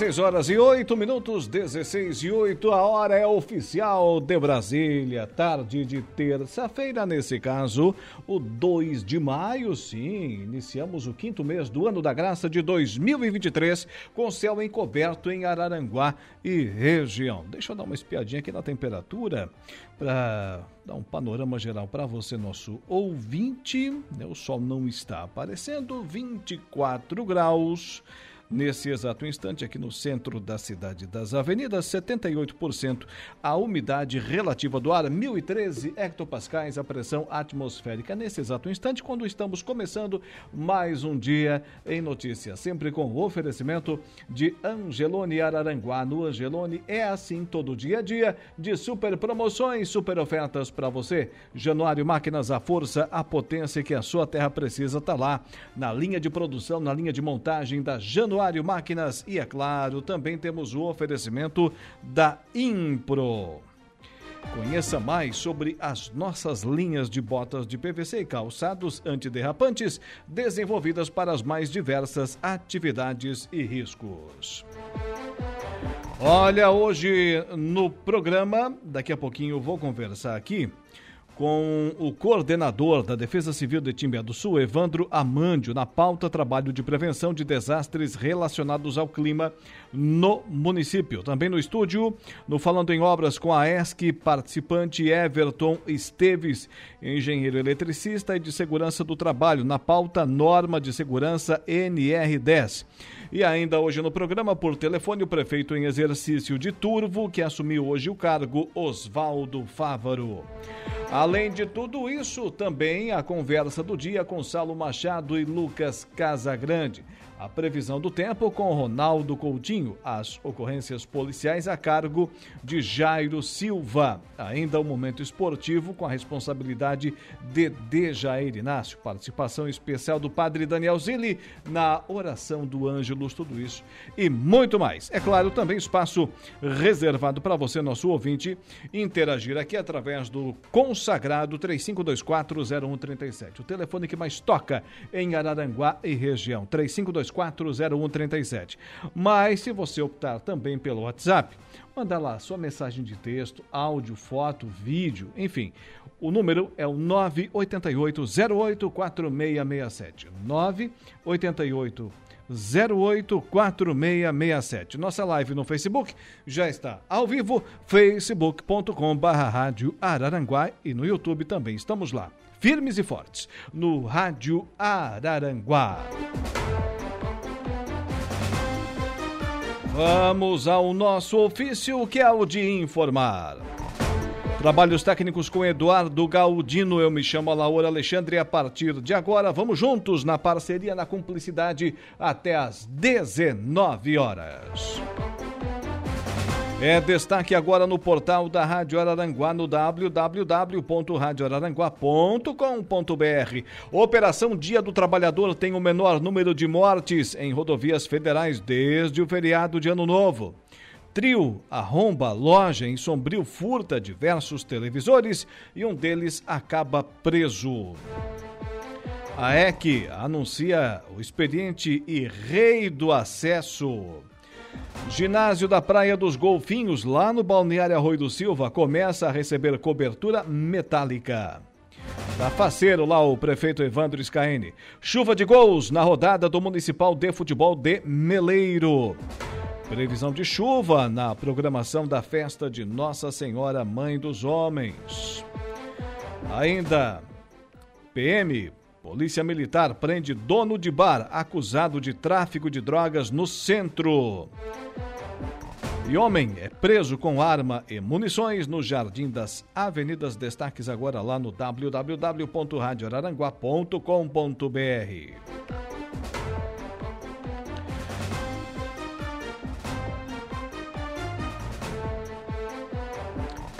16 horas e 8 minutos, 16 e 8, a hora é oficial de Brasília, tarde de terça-feira, nesse caso, o 2 de maio, sim, iniciamos o quinto mês do ano da graça de 2023, com céu encoberto em Araranguá e região. Deixa eu dar uma espiadinha aqui na temperatura, para dar um panorama geral para você, nosso ouvinte, né? o sol não está aparecendo, 24 graus, Nesse exato instante, aqui no centro da cidade das avenidas, 78% a umidade relativa do ar, 1013 hectopascais a pressão atmosférica. Nesse exato instante, quando estamos começando mais um dia em notícias, sempre com o oferecimento de Angelone Araranguá. No Angelone é assim todo dia a dia de super promoções, super ofertas para você. Januário Máquinas, a força, a potência que a sua terra precisa está lá na linha de produção, na linha de montagem da Januário Máquinas e, é claro, também temos o oferecimento da Impro. Conheça mais sobre as nossas linhas de botas de PVC e calçados antiderrapantes desenvolvidas para as mais diversas atividades e riscos. Olha, hoje no programa, daqui a pouquinho vou conversar aqui com o coordenador da Defesa Civil de Timbé do Sul, Evandro Amândio, na pauta trabalho de prevenção de desastres relacionados ao clima no município. Também no estúdio, no Falando em Obras com a ESC, participante Everton Esteves, engenheiro eletricista e de segurança do trabalho, na pauta Norma de Segurança NR10. E ainda hoje no programa, por telefone, o prefeito em exercício de Turvo, que assumiu hoje o cargo, Oswaldo Fávaro. Além de tudo isso, também a conversa do dia com Salo Machado e Lucas Casagrande. A previsão do tempo com Ronaldo Coutinho. As ocorrências policiais a cargo de Jairo Silva. Ainda o momento esportivo com a responsabilidade de Dejair Inácio. Participação especial do padre Daniel Zilli na oração do Ângelus. Tudo isso e muito mais. É claro, também espaço reservado para você, nosso ouvinte, interagir aqui através do consagrado 35240137. O telefone que mais toca em Araranguá e região. 3524 32240137. Mas se você optar também pelo WhatsApp, manda lá sua mensagem de texto, áudio, foto, vídeo, enfim. O número é o 988-084667. 988 084667. Nossa live no Facebook já está ao vivo, facebook.com barra rádio Araranguá e no YouTube também estamos lá, firmes e fortes, no Rádio Araranguá. Vamos ao nosso ofício, que é o de informar. Trabalhos técnicos com Eduardo Galdino. Eu me chamo Laura Alexandre. A partir de agora, vamos juntos na parceria, na cumplicidade, até às 19 horas. É destaque agora no portal da Rádio Araranguá no www.radioararanguá.com.br. Operação Dia do Trabalhador tem o menor número de mortes em rodovias federais desde o feriado de Ano Novo. Trio arromba loja em Sombrio furta diversos televisores e um deles acaba preso. A EC anuncia o expediente e rei do acesso. Ginásio da Praia dos Golfinhos, lá no Balneário Arroio do Silva, começa a receber cobertura metálica. Tá faceiro lá o prefeito Evandro Scaene. Chuva de gols na rodada do Municipal de Futebol de Meleiro. Previsão de chuva na programação da festa de Nossa Senhora Mãe dos Homens. Ainda, PM Polícia Militar prende dono de bar acusado de tráfico de drogas no centro. E homem é preso com arma e munições no Jardim das Avenidas. Destaques agora lá no www.radioraranguá.com.br.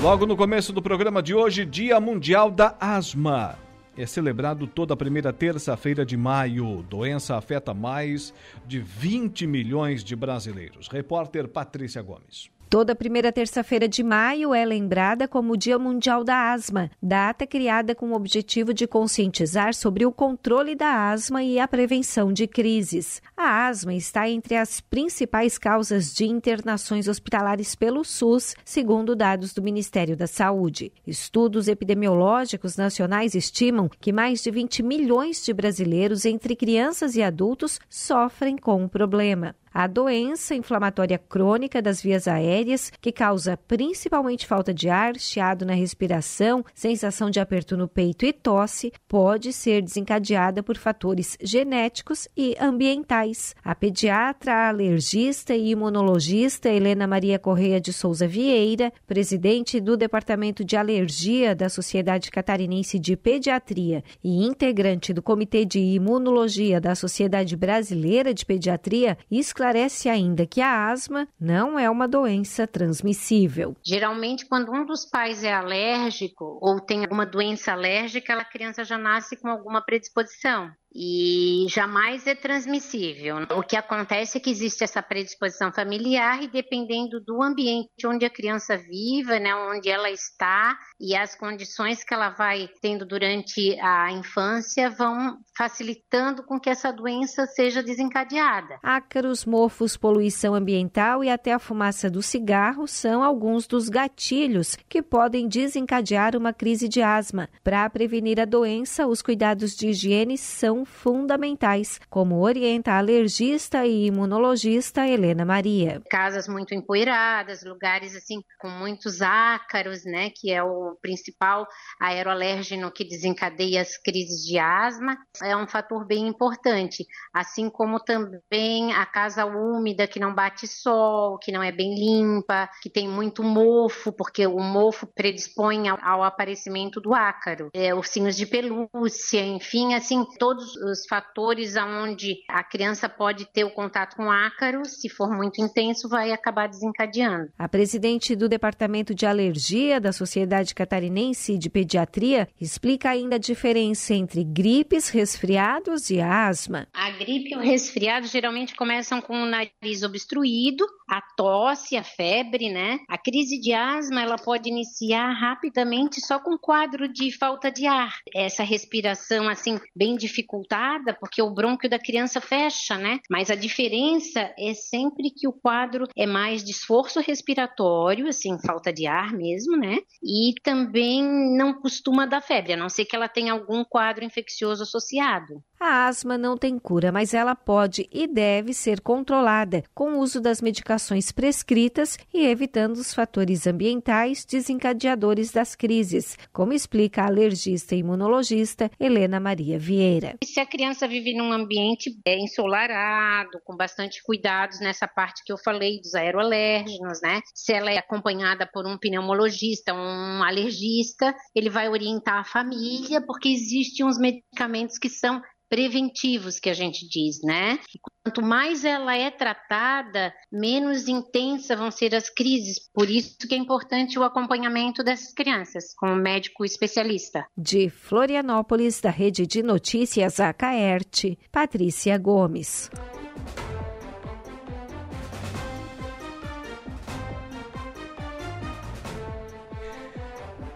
Logo no começo do programa de hoje, Dia Mundial da Asma. É celebrado toda primeira terça-feira de maio. Doença afeta mais de 20 milhões de brasileiros. Repórter Patrícia Gomes. Toda primeira terça-feira de maio é lembrada como o Dia Mundial da Asma, data criada com o objetivo de conscientizar sobre o controle da asma e a prevenção de crises. A asma está entre as principais causas de internações hospitalares pelo SUS, segundo dados do Ministério da Saúde. Estudos epidemiológicos nacionais estimam que mais de 20 milhões de brasileiros, entre crianças e adultos, sofrem com o problema. A doença inflamatória crônica das vias aéreas, que causa principalmente falta de ar, chiado na respiração, sensação de aperto no peito e tosse, pode ser desencadeada por fatores genéticos e ambientais. A pediatra, alergista e imunologista Helena Maria Correia de Souza Vieira, presidente do Departamento de Alergia da Sociedade Catarinense de Pediatria e integrante do Comitê de Imunologia da Sociedade Brasileira de Pediatria, esclarece ainda que a asma não é uma doença transmissível. Geralmente, quando um dos pais é alérgico ou tem alguma doença alérgica, a criança já nasce com alguma predisposição e jamais é transmissível. O que acontece é que existe essa predisposição familiar e dependendo do ambiente onde a criança vive, né, onde ela está e as condições que ela vai tendo durante a infância vão facilitando com que essa doença seja desencadeada. Ácaros, mofos, poluição ambiental e até a fumaça do cigarro são alguns dos gatilhos que podem desencadear uma crise de asma. Para prevenir a doença, os cuidados de higiene são fundamentais, como orienta a alergista e imunologista Helena Maria. Casas muito empoeiradas, lugares assim com muitos ácaros, né, que é o principal aeroalérgeno que desencadeia as crises de asma, é um fator bem importante, assim como também a casa úmida que não bate sol, que não é bem limpa, que tem muito mofo, porque o mofo predispõe ao, ao aparecimento do ácaro, é, ursinhos de pelúcia, enfim, assim, todos os fatores aonde a criança pode ter o contato com ácaro, se for muito intenso, vai acabar desencadeando. A presidente do Departamento de Alergia da Sociedade Catarinense de Pediatria explica ainda a diferença entre gripes, resfriados e asma. A gripe e o resfriado geralmente começam com o nariz obstruído, a tosse, a febre, né? A crise de asma, ela pode iniciar rapidamente só com quadro de falta de ar. Essa respiração assim bem dificultada dificultada porque o brônquio da criança fecha, né? Mas a diferença é sempre que o quadro é mais de esforço respiratório, assim, falta de ar mesmo, né? E também não costuma dar febre, a não ser que ela tenha algum quadro infeccioso associado. A asma não tem cura, mas ela pode e deve ser controlada com o uso das medicações prescritas e evitando os fatores ambientais desencadeadores das crises, como explica a alergista e imunologista Helena Maria Vieira. Se a criança vive num ambiente ensolarado, com bastante cuidados nessa parte que eu falei dos aeroalérgenos, né? Se ela é acompanhada por um pneumologista, um alergista, ele vai orientar a família, porque existem uns medicamentos que são preventivos que a gente diz, né? Quanto mais ela é tratada, menos intensa vão ser as crises. Por isso que é importante o acompanhamento dessas crianças com um médico especialista. De Florianópolis, da Rede de Notícias Acaerte, Patrícia Gomes.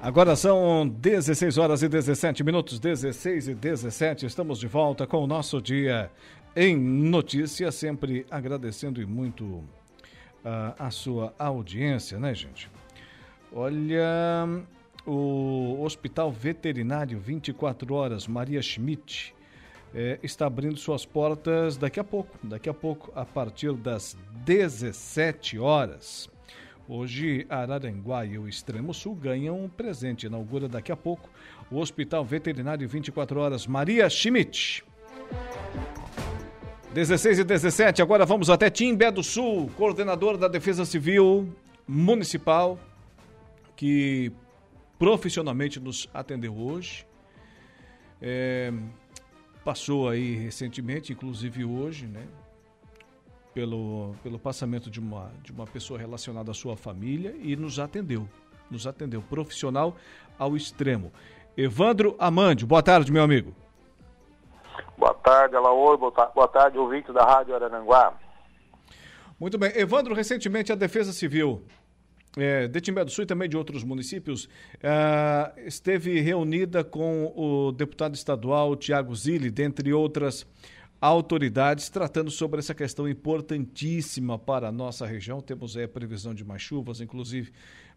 Agora são 16 horas e 17 minutos, 16 e 17. Estamos de volta com o nosso dia em notícias, sempre agradecendo e muito uh, a sua audiência, né, gente? Olha, o Hospital Veterinário 24 Horas Maria Schmidt eh, está abrindo suas portas daqui a pouco, daqui a pouco, a partir das 17 horas. Hoje, Araranguá e o Extremo Sul ganham um presente. Inaugura daqui a pouco o Hospital Veterinário 24 Horas Maria Schmidt. 16 e 17, agora vamos até Timbé do Sul, coordenador da Defesa Civil Municipal, que profissionalmente nos atendeu hoje. É, passou aí recentemente, inclusive hoje, né? Pelo, pelo passamento de uma, de uma pessoa relacionada à sua família e nos atendeu. Nos atendeu, profissional ao extremo. Evandro Amande. Boa tarde, meu amigo. Boa tarde, Alaor. Boa tarde, ouvinte da Rádio Arananguá. Muito bem. Evandro, recentemente a Defesa Civil é, de Timbé do Sul e também de outros municípios, é, esteve reunida com o deputado estadual Tiago Zilli, dentre outras autoridades, tratando sobre essa questão importantíssima para a nossa região. Temos é, previsão de mais chuvas, inclusive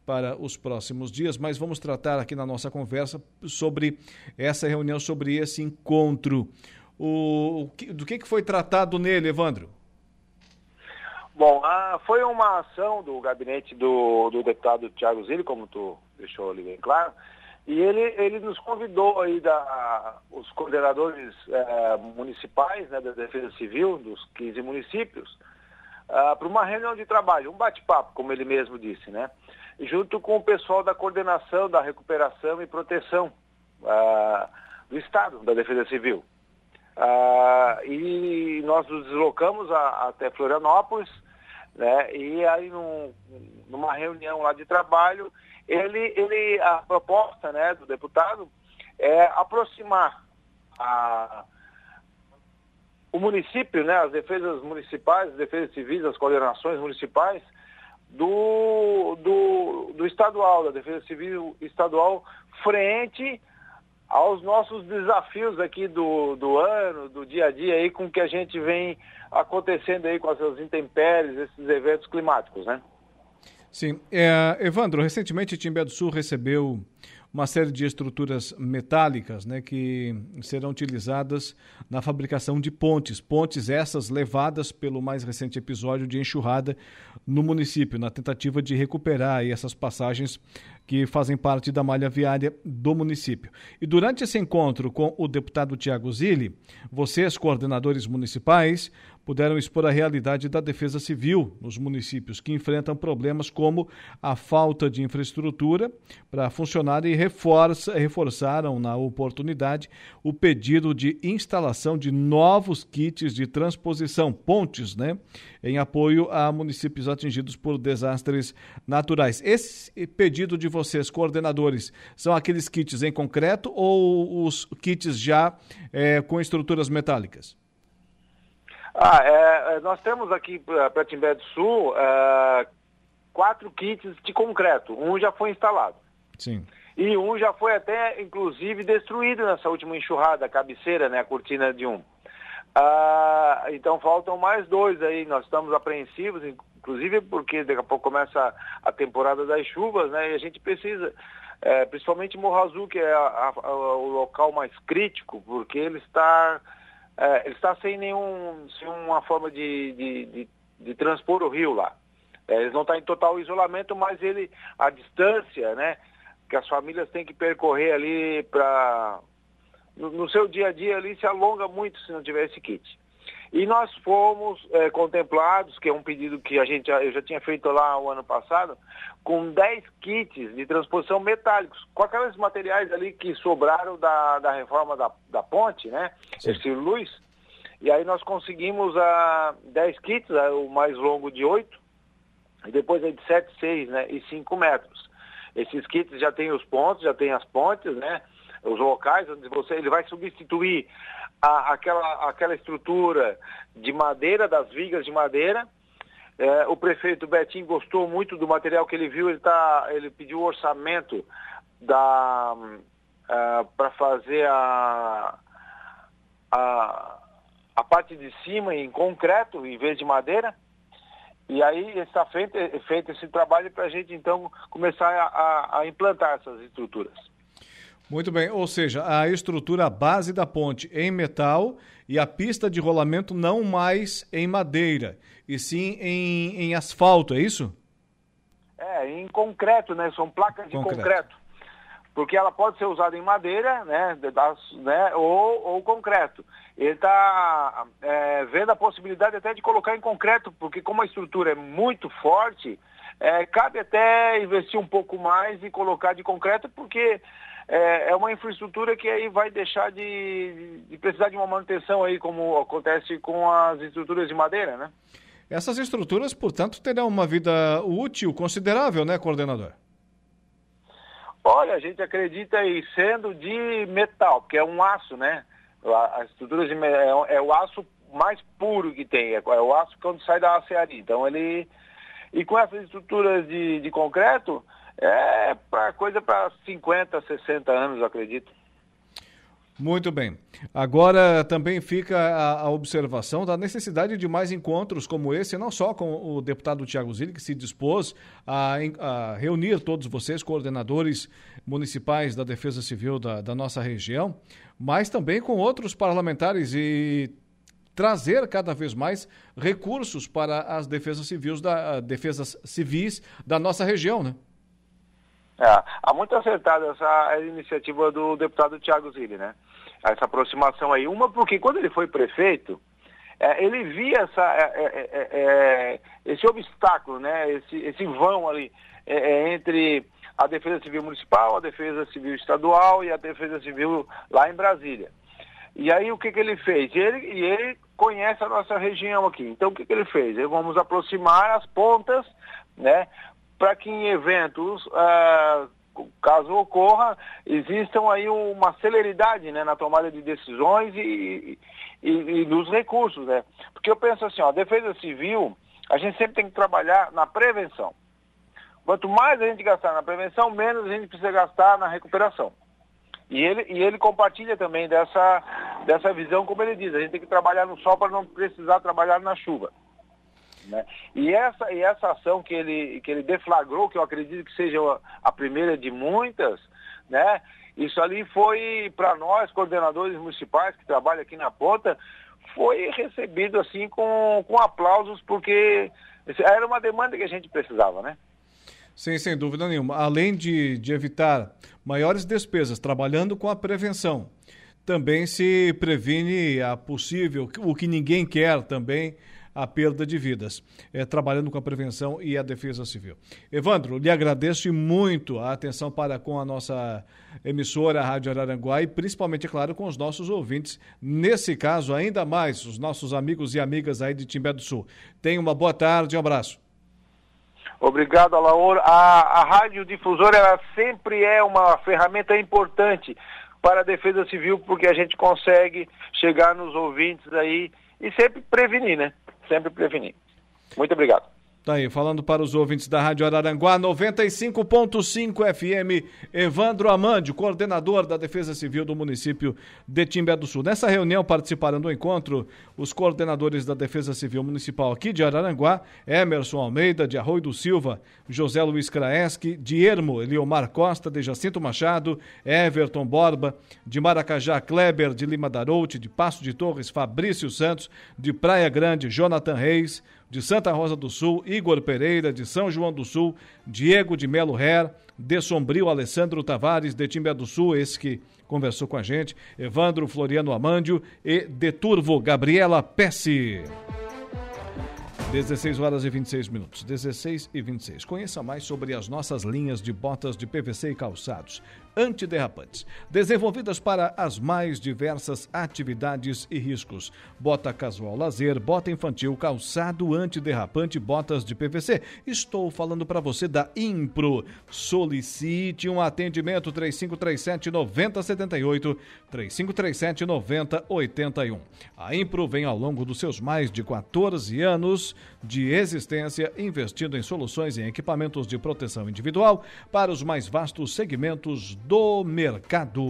para os próximos dias, mas vamos tratar aqui na nossa conversa sobre essa reunião, sobre esse encontro. O, do que, que foi tratado nele, Evandro? Bom, ah, foi uma ação do gabinete do, do deputado Tiago Zilli, como tu deixou ali bem claro, e ele, ele nos convidou aí da, os coordenadores eh, municipais né, da Defesa Civil, dos 15 municípios, ah, para uma reunião de trabalho, um bate-papo, como ele mesmo disse, né? Junto com o pessoal da coordenação da recuperação e proteção ah, do Estado, da Defesa Civil. Ah, e nós nos deslocamos a, até Florianópolis, né? E aí, num, numa reunião lá de trabalho, ele, ele, a proposta né, do deputado é aproximar a, o município, né, as defesas municipais, as defesas civis, as coordenações municipais, do, do, do estadual, da defesa civil estadual, frente aos nossos desafios aqui do, do ano, do dia a dia aí, com que a gente vem acontecendo aí com essas intempéries, esses eventos climáticos, né? Sim. É, Evandro, recentemente Timbé do Sul recebeu uma série de estruturas metálicas né, que serão utilizadas na fabricação de pontes. Pontes essas levadas pelo mais recente episódio de enxurrada no município, na tentativa de recuperar essas passagens que fazem parte da malha viária do município. E durante esse encontro com o deputado Tiago Zilli, vocês, coordenadores municipais, puderam expor a realidade da defesa civil nos municípios que enfrentam problemas como a falta de infraestrutura para funcionar e reforça, reforçaram na oportunidade o pedido de instalação de novos kits de transposição, pontes, né, em apoio a municípios atingidos por desastres naturais. Esse pedido de vocês, coordenadores, são aqueles kits em concreto ou os kits já é, com estruturas metálicas? Ah, é, é nós temos aqui para Timbé do Sul é, quatro kits de concreto. Um já foi instalado. Sim. E um já foi até, inclusive, destruído nessa última enxurrada, a cabeceira, né, a cortina de um. Ah, então faltam mais dois aí. Nós estamos apreensivos, inclusive porque daqui a pouco começa a temporada das chuvas, né? E a gente precisa, é, principalmente Morro Azul, que é a, a, o local mais crítico, porque ele está, é, ele está sem nenhum, sem uma forma de, de, de, de transpor o rio lá. É, eles não estão em total isolamento, mas ele, a distância, né? Que as famílias têm que percorrer ali para no, no seu dia a dia ali se alonga muito se não tiver esse kit. E nós fomos é, contemplados, que é um pedido que a gente, eu já tinha feito lá o ano passado, com 10 kits de transposição metálicos, com aqueles materiais ali que sobraram da, da reforma da, da ponte, né? Sim. Esse luz. E aí nós conseguimos a uh, 10 kits, uh, o mais longo de 8, e depois é de 7, 6 né? e 5 metros. Esses kits já tem os pontos, já tem as pontes, né? Os locais onde você ele vai substituir a, aquela, aquela estrutura de madeira, das vigas de madeira. É, o prefeito Betinho gostou muito do material que ele viu, ele, tá, ele pediu o orçamento da, uh, para fazer a, a, a parte de cima em concreto em vez de madeira. E aí está feito, feito esse trabalho para a gente então começar a, a implantar essas estruturas. Muito bem, ou seja, a estrutura base da ponte em metal e a pista de rolamento não mais em madeira, e sim em, em asfalto, é isso? É, em concreto, né? São placas de concreto. concreto. Porque ela pode ser usada em madeira, né? né? Ou, ou concreto. Ele está é, vendo a possibilidade até de colocar em concreto, porque como a estrutura é muito forte, é, cabe até investir um pouco mais e colocar de concreto, porque é, é uma infraestrutura que aí vai deixar de, de precisar de uma manutenção aí, como acontece com as estruturas de madeira, né? Essas estruturas, portanto, terão uma vida útil considerável, né, coordenador? Olha, a gente acredita aí, sendo de metal, porque é um aço, né? A, estrutura de é, é, o aço mais puro que tem, é, é o aço quando sai da acearia. Então ele. E com essas estruturas de, de concreto, é pra, coisa para 50, 60 anos, acredito. Muito bem. Agora também fica a, a, observação da necessidade de mais encontros como esse, não só com o deputado Tiago Zilli, que se dispôs a, a, reunir todos vocês, coordenadores municipais da Defesa Civil da, da nossa região, mas também com outros parlamentares e trazer cada vez mais recursos para as defesas civis da, defesas civis da nossa região, né? É, há muito acertada essa iniciativa do deputado Tiago Zilli, né? Essa aproximação aí. Uma porque quando ele foi prefeito, é, ele via essa, é, é, é, é esse obstáculo, né? Esse, esse vão ali entre a Defesa Civil Municipal, a Defesa Civil Estadual e a Defesa Civil lá em Brasília. E aí o que, que ele fez? Ele, e ele conhece a nossa região aqui. Então o que, que ele fez? Ele, vamos aproximar as pontas, né? Para que em eventos, uh, caso ocorra, existam aí uma celeridade né, na tomada de decisões e, e, e dos recursos. Né? Porque eu penso assim, ó, a defesa civil, a gente sempre tem que trabalhar na prevenção. Quanto mais a gente gastar na prevenção, menos a gente precisa gastar na recuperação. E ele, e ele compartilha também dessa, dessa visão, como ele diz, a gente tem que trabalhar no sol para não precisar trabalhar na chuva. Né? E, essa, e essa ação que ele, que ele deflagrou, que eu acredito que seja a primeira de muitas, né? isso ali foi, para nós, coordenadores municipais que trabalham aqui na ponta, foi recebido assim com, com aplausos, porque era uma demanda que a gente precisava, né? Sim, sem dúvida nenhuma. Além de, de evitar maiores despesas trabalhando com a prevenção, também se previne a possível, o que ninguém quer também, a perda de vidas, é, trabalhando com a prevenção e a defesa civil. Evandro, lhe agradeço muito a atenção para com a nossa emissora, a Rádio Araranguá, e principalmente, é claro, com os nossos ouvintes. Nesse caso, ainda mais, os nossos amigos e amigas aí de Timbé do Sul. Tenha uma boa tarde um abraço. Obrigado, Alaor. A, a rádio difusora ela sempre é uma ferramenta importante para a defesa civil, porque a gente consegue chegar nos ouvintes aí e sempre prevenir, né? Sempre prevenir. Muito obrigado. Tá aí, falando para os ouvintes da Rádio Araranguá, 95.5 FM, Evandro Amandi, coordenador da Defesa Civil do município de Timbé do Sul. Nessa reunião participaram do encontro os coordenadores da Defesa Civil Municipal aqui de Araranguá, Emerson Almeida, de Arroio do Silva, José Luiz Kraeski, de Ermo, Eliomar Costa, de Jacinto Machado, Everton Borba, de Maracajá, Kleber, de Lima Darouti, de Passo de Torres, Fabrício Santos, de Praia Grande, Jonathan Reis, de Santa Rosa do Sul, Igor Pereira, de São João do Sul, Diego de Melo Her, de Sombrio, Alessandro Tavares, de Timbé do Sul, esse que conversou com a gente, Evandro Floriano Amândio e de Turvo, Gabriela Pesce. 16 horas e 26 minutos. 16 e 26. Conheça mais sobre as nossas linhas de botas de PVC e calçados antiderrapantes, desenvolvidas para as mais diversas atividades e riscos. Bota casual lazer, bota infantil, calçado antiderrapante, botas de PVC. Estou falando para você da Impro. Solicite um atendimento 3537 9078 3537 9081. A Impro vem ao longo dos seus mais de 14 anos de existência investindo em soluções e equipamentos de proteção individual para os mais vastos segmentos do mercado.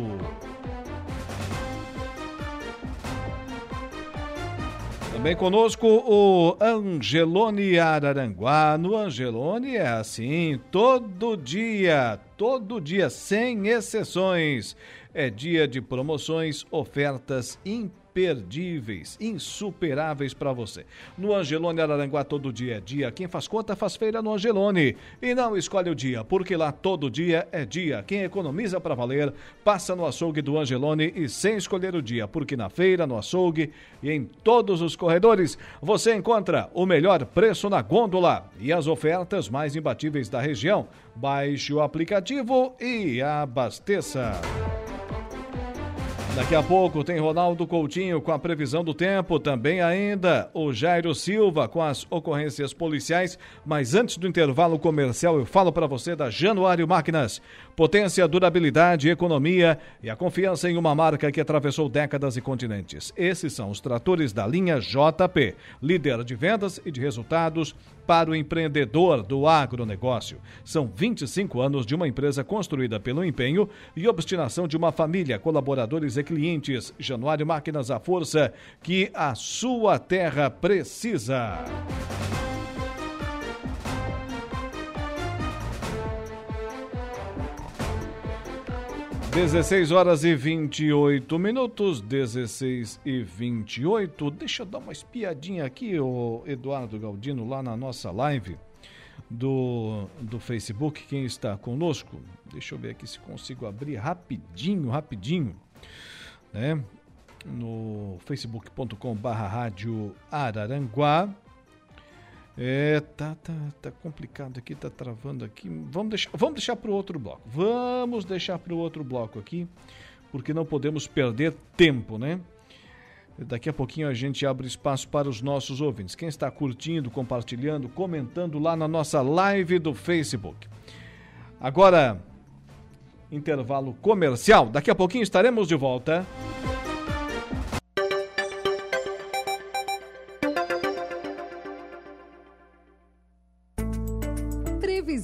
Também conosco o Angelone Araranguá. No Angelone é assim, todo dia, todo dia, sem exceções. É dia de promoções, ofertas imperdíveis imperdíveis, insuperáveis para você. No Angelone Araranguá todo dia é dia. Quem faz conta faz feira no Angelone. E não escolhe o dia, porque lá todo dia é dia. Quem economiza para valer, passa no açougue do Angelone e sem escolher o dia, porque na feira, no açougue e em todos os corredores você encontra o melhor preço na gôndola e as ofertas mais imbatíveis da região. Baixe o aplicativo e abasteça. Daqui a pouco tem Ronaldo Coutinho com a previsão do tempo, também ainda o Jairo Silva com as ocorrências policiais, mas antes do intervalo comercial eu falo para você da Januário Máquinas. Potência, durabilidade, economia e a confiança em uma marca que atravessou décadas e continentes. Esses são os tratores da linha JP, líder de vendas e de resultados para o empreendedor do agronegócio. São 25 anos de uma empresa construída pelo empenho e obstinação de uma família, colaboradores e clientes. Januário Máquinas, a força que a sua terra precisa. 16 horas e 28 minutos, 16 e 28. Deixa eu dar uma espiadinha aqui, o Eduardo Galdino, lá na nossa live do, do Facebook. Quem está conosco? Deixa eu ver aqui se consigo abrir rapidinho, rapidinho, né? No facebook.com/barra rádio Araranguá. É, tá, tá, tá complicado aqui, tá travando aqui. Vamos deixar, vamos deixar para o outro bloco. Vamos deixar para o outro bloco aqui, porque não podemos perder tempo, né? Daqui a pouquinho a gente abre espaço para os nossos ouvintes. Quem está curtindo, compartilhando, comentando lá na nossa live do Facebook. Agora, intervalo comercial. Daqui a pouquinho estaremos de volta.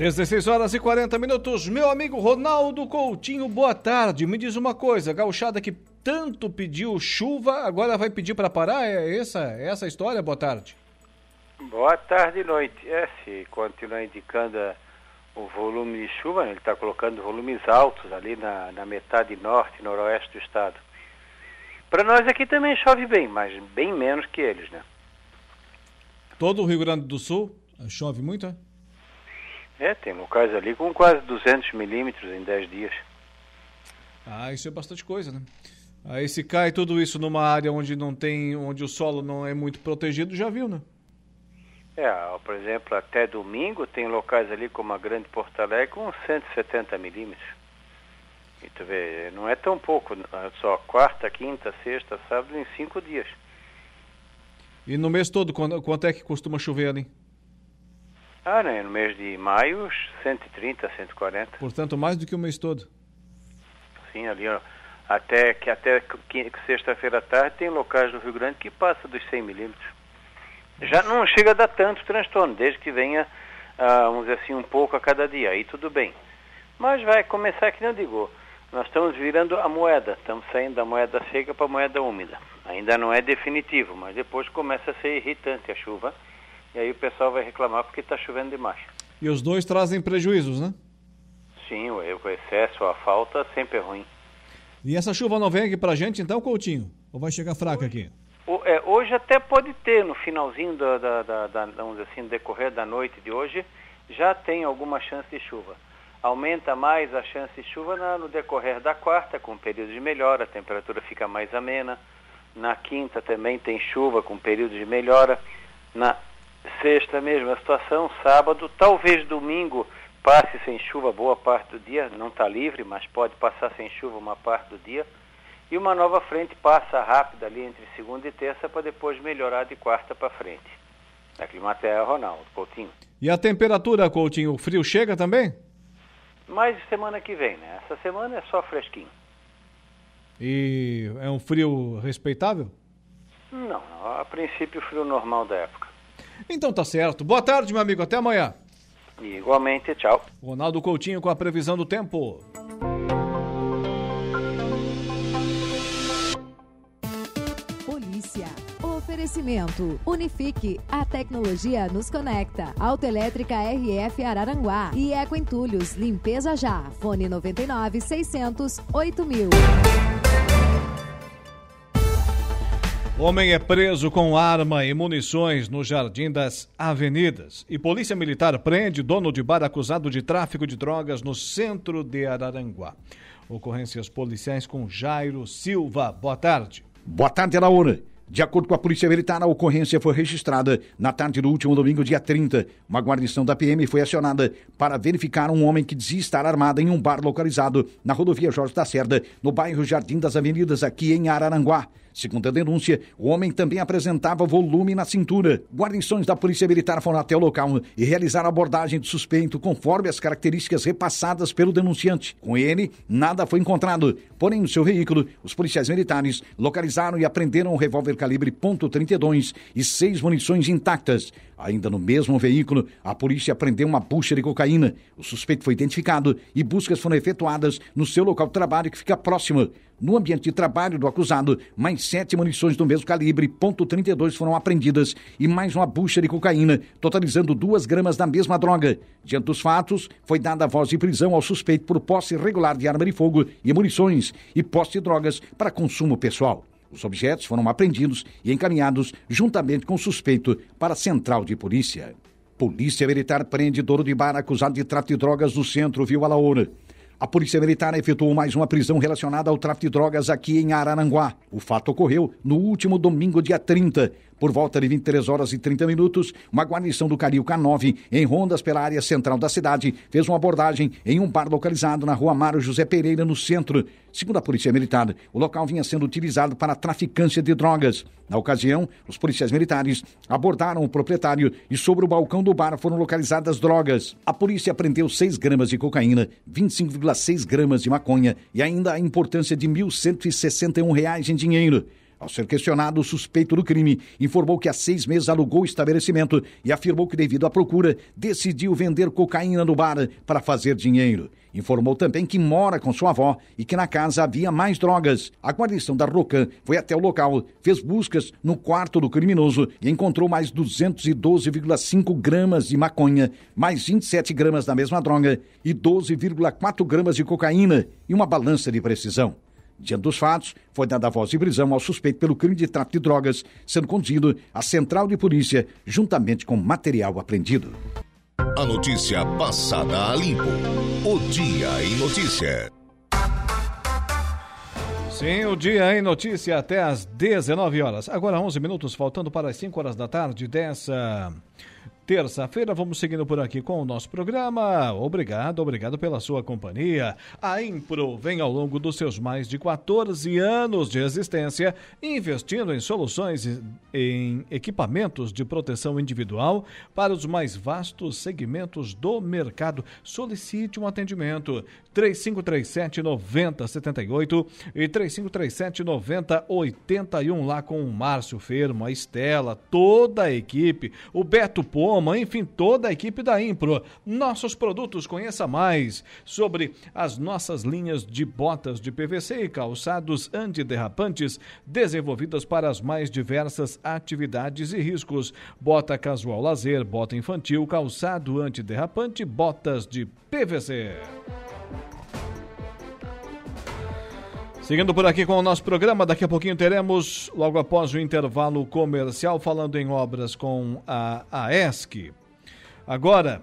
16 horas e 40 minutos. Meu amigo Ronaldo Coutinho, boa tarde. Me diz uma coisa, gauchada que tanto pediu chuva, agora vai pedir para parar? É essa, é essa a história? Boa tarde. Boa tarde e noite. É, se continuar indicando o volume de chuva, né, ele está colocando volumes altos ali na, na metade norte, noroeste do estado. Para nós aqui também chove bem, mas bem menos que eles, né? Todo o Rio Grande do Sul chove muito, é? É, tem locais ali com quase 200 milímetros em 10 dias. Ah, isso é bastante coisa, né? Aí se cai tudo isso numa área onde não tem, onde o solo não é muito protegido, já viu, né? É, por exemplo, até domingo tem locais ali como a Grande Porto Alegre com 170 milímetros. E tu vê, não é tão pouco, só quarta, quinta, sexta, sábado, em cinco dias. E no mês todo, quanto é que costuma chover ali? Ah, né? No mês de maio, 130, 140. Portanto, mais do que o mês todo. Sim, ali, ó, até que até sexta-feira à tarde tem locais do Rio Grande que passa dos 100 milímetros. Já não chega a dar tanto transtorno, desde que venha, ah, vamos dizer assim, um pouco a cada dia. Aí tudo bem. Mas vai começar, que não digo, nós estamos virando a moeda, estamos saindo da moeda seca para a moeda úmida. Ainda não é definitivo, mas depois começa a ser irritante a chuva e aí o pessoal vai reclamar porque está chovendo demais. E os dois trazem prejuízos, né? Sim, o excesso, a falta sempre é ruim. E essa chuva não vem aqui pra gente então, Coutinho? Ou vai chegar fraca aqui? O, é, hoje até pode ter, no finalzinho da, da, da, da, vamos dizer assim, decorrer da noite de hoje, já tem alguma chance de chuva. Aumenta mais a chance de chuva na, no decorrer da quarta, com período de melhora, a temperatura fica mais amena. Na quinta também tem chuva com período de melhora. Na Sexta, mesma situação. Sábado, talvez domingo passe sem chuva boa parte do dia. Não está livre, mas pode passar sem chuva uma parte do dia. E uma nova frente passa rápida ali entre segunda e terça para depois melhorar de quarta para frente. Da Climaterra, Ronaldo Coutinho. E a temperatura, Coutinho, o frio chega também? Mais semana que vem, né? Essa semana é só fresquinho. E é um frio respeitável? Não, a princípio frio normal da época. Então tá certo. Boa tarde, meu amigo. Até amanhã. Igualmente, tchau. Ronaldo Coutinho com a previsão do tempo. Polícia. Oferecimento. Unifique. A tecnologia nos conecta. Autoelétrica RF Araranguá. E Eco Entulhos. Limpeza já. Fone 99 600 8000. Homem é preso com arma e munições no Jardim das Avenidas. E Polícia Militar prende dono de bar acusado de tráfico de drogas no centro de Araranguá. Ocorrências policiais com Jairo Silva. Boa tarde. Boa tarde, Laura. De acordo com a Polícia Militar, a ocorrência foi registrada na tarde do último domingo, dia 30. Uma guarnição da PM foi acionada para verificar um homem que dizia estar armado em um bar localizado na rodovia Jorge da Cerda, no bairro Jardim das Avenidas, aqui em Araranguá. Segundo a denúncia, o homem também apresentava volume na cintura. Guarnições da Polícia Militar foram até o local e realizaram a abordagem do suspeito conforme as características repassadas pelo denunciante. Com ele, nada foi encontrado. Porém, no seu veículo, os policiais militares localizaram e apreenderam um revólver calibre .32 e seis munições intactas. Ainda no mesmo veículo, a polícia apreendeu uma bucha de cocaína. O suspeito foi identificado e buscas foram efetuadas no seu local de trabalho que fica próximo. No ambiente de trabalho do acusado, mais sete munições do mesmo calibre, ponto .32, foram apreendidas e mais uma bucha de cocaína, totalizando duas gramas da mesma droga. Diante dos fatos, foi dada a voz de prisão ao suspeito por posse irregular de arma de fogo e munições e posse de drogas para consumo pessoal. Os objetos foram apreendidos e encaminhados juntamente com o suspeito para a central de polícia. Polícia Militar prende dono de bar acusado de tráfico de drogas no centro Viu Alaoura. A Polícia Militar efetuou mais uma prisão relacionada ao tráfico de drogas aqui em Araranguá. O fato ocorreu no último domingo, dia 30. Por volta de 23 horas e 30 minutos, uma guarnição do Caril K9, em rondas pela área central da cidade, fez uma abordagem em um bar localizado na rua Mário José Pereira, no centro. Segundo a Polícia Militar, o local vinha sendo utilizado para traficância de drogas. Na ocasião, os policiais militares abordaram o proprietário e sobre o balcão do bar foram localizadas drogas. A polícia apreendeu 6 gramas de cocaína, 25,6 gramas de maconha e ainda a importância de R$ 1.161 em dinheiro. Ao ser questionado, o suspeito do crime informou que há seis meses alugou o estabelecimento e afirmou que, devido à procura, decidiu vender cocaína no bar para fazer dinheiro. Informou também que mora com sua avó e que na casa havia mais drogas. A guarnição da Rocan foi até o local, fez buscas no quarto do criminoso e encontrou mais 212,5 gramas de maconha, mais 27 gramas da mesma droga e 12,4 gramas de cocaína e uma balança de precisão. Diante dos fatos, foi dada a voz de prisão ao suspeito pelo crime de tráfico de drogas, sendo conduzido à central de polícia, juntamente com material apreendido. A notícia passada a limpo. O Dia em Notícia. Sim, o Dia em Notícia até às 19 horas. Agora 11 minutos, faltando para as 5 horas da tarde dessa terça-feira. Vamos seguindo por aqui com o nosso programa. Obrigado, obrigado pela sua companhia. A Impro vem ao longo dos seus mais de 14 anos de existência investindo em soluções em equipamentos de proteção individual para os mais vastos segmentos do mercado. Solicite um atendimento 3537 9078 e 3537 9081 lá com o Márcio Fermo, a Estela, toda a equipe, o Beto Pomo enfim, toda a equipe da Impro. Nossos produtos, conheça mais sobre as nossas linhas de botas de PVC e calçados antiderrapantes desenvolvidas para as mais diversas atividades e riscos. Bota casual lazer, bota infantil, calçado antiderrapante, botas de PVC. Seguindo por aqui com o nosso programa, daqui a pouquinho teremos, logo após o intervalo comercial, falando em obras com a AESC. Agora,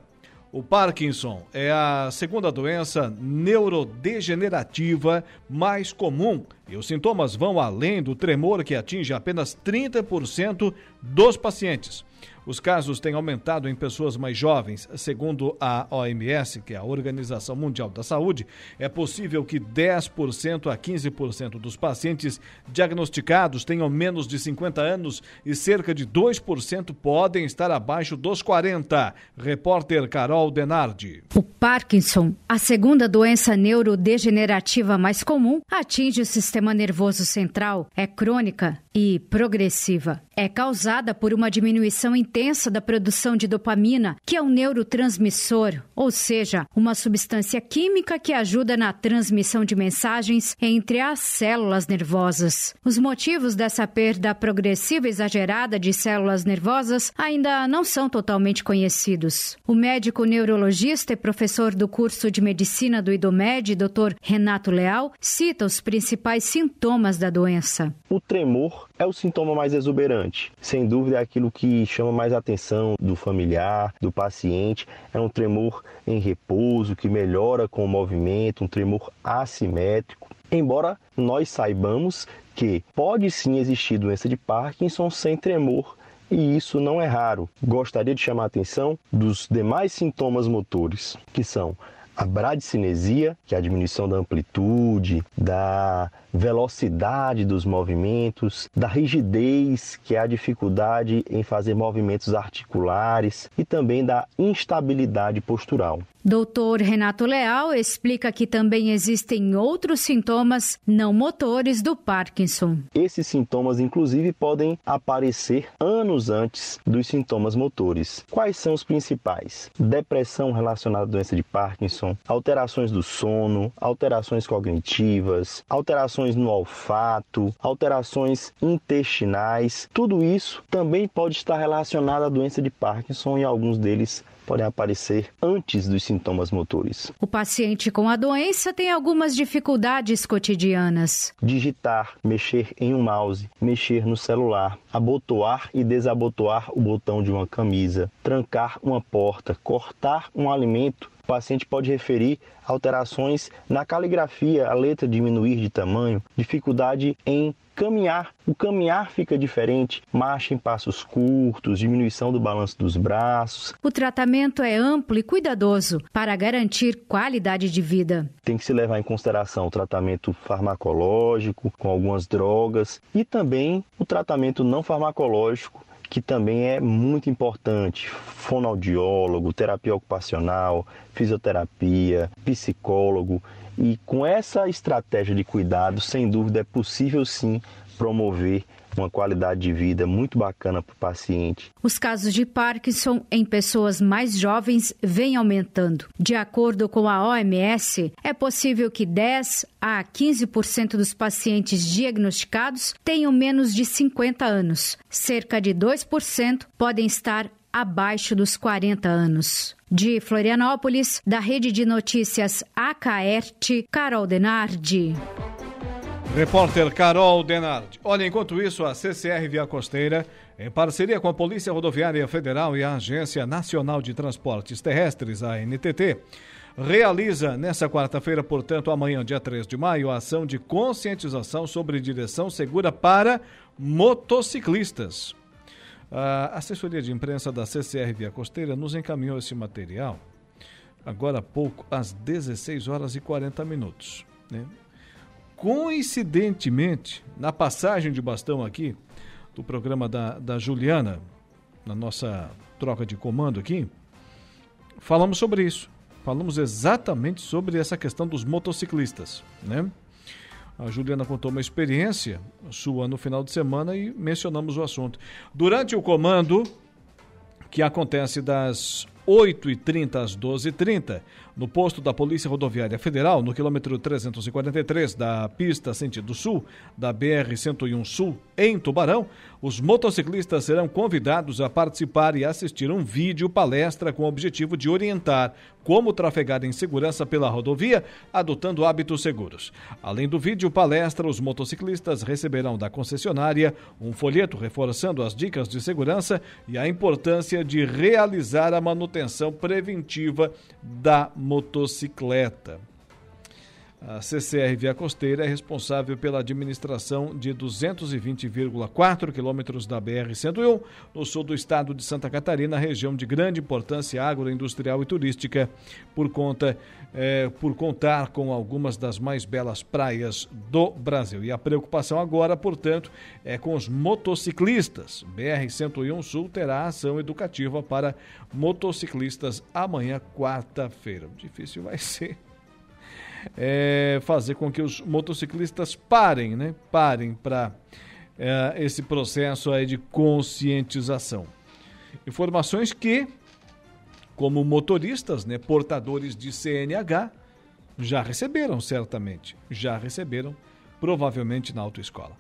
o Parkinson é a segunda doença neurodegenerativa mais comum e os sintomas vão além do tremor que atinge apenas 30% dos pacientes. Os casos têm aumentado em pessoas mais jovens. Segundo a OMS, que é a Organização Mundial da Saúde, é possível que 10% a 15% dos pacientes diagnosticados tenham menos de 50 anos e cerca de 2% podem estar abaixo dos 40. Repórter Carol Denardi. O Parkinson, a segunda doença neurodegenerativa mais comum, atinge o sistema nervoso central, é crônica e progressiva. É causada por uma diminuição intensa intensa da produção de dopamina, que é um neurotransmissor, ou seja, uma substância química que ajuda na transmissão de mensagens entre as células nervosas. Os motivos dessa perda progressiva exagerada de células nervosas ainda não são totalmente conhecidos. O médico neurologista e professor do curso de medicina do IDOMED, Dr. Renato Leal, cita os principais sintomas da doença. O tremor é o sintoma mais exuberante. Sem dúvida é aquilo que chama mais atenção do familiar, do paciente. É um tremor em repouso que melhora com o movimento, um tremor assimétrico. Embora nós saibamos que pode sim existir doença de Parkinson sem tremor e isso não é raro. Gostaria de chamar a atenção dos demais sintomas motores, que são a bradicinesia, que é a diminuição da amplitude, da velocidade dos movimentos, da rigidez, que é a dificuldade em fazer movimentos articulares, e também da instabilidade postural. Doutor Renato Leal explica que também existem outros sintomas não motores do Parkinson. Esses sintomas, inclusive, podem aparecer anos antes dos sintomas motores. Quais são os principais? Depressão relacionada à doença de Parkinson, alterações do sono, alterações cognitivas, alterações no olfato, alterações intestinais. Tudo isso também pode estar relacionado à doença de Parkinson e alguns deles podem aparecer antes dos sintomas motores. O paciente com a doença tem algumas dificuldades cotidianas. Digitar, mexer em um mouse, mexer no celular, abotoar e desabotoar o botão de uma camisa, trancar uma porta, cortar um alimento o paciente pode referir alterações na caligrafia, a letra diminuir de tamanho, dificuldade em caminhar. O caminhar fica diferente, marcha em passos curtos, diminuição do balanço dos braços. O tratamento é amplo e cuidadoso para garantir qualidade de vida. Tem que se levar em consideração o tratamento farmacológico com algumas drogas e também o tratamento não farmacológico que também é muito importante: fonoaudiólogo, terapia ocupacional, fisioterapia, psicólogo. E com essa estratégia de cuidado, sem dúvida, é possível sim promover uma qualidade de vida muito bacana para o paciente. Os casos de Parkinson em pessoas mais jovens vêm aumentando. De acordo com a OMS, é possível que 10 a 15% dos pacientes diagnosticados tenham menos de 50 anos. Cerca de 2% podem estar abaixo dos 40 anos. De Florianópolis, da Rede de Notícias Acaerte, Carol Denardi. Repórter Carol Denardi. Olha, enquanto isso, a CCR Via Costeira, em parceria com a Polícia Rodoviária Federal e a Agência Nacional de Transportes Terrestres, a NTT, realiza nesta quarta-feira, portanto, amanhã, dia 3 de maio, a ação de conscientização sobre direção segura para motociclistas. A assessoria de imprensa da CCR Via Costeira nos encaminhou esse material agora há pouco, às 16 horas e 40 minutos. Né? Coincidentemente, na passagem de bastão aqui, do programa da, da Juliana, na nossa troca de comando aqui, falamos sobre isso. Falamos exatamente sobre essa questão dos motociclistas, né? A Juliana contou uma experiência sua no final de semana e mencionamos o assunto. Durante o comando, que acontece das 8h30 às 12h30, no posto da Polícia Rodoviária Federal, no quilômetro 343 da pista sentido sul, da BR-101 Sul, em Tubarão, os motociclistas serão convidados a participar e assistir um vídeo palestra com o objetivo de orientar como trafegar em segurança pela rodovia, adotando hábitos seguros. Além do vídeo palestra, os motociclistas receberão da concessionária um folheto reforçando as dicas de segurança e a importância de realizar a manutenção preventiva da motocicleta. A CCR Via Costeira é responsável pela administração de 220,4 quilômetros da BR-101 no sul do estado de Santa Catarina, região de grande importância agroindustrial e turística, por conta é, por contar com algumas das mais belas praias do Brasil. E a preocupação agora, portanto, é com os motociclistas. BR-101 Sul terá ação educativa para motociclistas amanhã, quarta-feira. Difícil vai ser é, fazer com que os motociclistas parem, né? Parem para é, esse processo aí de conscientização. Informações que, como motoristas, né, portadores de CNH, já receberam certamente, já receberam provavelmente na autoescola.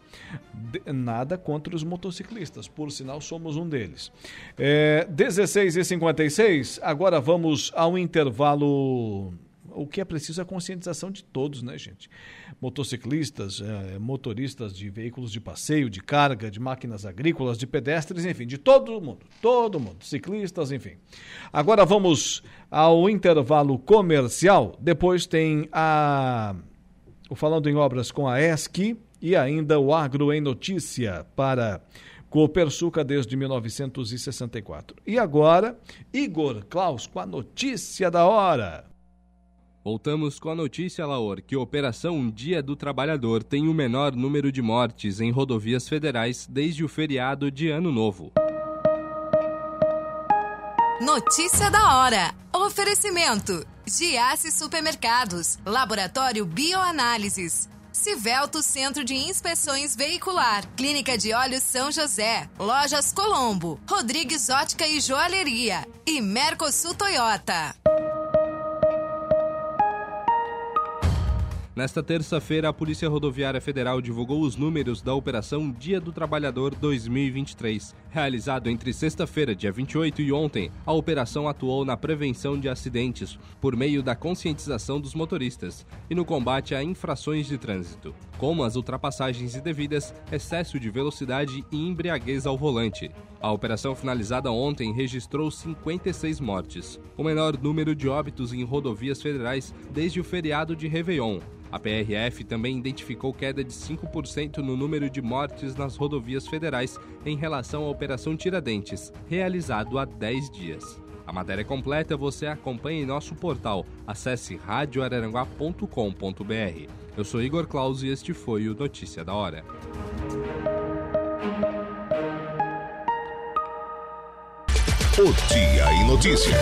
De, nada contra os motociclistas, por sinal somos um deles. É, 16 e 56 agora vamos ao intervalo o que é preciso é a conscientização de todos, né, gente? Motociclistas, é, motoristas de veículos de passeio, de carga, de máquinas agrícolas, de pedestres, enfim, de todo mundo, todo mundo, ciclistas, enfim. Agora vamos ao intervalo comercial. Depois tem a o Falando em Obras com a ESC e ainda o Agro em Notícia para Copersuca desde 1964. E agora, Igor Klaus com a notícia da hora. Voltamos com a notícia, Laor, que a Operação Dia do Trabalhador tem o menor número de mortes em rodovias federais desde o feriado de Ano Novo. Notícia da hora. Oferecimento: Giasse Supermercados, Laboratório Bioanálises. Civelto Centro de Inspeções Veicular, Clínica de Olhos São José, Lojas Colombo, Rodrigues Ótica e Joalheria e Mercosul Toyota. Nesta terça-feira, a Polícia Rodoviária Federal divulgou os números da Operação Dia do Trabalhador 2023. Realizado entre sexta-feira, dia 28 e ontem, a operação atuou na prevenção de acidentes por meio da conscientização dos motoristas e no combate a infrações de trânsito, como as ultrapassagens indevidas, excesso de velocidade e embriaguez ao volante. A operação finalizada ontem registrou 56 mortes, o menor número de óbitos em rodovias federais desde o feriado de Réveillon, a PRF também identificou queda de 5% no número de mortes nas rodovias federais em relação à Operação Tiradentes, realizado há 10 dias. A matéria completa você acompanha em nosso portal. Acesse radioararanguá.com.br. Eu sou Igor Claus e este foi o Notícia da Hora. O Dia em Notícia.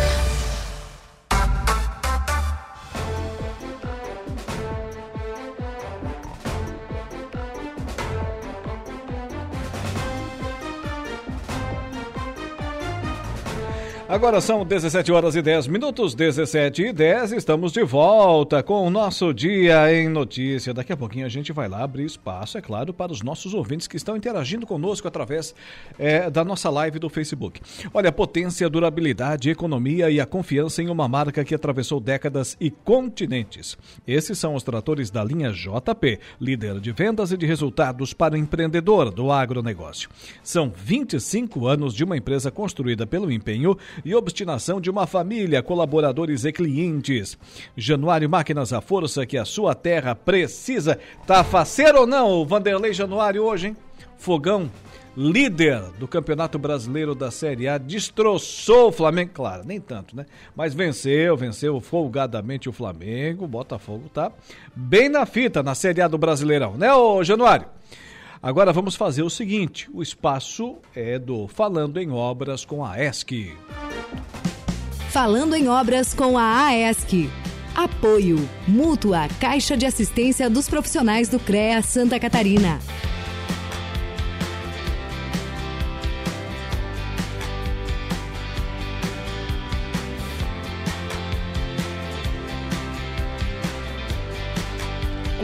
Agora são 17 horas e 10 minutos, 17 e 10. Estamos de volta com o nosso Dia em Notícia. Daqui a pouquinho a gente vai lá abrir espaço, é claro, para os nossos ouvintes que estão interagindo conosco através é, da nossa live do Facebook. Olha, potência, durabilidade, economia e a confiança em uma marca que atravessou décadas e continentes. Esses são os tratores da linha JP, líder de vendas e de resultados para empreendedor do agronegócio. São 25 anos de uma empresa construída pelo empenho e obstinação de uma família, colaboradores e clientes. Januário Máquinas, a força que a sua terra precisa. Tá faceiro ou não, Vanderlei Januário, hoje, hein? Fogão líder do Campeonato Brasileiro da Série A, destroçou o Flamengo, claro, nem tanto, né? Mas venceu, venceu folgadamente o Flamengo, o Botafogo tá bem na fita na Série A do Brasileirão, né, ô Januário? Agora vamos fazer o seguinte: o espaço é do Falando em Obras com a ESC. Falando em Obras com a AESC. Apoio Mútua Caixa de Assistência dos Profissionais do CREA Santa Catarina.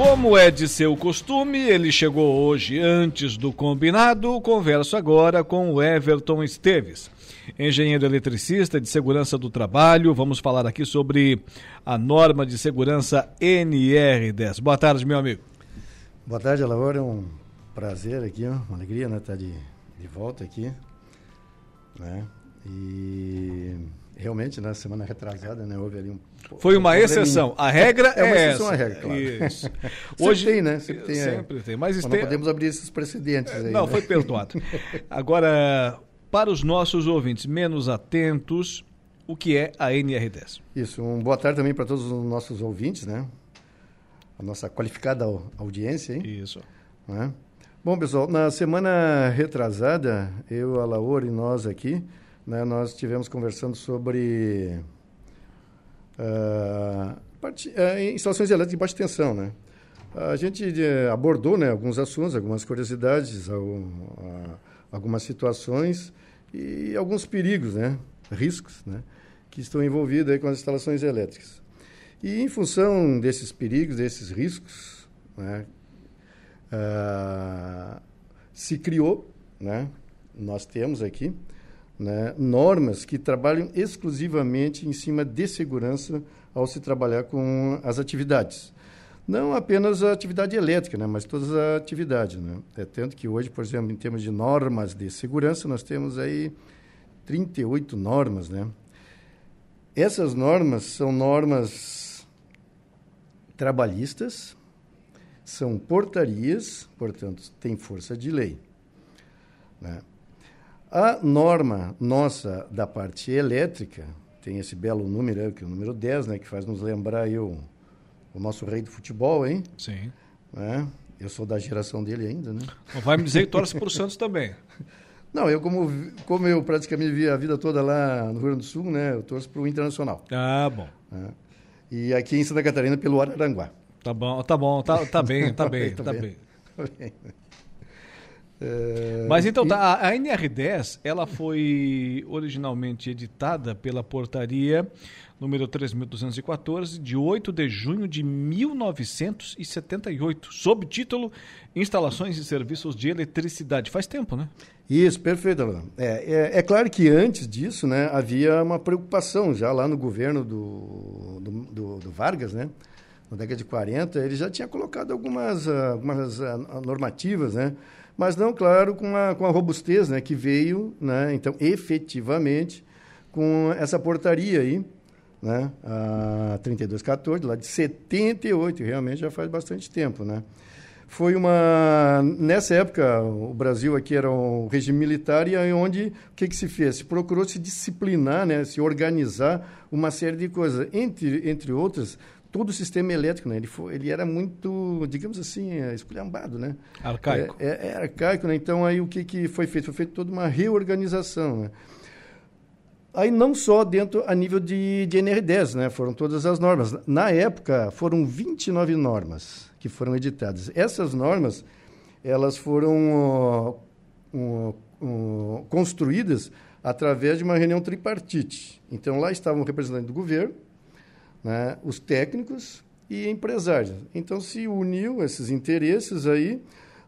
Como é de seu costume, ele chegou hoje antes do combinado. Converso agora com o Everton Esteves, engenheiro eletricista de segurança do trabalho. Vamos falar aqui sobre a norma de segurança NR10. Boa tarde, meu amigo. Boa tarde, Alaor. É um prazer aqui, uma alegria né, estar de, de volta aqui. Né? E realmente na semana retrasada, né, houve ali um Foi uma exceção. A regra é, é uma exceção essa. a regra, claro. Isso. Hoje tem, né? Sempre tem. Sempre é. tem. Mas, tem... não podemos abrir esses precedentes aí. Não, né? foi perdoado. Agora, para os nossos ouvintes menos atentos, o que é a NR10? Isso. Um boa tarde também para todos os nossos ouvintes, né? A nossa qualificada audiência, hein? Isso. Né? Bom, pessoal, na semana retrasada, eu, a Laura e nós aqui, né, nós estivemos conversando sobre uh, uh, instalações elétricas de baixa tensão, né? A gente uh, abordou né, alguns assuntos, algumas curiosidades, algumas situações e alguns perigos, né? riscos, né? que estão envolvidos aí com as instalações elétricas. E em função desses perigos, desses riscos, né? se criou, né? nós temos aqui, né? normas que trabalham exclusivamente em cima de segurança ao se trabalhar com as atividades. Não apenas a atividade elétrica, né, mas todas as atividades. Né? É tanto que hoje, por exemplo, em termos de normas de segurança, nós temos aí 38 normas. Né? Essas normas são normas trabalhistas, são portarias, portanto, tem força de lei. Né? A norma nossa da parte elétrica, tem esse belo número, que é o número 10, né, que faz nos lembrar eu, o nosso rei do futebol, hein? Sim. Né? Eu sou da geração dele ainda, né? Vai me dizer que torce para o Santos também. Não, eu como, como eu praticamente vi a vida toda lá no Rio Grande do Sul, né? Eu torço para o Internacional. Ah, bom. Né? E aqui em Santa Catarina pelo Araranguá. Tá bom, tá bom, tá, tá bem, tá bem, tá bem. Tá bem. É, Mas então, tá, a NR10, ela foi originalmente editada pela portaria número 3214, de 8 de junho de 1978, sob título Instalações e Serviços de Eletricidade. Faz tempo, né? Isso, perfeito, Alan. É, é, é, claro que antes disso, né, havia uma preocupação já lá no governo do, do, do, do Vargas, né? Na década de 40, ele já tinha colocado algumas, algumas normativas, né? Mas não, claro, com a, com a robustez né, que veio, né, então, efetivamente, com essa portaria aí, né, a 3214, lá de 78, realmente já faz bastante tempo, né. Foi uma... Nessa época, o Brasil aqui era um regime militar e aí onde, o que, que se fez? Se procurou se disciplinar, né, se organizar uma série de coisas. Entre, entre outras, todo o sistema elétrico, né? Ele, foi, ele era muito, digamos assim, é, esculhambado, né? Arcaico. É, é, é, arcaico, né? Então, aí o que, que foi feito? Foi feita toda uma reorganização, né? Aí não só dentro a nível de, de NR10, né? Foram todas as normas. Na época, foram 29 normas que foram editadas. Essas normas, elas foram uh, uh, uh, construídas através de uma reunião tripartite. Então, lá estavam representantes do governo, né, os técnicos e empresários. Então se uniu esses interesses aí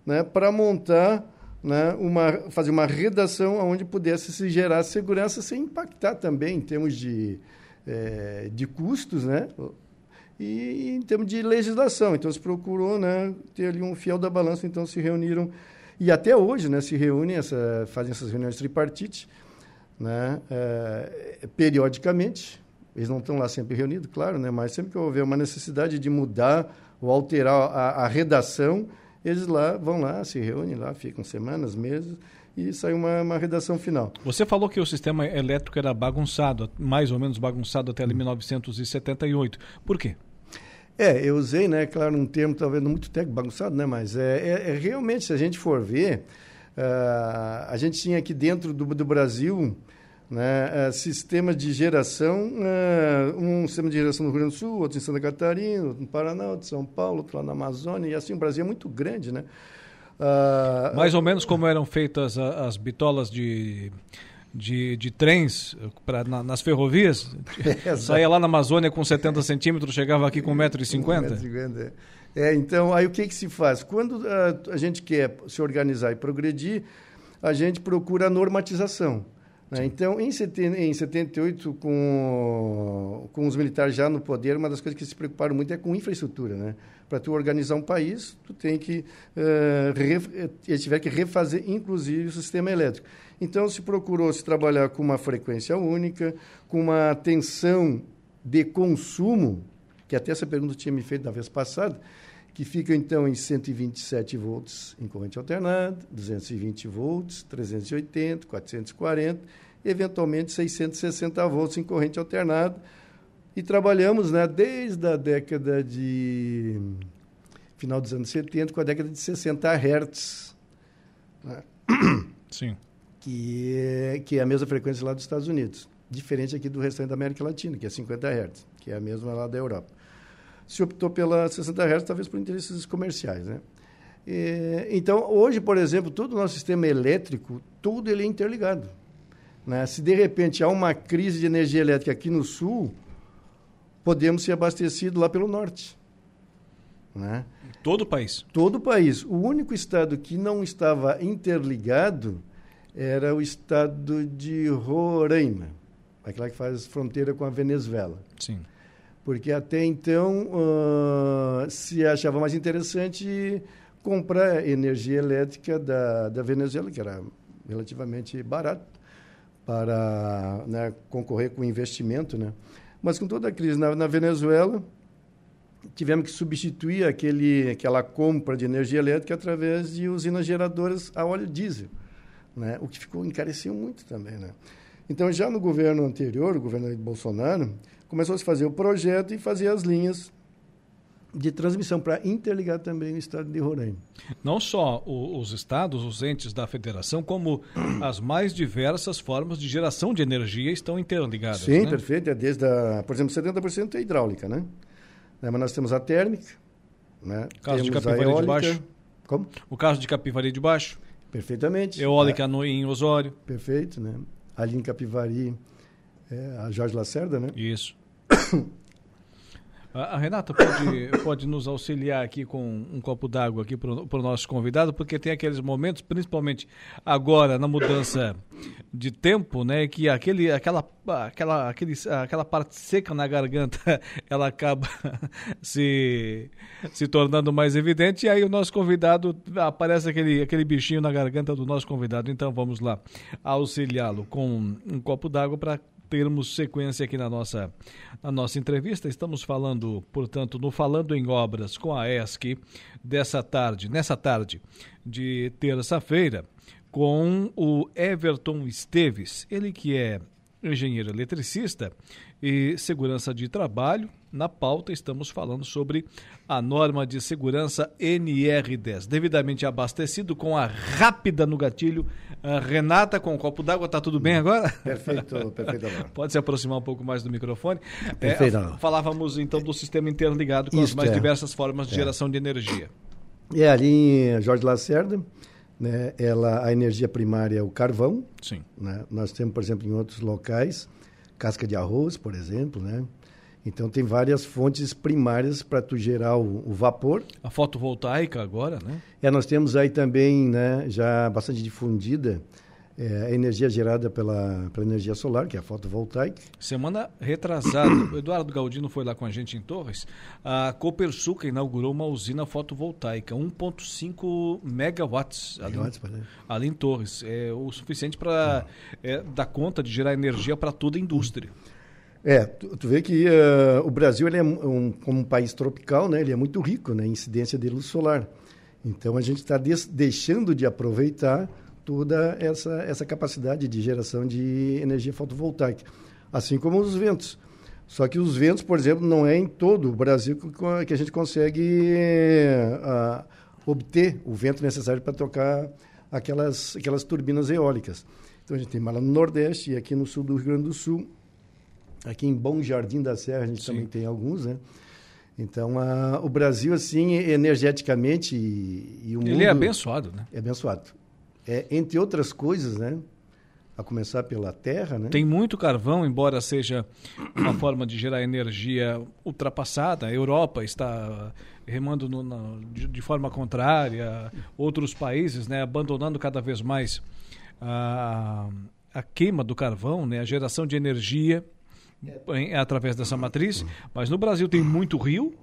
né, para montar né, uma, fazer uma redação onde pudesse se gerar segurança sem impactar também em termos de, é, de custos, né? E em termos de legislação. Então se procurou né, ter ali um fiel da balança, então se reuniram e até hoje né, se reúnem, essa, fazem essas reuniões tripartites né, é, periodicamente, eles não estão lá sempre reunidos, claro, né? mas sempre que houver uma necessidade de mudar ou alterar a, a redação, eles lá vão lá, se reúnem lá, ficam semanas, meses e sai uma, uma, redação final. Você falou que o sistema elétrico era bagunçado, mais ou menos bagunçado até 1978. Por quê? É, eu usei, né, claro, um termo talvez muito técnico, bagunçado, né, mas é, é, é realmente, se a gente for ver, uh, a gente tinha aqui dentro do, do Brasil né, é, sistema de geração, é, um sistema de geração no Rio Grande do Sul, outro em Santa Catarina, outro no Paraná, outro em São Paulo, outro lá na Amazônia, e assim, o Brasil é muito grande, né? Uh, Mais ou menos como eram feitas as, as bitolas de, de, de trens pra, na, nas ferrovias. É, Saía lá na Amazônia com 70 centímetros, chegava aqui com 1,50m. 1,50m. É, então, aí o que, que se faz? Quando a, a gente quer se organizar e progredir, a gente procura a normatização. Né? Então, em, em 78, com, com os militares já no poder, uma das coisas que se preocuparam muito é com infraestrutura. Né? Para tu organizar um país, tu tem que, uh, tiver que refazer, inclusive, o sistema elétrico. Então, se procurou se trabalhar com uma frequência única, com uma tensão de consumo, que até essa pergunta tinha me feito na vez passada, que fica então em 127 volts em corrente alternada, 220 volts, 380, 440, eventualmente 660 volts em corrente alternada. E trabalhamos né, desde a década de final dos anos 70 com a década de 60 Hz. Né? Sim. Que é, que é a mesma frequência lá dos Estados Unidos. Diferente aqui do restante da América Latina, que é 50 Hz, que é a mesma lá da Europa se optou pela 60 Hz, talvez por interesses comerciais, né? E, então, hoje, por exemplo, todo o nosso sistema elétrico, tudo ele é interligado. Né? Se de repente há uma crise de energia elétrica aqui no sul, podemos ser abastecidos lá pelo norte. Né? Todo o país? Todo o país. O único estado que não estava interligado era o estado de Roraima, aquela que faz fronteira com a Venezuela. Sim. Porque até então uh, se achava mais interessante comprar energia elétrica da, da Venezuela, que era relativamente barato, para né, concorrer com investimento. Né? Mas com toda a crise na, na Venezuela, tivemos que substituir aquele, aquela compra de energia elétrica através de usinas geradoras a óleo diesel, né? o que ficou encareceu muito também. Né? Então, já no governo anterior, o governo Bolsonaro, começou a se fazer o projeto e fazer as linhas de transmissão para interligar também o estado de Roraima. Não só o, os estados, os entes da federação, como as mais diversas formas de geração de energia estão interligadas. Sim, né? perfeito. É desde, a, por exemplo, 70% é hidráulica, né? Né, mas nós temos a térmica, né? Caso temos de Capivari eólica, de Baixo. Como? O caso de Capivari de Baixo. Perfeitamente. Eólica é. no, em Osório. Perfeito, né? Ali em Capivari, é, a Jorge Lacerda, né? Isso. A Renata pode, pode nos auxiliar aqui com um copo d'água aqui para o nosso convidado, porque tem aqueles momentos, principalmente agora na mudança de tempo, né, que aquele, aquela, aquela, aquele, aquela parte seca na garganta ela acaba se, se tornando mais evidente e aí o nosso convidado aparece aquele, aquele bichinho na garganta do nosso convidado. Então vamos lá auxiliá-lo com um copo d'água para termos sequência aqui na nossa, na nossa entrevista. Estamos falando, portanto, no Falando em Obras com a ESC dessa tarde, nessa tarde de terça-feira, com o Everton Esteves, ele que é engenheiro eletricista e segurança de trabalho. Na pauta estamos falando sobre a norma de segurança NR10, devidamente abastecido com a rápida no gatilho. A Renata com um copo d'água, tá tudo bem agora? Perfeito, perfeito. Agora. Pode se aproximar um pouco mais do microfone. Perfeito. É, falávamos então do sistema interligado com as mais é. diversas formas de É. geração de energia. É ali em Jorge Lacerda, né? Ela, a energia primária é o carvão. Sim. Né? Nós temos, por exemplo, em outros locais, casca de arroz, por exemplo, né? Então tem várias fontes primárias para tu gerar o, o vapor. A fotovoltaica agora, né? É, nós temos aí também, né, já bastante difundida, é, a energia gerada pela, pela energia solar, que é a fotovoltaica. Semana retrasada, o Eduardo Galdino foi lá com a gente em Torres. A Copersuca inaugurou uma usina fotovoltaica, 1,5 megawatts ali, Megawatts, exemplo. ali em Torres. É o suficiente para dar conta de gerar energia para toda a indústria. É, tu, tu vê que eh, o Brasil ele é um, como um país tropical, né? Ele é muito rico na incidência de luz solar. Então a gente está deixando de aproveitar toda essa, essa capacidade de geração de energia fotovoltaica, assim como os ventos. Só que os ventos, por exemplo, não é em todo o Brasil que, a gente consegue eh, obter o vento necessário para tocar aquelas, aquelas turbinas eólicas. Então a gente tem mais lá no Nordeste e aqui no sul do Rio Grande do Sul. Aqui em Bom Jardim da Serra a gente Sim. também tem alguns, né? Então, a, o Brasil, assim, energeticamente e, e o mundo... Ele é abençoado, né? É abençoado. É, entre outras coisas, né? A começar pela terra, né? Tem muito carvão, embora seja uma forma de gerar energia ultrapassada. A Europa está remando no- de, de forma contrária. Outros países, né, abandonando cada vez mais a, a queima do carvão, né, a geração de energia em- através dessa matriz. Mas no Brasil tem muito rio,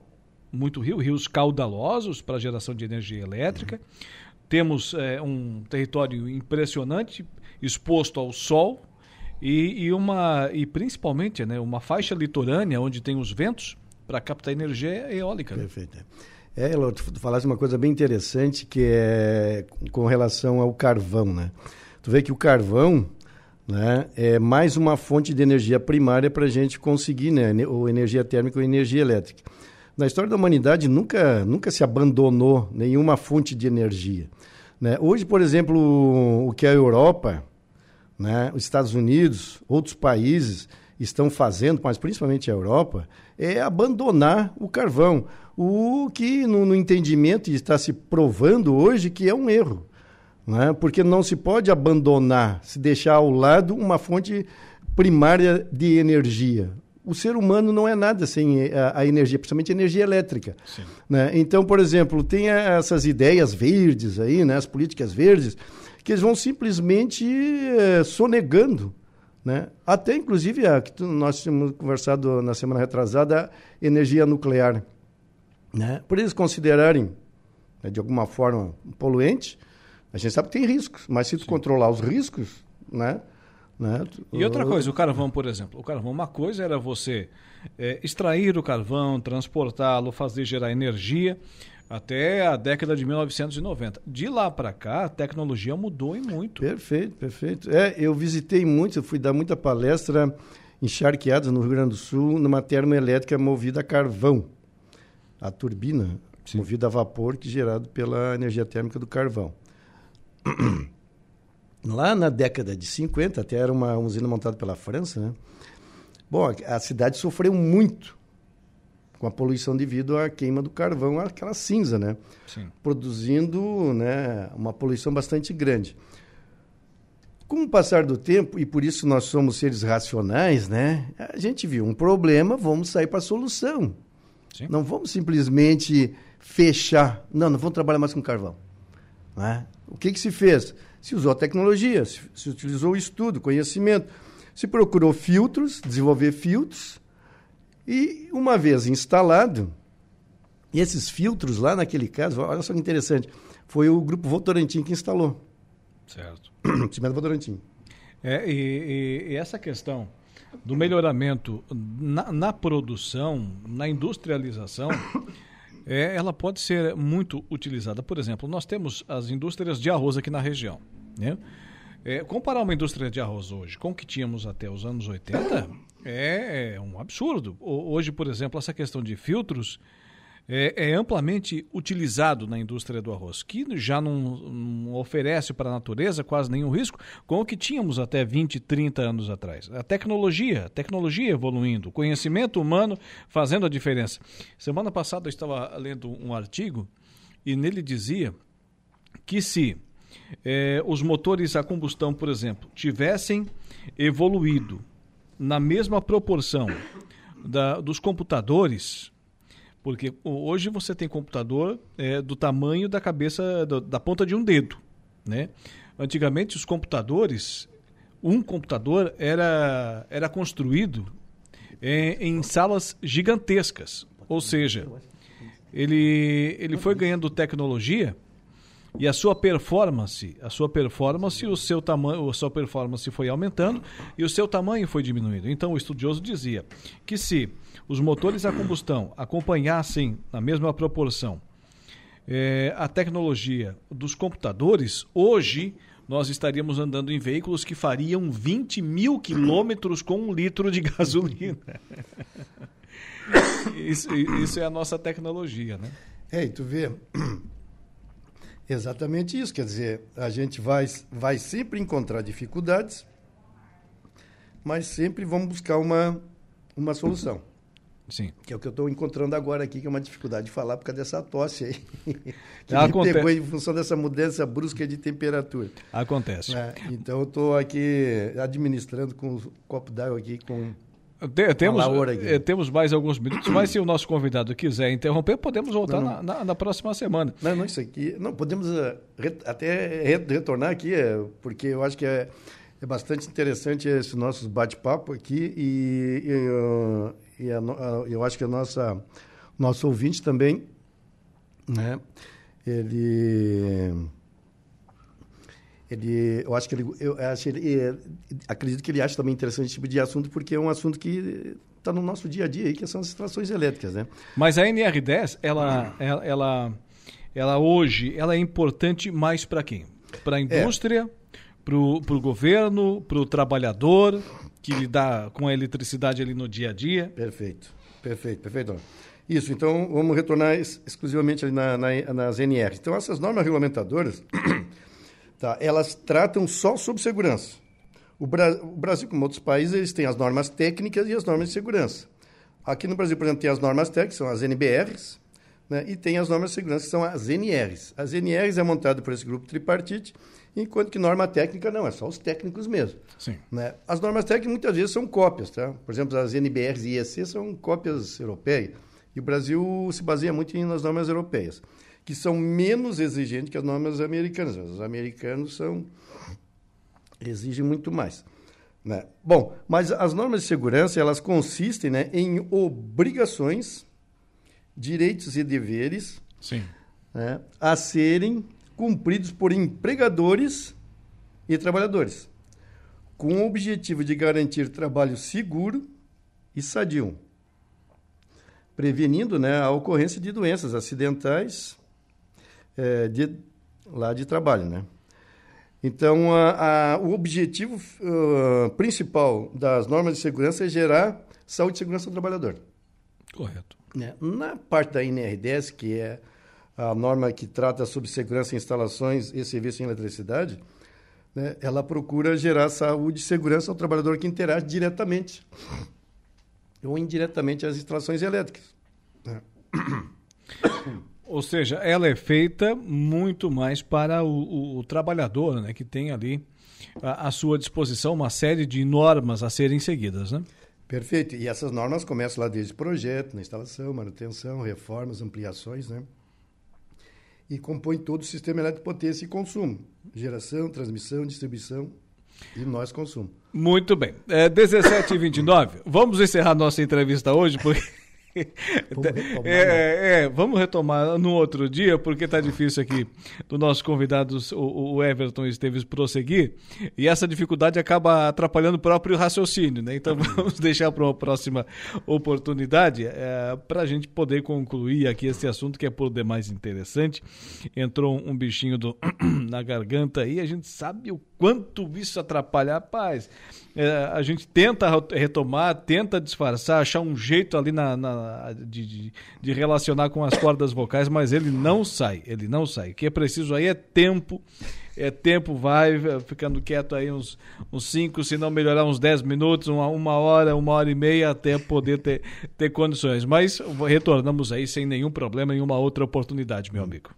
muito rio, rios caudalosos para geração de energia elétrica. Temos eh, um território impressionante, exposto ao sol e, e uma e principalmente né, uma faixa litorânea onde tem os ventos para captar energia eólica. né? Perfeito. É, Elô, tu, tu falaste uma coisa bem interessante que é com relação ao carvão, né? Tu vê que o carvão, né, é mais uma fonte de energia primária para a gente conseguir, né, ou energia térmica ou energia elétrica. Na história da humanidade nunca nunca se abandonou nenhuma fonte de energia, né? Hoje, por exemplo, o, que a Europa, né, os Estados Unidos, outros países estão fazendo, mas principalmente a Europa, é abandonar o carvão. O que, no, no entendimento, está se provando hoje que é um erro. Né? Porque não se pode abandonar, se deixar ao lado uma fonte primária de energia. O ser humano não é nada sem a, a energia, principalmente a energia elétrica. Né? Então, por exemplo, tem essas ideias verdes aí, né? as políticas verdes, que eles vão simplesmente é, sonegando né? Até, inclusive, a, que nós tínhamos conversado na semana retrasada, a energia nuclear. Né? Por eles considerarem, né, de alguma forma, poluente, a gente sabe que tem riscos, mas se tu Sim. controlar os riscos, né? Né e outra coisa, o carvão, por exemplo. O carvão, uma coisa era você é, extrair o carvão, transportá-lo, fazer gerar energia até a década de 1990. De lá para cá, a tecnologia mudou e muito. Perfeito, perfeito. É, eu visitei muito, eu fui dar muita palestra em Charqueadas, no Rio Grande do Sul, numa termoelétrica movida a carvão. A turbina Sim. movida a vapor, que é gerado pela energia térmica do carvão. Lá na década de 50, até era uma usina montada pela França, né? Bom, a cidade sofreu muito com a poluição devido à queima do carvão, aquela cinza, né? Sim. Produzindo né, uma poluição bastante grande. Com o passar do tempo, e por isso nós somos seres racionais, né? A gente viu um problema, vamos sair para a solução. Sim. Não vamos simplesmente fechar. Não, não vamos trabalhar mais com carvão. Né? O que, que se fez? Se usou a tecnologia, se, se utilizou o estudo, conhecimento, se procurou filtros, desenvolver filtros, e uma vez instalado, e esses filtros lá naquele caso, olha só que interessante, foi o grupo Votorantim que instalou. Certo. Cimento Votorantim. É, e, e, e, essa questão do melhoramento na, na produção, na industrialização, é, ela pode ser muito utilizada. Por exemplo, nós temos as indústrias de arroz aqui na região. Né? É, comparar uma indústria de arroz hoje com o que tínhamos até os anos 80 é, é um absurdo. Hoje, por exemplo, essa questão de filtros é, é, amplamente utilizado na indústria do arroz, que já não, não oferece para a natureza quase nenhum risco com o que tínhamos até 20, 30 anos atrás. A tecnologia, a tecnologia evoluindo, o conhecimento humano fazendo a diferença. Semana passada eu estava lendo um artigo e nele dizia que se é, os motores a combustão, por exemplo, tivessem evoluído na mesma proporção da, dos computadores, porque hoje você tem computador é, do tamanho da cabeça, do, da ponta de um dedo, né? Antigamente os computadores, um computador era, era construído em, em salas gigantescas, ou seja, ele, ele foi ganhando tecnologia e a sua performance, a sua performance, o seu tamanho, a sua performance foi aumentando e o seu tamanho foi diminuindo. Então o estudioso dizia que se os motores a combustão acompanhassem na mesma proporção é, a tecnologia dos computadores, hoje nós estaríamos andando em veículos que fariam 20 mil quilômetros com um litro de gasolina. isso, isso é a nossa tecnologia, né? É, e tu vê, Exatamente isso, quer dizer, a gente vai, vai sempre encontrar dificuldades, mas sempre vamos buscar uma, uma solução. Sim. Que é o que eu estou encontrando agora aqui, que é uma dificuldade de falar por causa dessa tosse aí. que me pegou em função dessa mudança brusca de temperatura. Acontece. É, então eu estou aqui administrando com um copo d'água aqui com temos, eh, temos mais alguns minutos, mas se o nosso convidado quiser interromper, podemos voltar não, não. Na, na, na, próxima semana. Não, não, isso aqui. Não, podemos uh, re, até re, retornar aqui, é, porque eu acho que é, é bastante interessante esse nosso bate-papo aqui e, e, uh, e a, a, eu acho que a nossa nosso ouvinte também, né? Ele ele, eu acho que ele, eu acho ele, é, acredito que ele acha também interessante esse tipo de assunto porque é um assunto que está no nosso dia a dia aí, que são as extrações elétricas, né? Mas a NR10, ela, ela, ela, ela hoje, ela é importante mais para quem? Para a indústria, é. para o governo, para o trabalhador que lida com a eletricidade ali no dia a dia? Perfeito, perfeito, perfeito. Isso, então vamos retornar exclusivamente ali na, na, nas NR. Então essas normas regulamentadoras Tá? Elas tratam só sobre segurança. O, Bra o Brasil, como outros países, eles têm as normas técnicas e as normas de segurança. Aqui no Brasil, por exemplo, tem as normas técnicas, são as NBRs, Né? E tem as normas de segurança, que são as NRs. As NRs é montada por esse grupo tripartite, enquanto que norma técnica não, é só os técnicos mesmo. Sim. Né? As normas técnicas muitas vezes são cópias, tá? Por exemplo, as NBRs e IEC são cópias europeias. E o Brasil se baseia muito nas normas europeias, que são menos exigentes que as normas americanas. Os americanos são exigem muito mais. Né? Bom, mas as normas de segurança elas consistem né, em obrigações, direitos e deveres Sim. Né, a serem cumpridos por empregadores e trabalhadores, com o objetivo de garantir trabalho seguro e sadio, prevenindo né, a ocorrência de doenças acidentais é, de, lá de trabalho. Né? Então, a, a, o objetivo uh, principal das normas de segurança é gerar saúde e segurança do trabalhador. Correto. Né? Na parte da NR10, que é a norma que trata sobre segurança em instalações e serviços em eletricidade, né, ela procura gerar saúde e segurança ao trabalhador que interage diretamente ou indiretamente às instalações elétricas. Né? Ou seja, ela é feita muito mais para o, o, o trabalhador, né, que tem ali à, à sua disposição uma série de normas a serem seguidas, né? Perfeito. E essas normas começam lá desde projeto, na instalação, manutenção, reformas, ampliações, né? E compõem todo o sistema elétrico de potência e consumo. Geração, transmissão, distribuição e nós consumo. Muito bem. É 17 e 29 Vamos encerrar nossa entrevista hoje, porque vamos retomar, é, é, vamos retomar no outro dia, porque está difícil aqui do nosso convidado, o, o, Everton Esteves, prosseguir, e essa dificuldade acaba atrapalhando o próprio raciocínio, né? Então vamos deixar para uma próxima oportunidade é, para a gente poder concluir aqui esse assunto que é por demais interessante. Entrou um bichinho do, na garganta aí, a gente sabe o quanto isso atrapalha. Rapaz, é, a gente tenta retomar, tenta disfarçar, achar um jeito ali na, na de, de, de, relacionar com as cordas vocais, mas ele não sai, ele não sai. O que é preciso aí é tempo, é tempo, vai ficando quieto aí uns 5, se não melhorar uns 10 minutos, uma, uma hora, uma hora e meia, até poder ter, ter condições. Mas retornamos aí sem nenhum problema em uma outra oportunidade, meu amigo.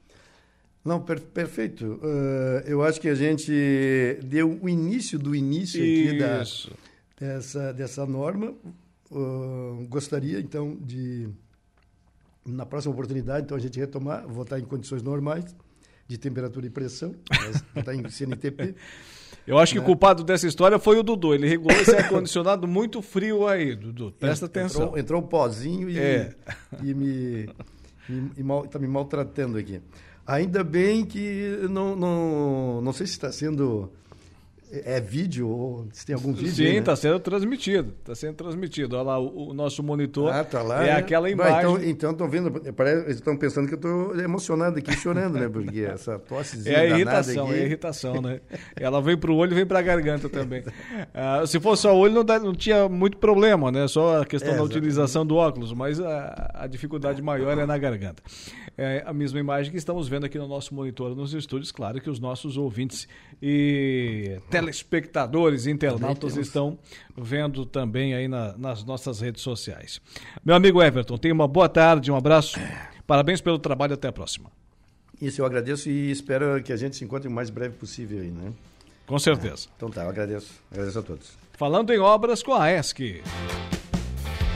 Não, per perfeito. Uh, eu acho que a gente deu o início do início aqui da, dessa, dessa norma. Uh, gostaria, então, de, na próxima oportunidade, então, a gente retomar, votar em condições normais de temperatura e pressão, votar em CNTP. Eu acho que né? o culpado dessa história foi o Dudu. Ele regulou esse ar-condicionado muito frio aí, Dudu. Presta entrou, atenção. Entrou um pozinho e, é. e me, e, mal, tá me maltratando aqui. Ainda bem que não, não, não sei se está sendo é vídeo ou se tem algum vídeo? Sim, está né? sendo transmitido. Está sendo transmitido. Olha lá, o, o nosso monitor ah, tá lá, é, é aquela imagem. então estão vendo, parece, estão pensando que eu estou emocionado aqui, chorando, né? Porque essa tossezinha É a irritação, aqui... é a irritação, né? Ela vem para o olho e vem para a garganta também. Ah, se fosse só o olho, não, dá, não tinha muito problema, né? Só a questão é, da utilização do óculos, mas a, a dificuldade maior é na garganta. É a mesma imagem que estamos vendo aqui no nosso monitor nos estúdios. Claro que os nossos ouvintes e telespectadores, internautas estão vendo também aí na, nas nossas redes sociais. Meu amigo Everton, tenha uma boa tarde, um abraço. Parabéns pelo trabalho, até a próxima. Isso, eu agradeço e espero que a gente se encontre o mais breve possível aí, né? Com certeza. É, então tá, eu agradeço. Agradeço a todos. Falando em obras com a ESC.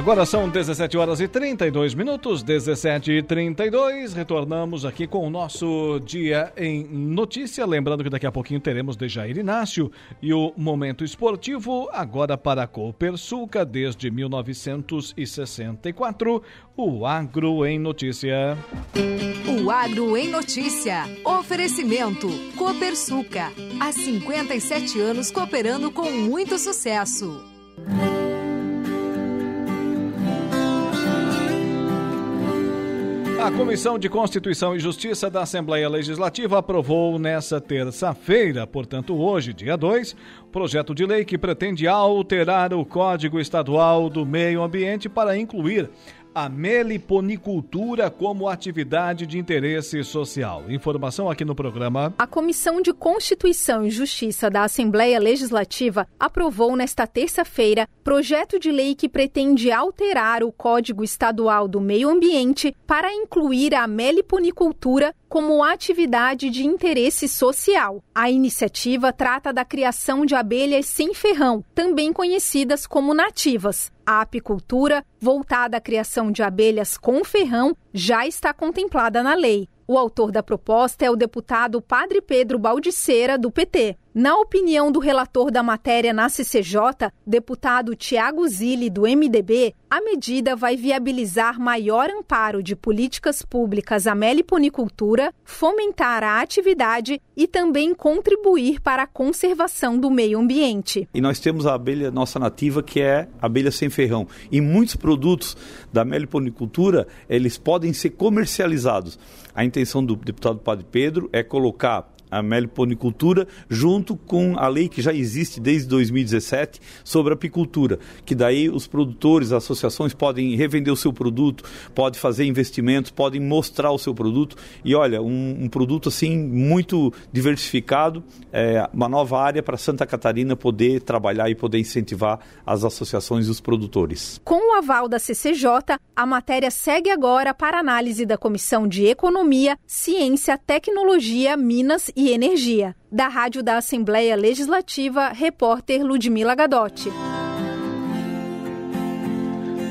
Agora são 17 horas e 32 minutos, 17 e 32. Retornamos aqui com o nosso Dia em Notícia. Lembrando que daqui a pouquinho teremos Dejair Inácio e o Momento Esportivo, agora para a Copersuca, desde 1964. O Agro em Notícia. O Agro em Notícia. Oferecimento. Copersuca. Há 57 anos cooperando com muito sucesso. A Comissão de Constituição e Justiça da Assembleia Legislativa aprovou nesta terça-feira, portanto hoje, dia 2, projeto de lei que pretende alterar o Código Estadual do Meio Ambiente para incluir a meliponicultura como atividade de interesse social. Informação aqui no programa. A Comissão de Constituição e Justiça da Assembleia Legislativa aprovou nesta terça-feira projeto de lei que pretende alterar o Código Estadual do Meio Ambiente para incluir a meliponicultura como atividade de interesse social. A iniciativa trata da criação de abelhas sem ferrão, também conhecidas como nativas. A apicultura, voltada à criação de abelhas com ferrão, já está contemplada na lei. O autor da proposta é o deputado Padre Pedro Baldiceira, do PT. Na opinião do relator da matéria na CCJ, deputado Tiago Zilli, do MDB, a medida vai viabilizar maior amparo de políticas públicas à meliponicultura, fomentar a atividade e também contribuir para a conservação do meio ambiente. E nós temos a abelha nossa nativa, que é a abelha sem ferrão. E muitos produtos da meliponicultura, eles podem ser comercializados. A intenção do deputado Padre Pedro é colocar a meliponicultura, junto com a lei que já existe desde 2017 sobre apicultura, que daí os produtores, as associações podem revender o seu produto, podem fazer investimentos, podem mostrar o seu produto e olha, um, um produto assim muito diversificado, é, uma nova área para Santa Catarina poder trabalhar e poder incentivar as associações e os produtores. Com o aval da CCJ, a matéria segue agora para análise da Comissão de Economia, Ciência, Tecnologia, Minas e Energia. Da Rádio da Assembleia Legislativa, repórter Ludmila Gadotti.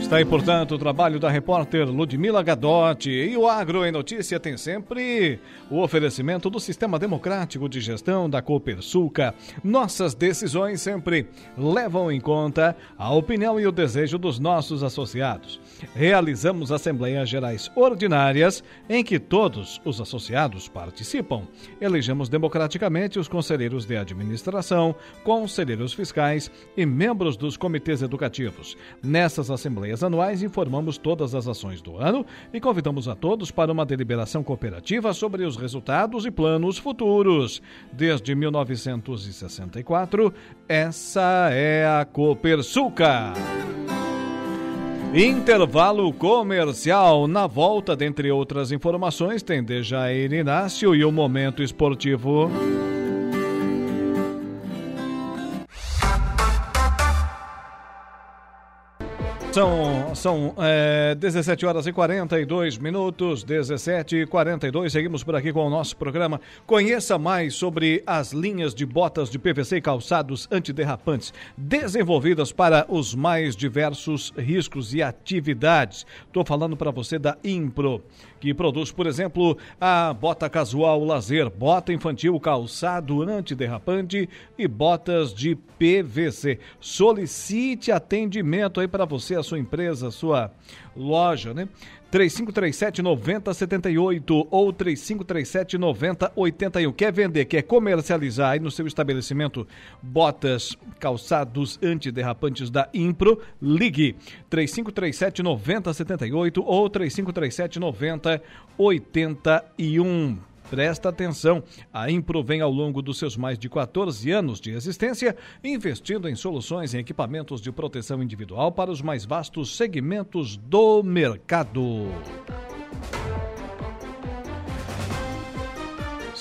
Está aí, portanto, o trabalho da repórter Ludmila Gadotti. E o Agro em Notícia tem sempre o oferecimento do Sistema Democrático de Gestão da Copersuca. Nossas decisões sempre levam em conta a opinião e o desejo dos nossos associados. Realizamos Assembleias Gerais Ordinárias em que todos os associados participam. Elegemos democraticamente os conselheiros de administração, conselheiros fiscais e membros dos comitês educativos. Nessas assembleias anuais informamos todas as ações do ano e convidamos a todos para uma deliberação cooperativa sobre os resultados e planos futuros. Desde 1964, essa é a Copersuca. Intervalo comercial. Na volta, dentre outras informações, tem Dejair Inácio e o Momento Esportivo. São, são é, 17 horas e 42 minutos, 17 e 42. Seguimos por aqui com o nosso programa. Conheça mais sobre as linhas de botas de PVC e calçados antiderrapantes, desenvolvidas para os mais diversos riscos e atividades. Estou falando para você da Impro que produz, por exemplo, a bota casual lazer, bota infantil calçado antiderrapante e botas de PVC. Solicite atendimento aí para você, a sua empresa, a sua loja, né? 3537 9078 ou 3537 9081. Quer vender, quer comercializar aí no seu estabelecimento botas, calçados antiderrapantes da Impro? Ligue 3537 9078 ou 3537 9081. Presta atenção, a Impro vem ao longo dos seus mais de 14 anos de existência investindo em soluções e equipamentos de proteção individual para os mais vastos segmentos do mercado.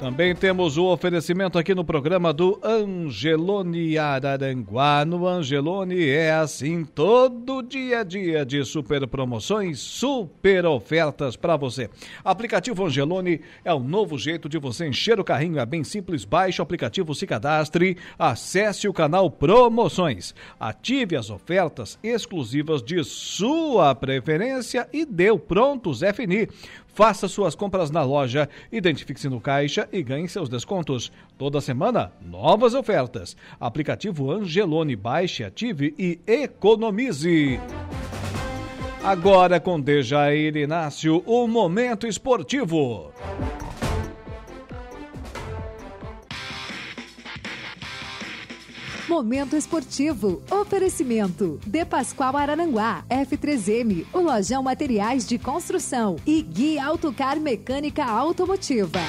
Também temos o oferecimento aqui no programa do Angelone Araranguá. No Angelone é assim todo dia a dia de super promoções, super ofertas para você. Aplicativo Angelone é o novo jeito de você encher o carrinho. É bem simples. Baixe o aplicativo, se cadastre, acesse o canal Promoções, ative as ofertas exclusivas de sua preferência e deu prontos FNI. Faça suas compras na loja, identifique-se no caixa e ganhe seus descontos. Toda semana, novas ofertas. Aplicativo Angelone, baixe, ative e economize. Agora com Dejair Inácio, o Momento Esportivo. Momento Esportivo. Oferecimento. De Pascoal Arananguá. F3M. O Lojão Materiais de Construção. E Guia Autocar Mecânica Automotiva.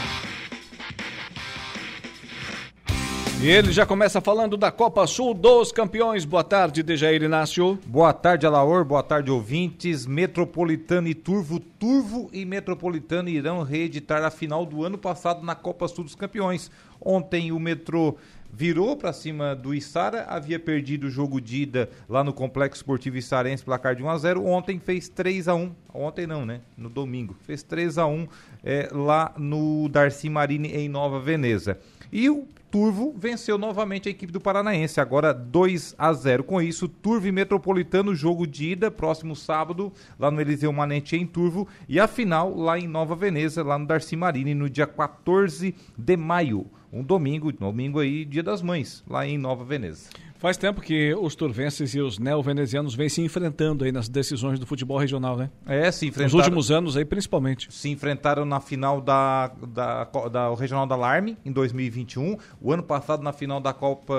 E ele já começa falando da Copa Sul dos Campeões. Boa tarde, Dejair Inácio. Boa tarde, Alaor. Boa tarde, ouvintes. Metropolitano e Turvo. Turvo e Metropolitano irão reeditar a final do ano passado na Copa Sul dos Campeões. Ontem o Metro virou para cima do Isara, havia perdido o jogo de ida lá no Complexo Esportivo Issarense, placar de 1 a 0 Ontem fez 3 a 1 Ontem não, né? No domingo. Fez 3 a 1 é, lá no Darcy Marini, em Nova Veneza. E o Turvo venceu novamente a equipe do Paranaense, agora 2 a 0. Com isso, Turvo e Metropolitano, jogo de ida, próximo sábado, lá no Eliseu Manente em Turvo, e a final lá em Nova Veneza, lá no Darcy Marini, no dia 14 de maio um domingo, domingo aí, Dia das Mães, lá em Nova Veneza. Faz tempo que os turvenses e os neo-venezianos vêm se enfrentando aí nas decisões do futebol regional, né? É, se enfrentaram. Nos últimos anos aí, principalmente. Se enfrentaram na final da, da, da Regional da Alarme, em 2021. O ano passado na final da Copa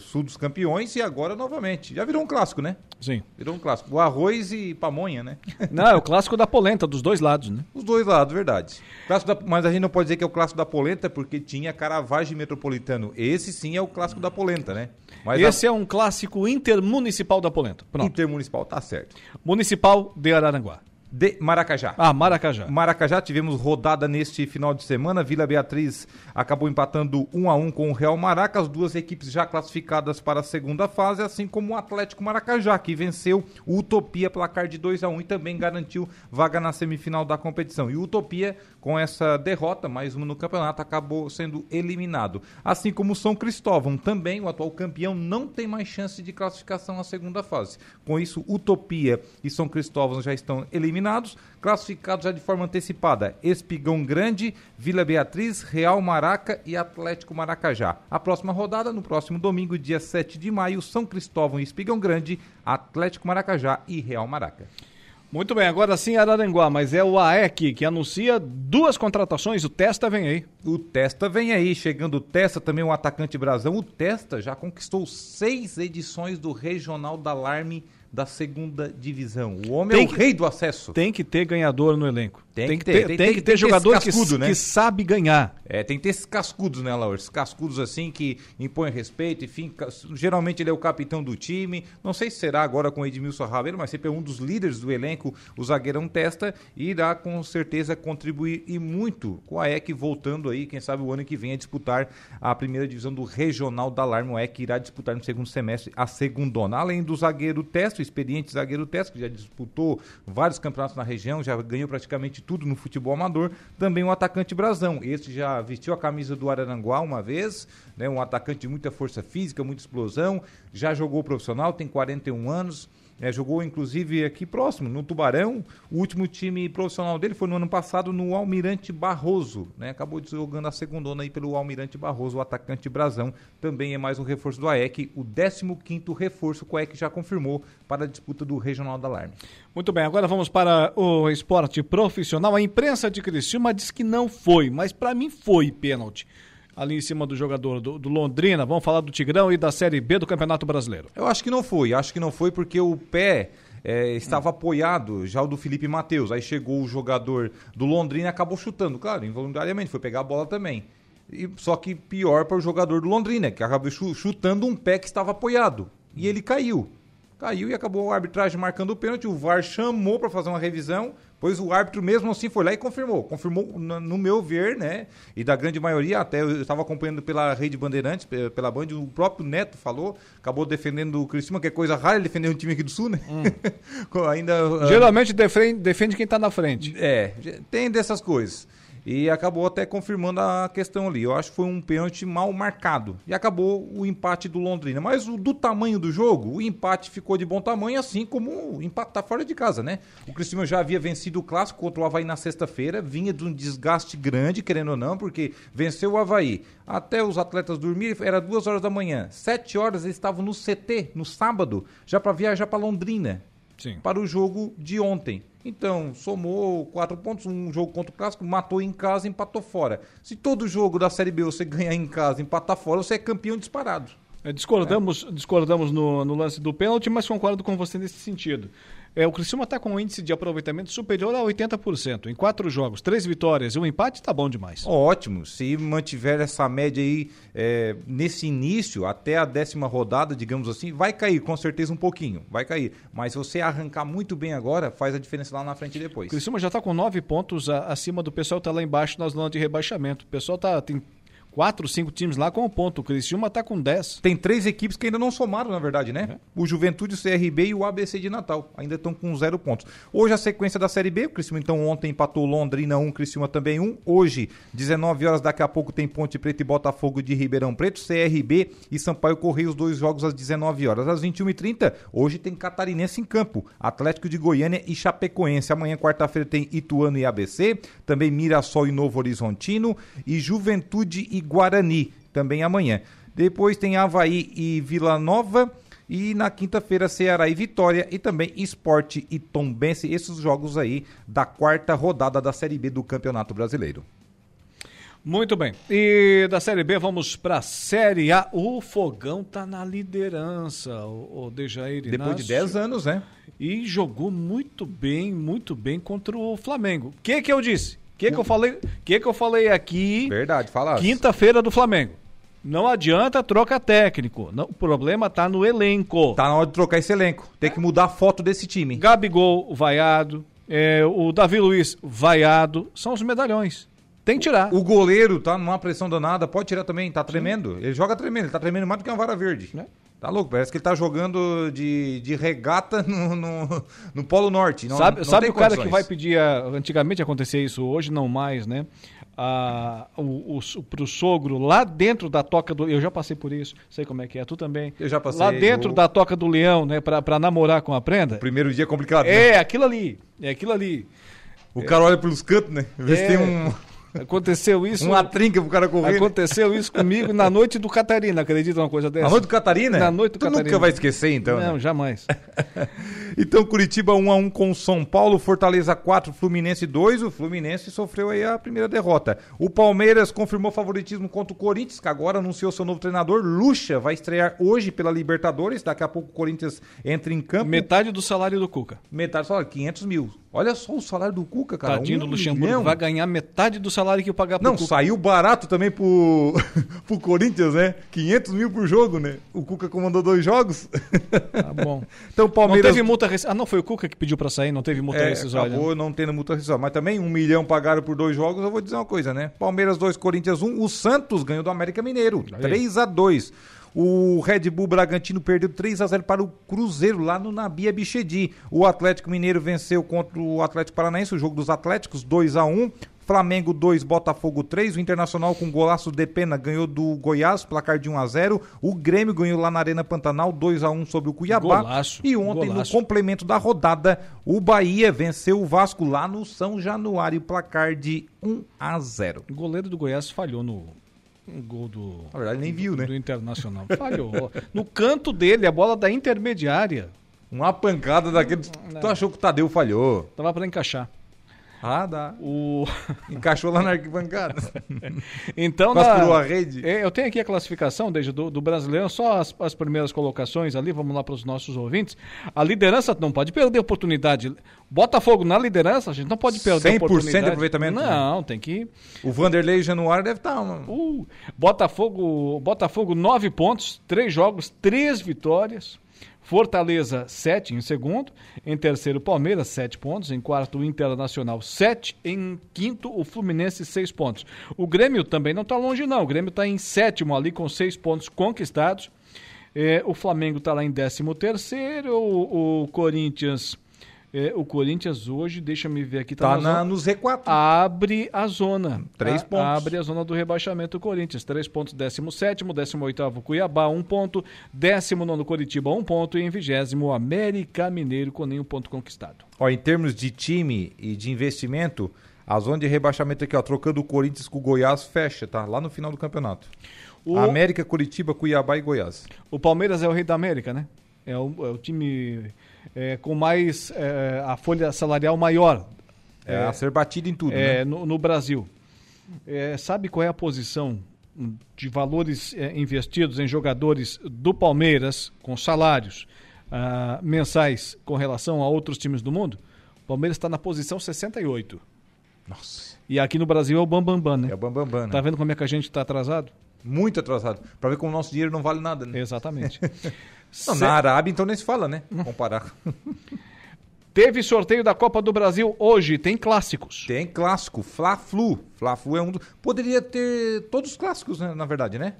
Sul dos Campeões e agora novamente. Já virou um clássico, né? Sim. Virou um clássico. O arroz e pamonha, né? Não, é o clássico da polenta, dos dois lados, né? Os dois lados, verdade. Da, mas a gente não pode dizer que é o clássico da polenta porque tinha Caravagem Metropolitano. Esse sim é o clássico da polenta, né? Mas Esse a... é um clássico intermunicipal da polenta. Pronto. Intermunicipal, tá certo. Municipal de Araranguá de Maracajá. Ah, Maracajá. Maracajá, tivemos rodada neste final de semana. Vila Beatriz acabou empatando 1 a 1 com o Real Maraca, as duas equipes já classificadas para a segunda fase, assim como o Atlético Maracajá, que venceu o Utopia placar de 2 a 1 e também garantiu vaga na semifinal da competição. E o Utopia, com essa derrota, mais uma no campeonato, acabou sendo eliminado. Assim como o São Cristóvão, também o atual campeão não tem mais chance de classificação à segunda fase. Com isso, Utopia e São Cristóvão já estão eliminados eliminados, classificados já de forma antecipada: Espigão Grande, Vila Beatriz, Real Maraca e Atlético Maracajá. A próxima rodada, no próximo domingo, dia 7 de maio, São Cristóvão e Espigão Grande, Atlético Maracajá e Real Maraca. Muito bem, agora sim Araranguá, mas é o AEC que anuncia duas contratações, o Testa vem aí. O Testa vem aí, chegando o Testa, também um atacante brasão. O Testa já conquistou seis edições do Regional da Alarme da segunda divisão. O homem tem é o que, rei do acesso. Tem que ter ganhador no elenco. Tem, tem que ter, tem, tem, que ter jogador cascudo, que, né? que sabe ganhar. É, tem que ter esses cascudos, né, Laura? Esses cascudos assim que impõem respeito, enfim. Geralmente ele é o capitão do time. Não sei se será agora com o Edmilson Rabeiro, mas sempre é um dos líderes do elenco, o zagueirão Testa, e irá com certeza contribuir e muito com a EC voltando aí, quem sabe o ano que vem a disputar a primeira divisão do Regional da Alarme. O EC irá disputar no segundo semestre a segundona. Além do zagueiro Testa, o experiente zagueiro Testa, que já disputou vários campeonatos na região, já ganhou praticamente tudo no futebol amador, também um atacante brasão. Esse já vestiu a camisa do Araranguá uma vez, né, um atacante de muita força física, muita explosão, já jogou profissional, tem 41 anos, É, jogou inclusive aqui próximo, no Tubarão. O último time profissional dele foi no ano passado no Almirante Barroso. Né? Acabou jogando a segundona aí pelo Almirante Barroso, o atacante Brasão. Também é mais um reforço do AEC, o 15 reforço que o AEC já confirmou para a disputa do Regional da Alarme. Muito bem, agora vamos para o esporte profissional. A imprensa de Criciúma diz que não foi, mas para mim foi pênalti ali em cima do jogador do, do, Londrina. Vamos falar do Tigrão e da Série B do Campeonato Brasileiro. Eu acho que não foi, acho que não foi porque o pé é, estava hum. apoiado já o do Felipe Matheus. Aí chegou o jogador do Londrina e acabou chutando, claro, involuntariamente, foi pegar a bola também. E, só que pior para o jogador do Londrina, que acabou chutando um pé que estava apoiado. E ele caiu. Caiu e acabou a arbitragem marcando o pênalti. O VAR chamou para fazer uma revisão. Pois o árbitro mesmo assim foi lá e confirmou. Confirmou no meu ver, né? E da grande maioria, até eu estava acompanhando pela Rede Bandeirantes, pela Band, o próprio Neto falou, acabou defendendo o Criciúma, que é coisa rara ele defender um time aqui do Sul, né? Hum. Ainda, Geralmente defende, defende quem está na frente. É, tem dessas coisas e acabou até confirmando a questão ali. Eu acho que foi um pênalti mal marcado e acabou o empate do Londrina. Mas o, do tamanho do jogo, o empate ficou de bom tamanho, assim como o empate tá fora de casa, né? O Cristiano já havia vencido o clássico contra o Havaí na sexta-feira, vinha de um desgaste grande, querendo ou não, porque venceu o Havaí. Até os atletas dormirem, era duas horas da manhã. Sete horas eles estavam no CT, no sábado, já para viajar para Londrina. Sim. Para o jogo de ontem. Então, somou quatro pontos, um jogo contra o Clássico, matou em casa e empatou fora. Se todo jogo da Série B você ganhar em casa e empatar fora, você é campeão disparado. É, discordamos é. discordamos no, no, lance do pênalti, mas concordo com você nesse sentido. É, o Criciúma está com um índice de aproveitamento superior a 80%. Em quatro jogos, três vitórias e um empate, está bom demais. Ótimo. Se mantiver essa média aí é, nesse início, até a décima rodada, digamos assim, vai cair com certeza um pouquinho. Vai cair. Mas se você arrancar muito bem agora, faz a diferença lá na frente depois. O Criciúma já está com nove pontos acima do pessoal que está lá embaixo na zona de rebaixamento. O pessoal tá, tem quatro, cinco times lá com um ponto. O Criciúma está com 10. Tem três equipes que ainda não somaram, na verdade, né? É. O Juventude, o CRB e o ABC de Natal. Ainda estão com zero pontos. Hoje a sequência da Série B. O Criciúma, então, ontem empatou Londrina 1, um, Criciúma também 1. Um. Hoje, 19 horas, daqui a pouco tem Ponte Preta e Botafogo de Ribeirão Preto, CRB e Sampaio Correia, os dois jogos às 19 horas. Às 21h30, hoje tem Catarinense em campo. Atlético de Goiânia e Chapecoense. Amanhã, quarta-feira, tem Ituano e ABC. Também Mirassol e Novo Horizontino. E Juventude e Guarani, também amanhã. Depois tem Havaí e Vila Nova. E na quinta-feira, Ceará e Vitória. E também Esporte e Tombense. Esses jogos aí da quarta rodada da Série B do Campeonato Brasileiro. Muito bem. E da Série B vamos para a Série A. O Fogão tá na liderança, o, o Dejair Inácio. Depois de 10 anos, né? E jogou muito bem, muito bem contra o Flamengo. O que que eu disse? Que, que eu falei? que, que eu falei aqui? Verdade, fala. Quinta-feira do Flamengo. Não adianta troca técnico. Não, o problema tá no elenco. Tá na hora de trocar esse elenco. Tem que mudar a foto desse time. Gabigol, vaiado. É, o Davi Luiz, vaiado. São os medalhões. Tem que tirar. O, goleiro tá numa pressão danada. Pode tirar também. Tá tremendo. Ele joga tremendo. Ele tá tremendo mais do que uma vara verde. É. Tá louco, parece que ele tá jogando de, de regata no, no, no Polo Norte. Não, sabe não sabe o cara que vai pedir. A, antigamente acontecia isso, hoje não mais, né? A, o, o, pro sogro lá dentro da toca do. Eu já passei por isso, sei como é que é, tu também. Eu já passei. Lá dentro da toca do leão, né? Pra, pra namorar com a prenda. O primeiro dia é complicado. É, né? aquilo ali. É aquilo ali. O é. cara olha pelos cantos, né? Vê é, se tem um. Aconteceu isso. Uma trinca pro cara correr. Aconteceu isso comigo na noite do Catarina, acredita uma coisa dessa? Na noite do Catarina? Na noite do tu Catarina. nunca vai esquecer, então. Não, né? jamais. então, Curitiba 1 a 1 com São Paulo, Fortaleza 4, Fluminense 2. O Fluminense sofreu aí a primeira derrota. O Palmeiras confirmou favoritismo contra o Corinthians, que agora anunciou seu novo treinador. Lucha vai estrear hoje pela Libertadores. Daqui a pouco o Corinthians entra em campo. Metade do salário do Cuca. Metade do salário, 500 mil. Olha só o salário do Cuca, cara. Tadinho um do Luxemburgo milhão. vai ganhar metade do salário que eu pagar pro Não, Cuca. saiu barato também pro, pro Corinthians, né? 500 mil por jogo, né? O Cuca comandou dois jogos. Tá bom. então o Palmeiras... Não teve multa rescisória. Ah, não, foi o Cuca que pediu pra sair, não teve multa é, rescisória. Acabou não tendo multa rescisória. Mas também um milhão pagaram por dois jogos, eu vou dizer uma coisa, né? Palmeiras 2, Corinthians 1. Um. O Santos ganhou do América Mineiro. Aí. 3 a 2 o Red Bull Bragantino perdeu 3 a 0 para o Cruzeiro lá no Nabia Bichedi. O Atlético Mineiro venceu contra o Atlético Paranaense, o jogo dos Atléticos, 2 a 1 Flamengo 2, Botafogo 3. O Internacional com golaço de pena ganhou do Goiás, placar de 1 a 0 O Grêmio ganhou lá na Arena Pantanal 2 a 1 sobre o Cuiabá. Golaço, e ontem, golaço. no complemento da rodada, o Bahia venceu o Vasco lá no São Januário, placar de 1 a 0 O goleiro do Goiás falhou no no gol do. Na verdade, nem viu, né? Do Internacional. Falhou. no canto dele, a bola da intermediária. Uma pancada daquele. Tu achou que o Tadeu falhou? Tava pra encaixar. Ah, dá. O... Encaixou lá na arquibancada. Então, Vasculhou na... a rede. É, eu tenho aqui a classificação desde do, do brasileiro, só as, as primeiras colocações ali, vamos lá para os nossos ouvintes. A liderança não pode perder a oportunidade. Botafogo na liderança, a gente não pode perder a 100% oportunidade. de aproveitamento? Não, tem que. O Vanderlei Januário deve estar. Uma... Uh, Botafogo, Botafogo, nove pontos, três jogos, três vitórias. Fortaleza, 7 em segundo. Em terceiro, Palmeiras, 7 pontos. Em quarto, Internacional, 7. Em quinto, o Fluminense, 6 pontos. O Grêmio também não está longe, não. O Grêmio está em sétimo ali, com 6 pontos conquistados. É, o Flamengo está lá em décimo terceiro. O, o Corinthians. É, o Corinthians hoje, deixa me ver aqui, Tá na na- zona- no Z4. Abre a zona. Três A- pontos. Abre a zona do rebaixamento o Corinthians. Três pontos, 17 18 Cuiabá, um ponto. 19 Coritiba, um ponto. E em vigésimo, América Mineiro, com nenhum ponto conquistado. Ó, em termos de time e de investimento, a zona de rebaixamento aqui, ó, trocando o Corinthians com o Goiás, fecha, tá? Lá no final do campeonato. O- América, Curitiba, Cuiabá e Goiás. O Palmeiras é o rei da América, né? É o, é o time é, com mais. é, a folha salarial maior. É, a ser batido em tudo, é, né? no, no Brasil. É, sabe qual é a posição de valores é, investidos em jogadores do Palmeiras com salários ah, mensais com relação a outros times do mundo? O Palmeiras está na posição 68. Nossa. E aqui no Brasil é o Bambambam, Bam, Bam, né? É o Bambambam, Bam, Bam, né? Tá vendo como é que a gente está atrasado? Muito atrasado. Pra ver como o nosso dinheiro não vale nada, né? Exatamente. Não, Se- Na Arábia, então nem se fala, né? Comparar. Teve sorteio da Copa do Brasil hoje, tem clássicos. Tem clássico, Fla-Flu. Fla-Flu é um do... Poderia ter todos os clássicos, né, na verdade, né?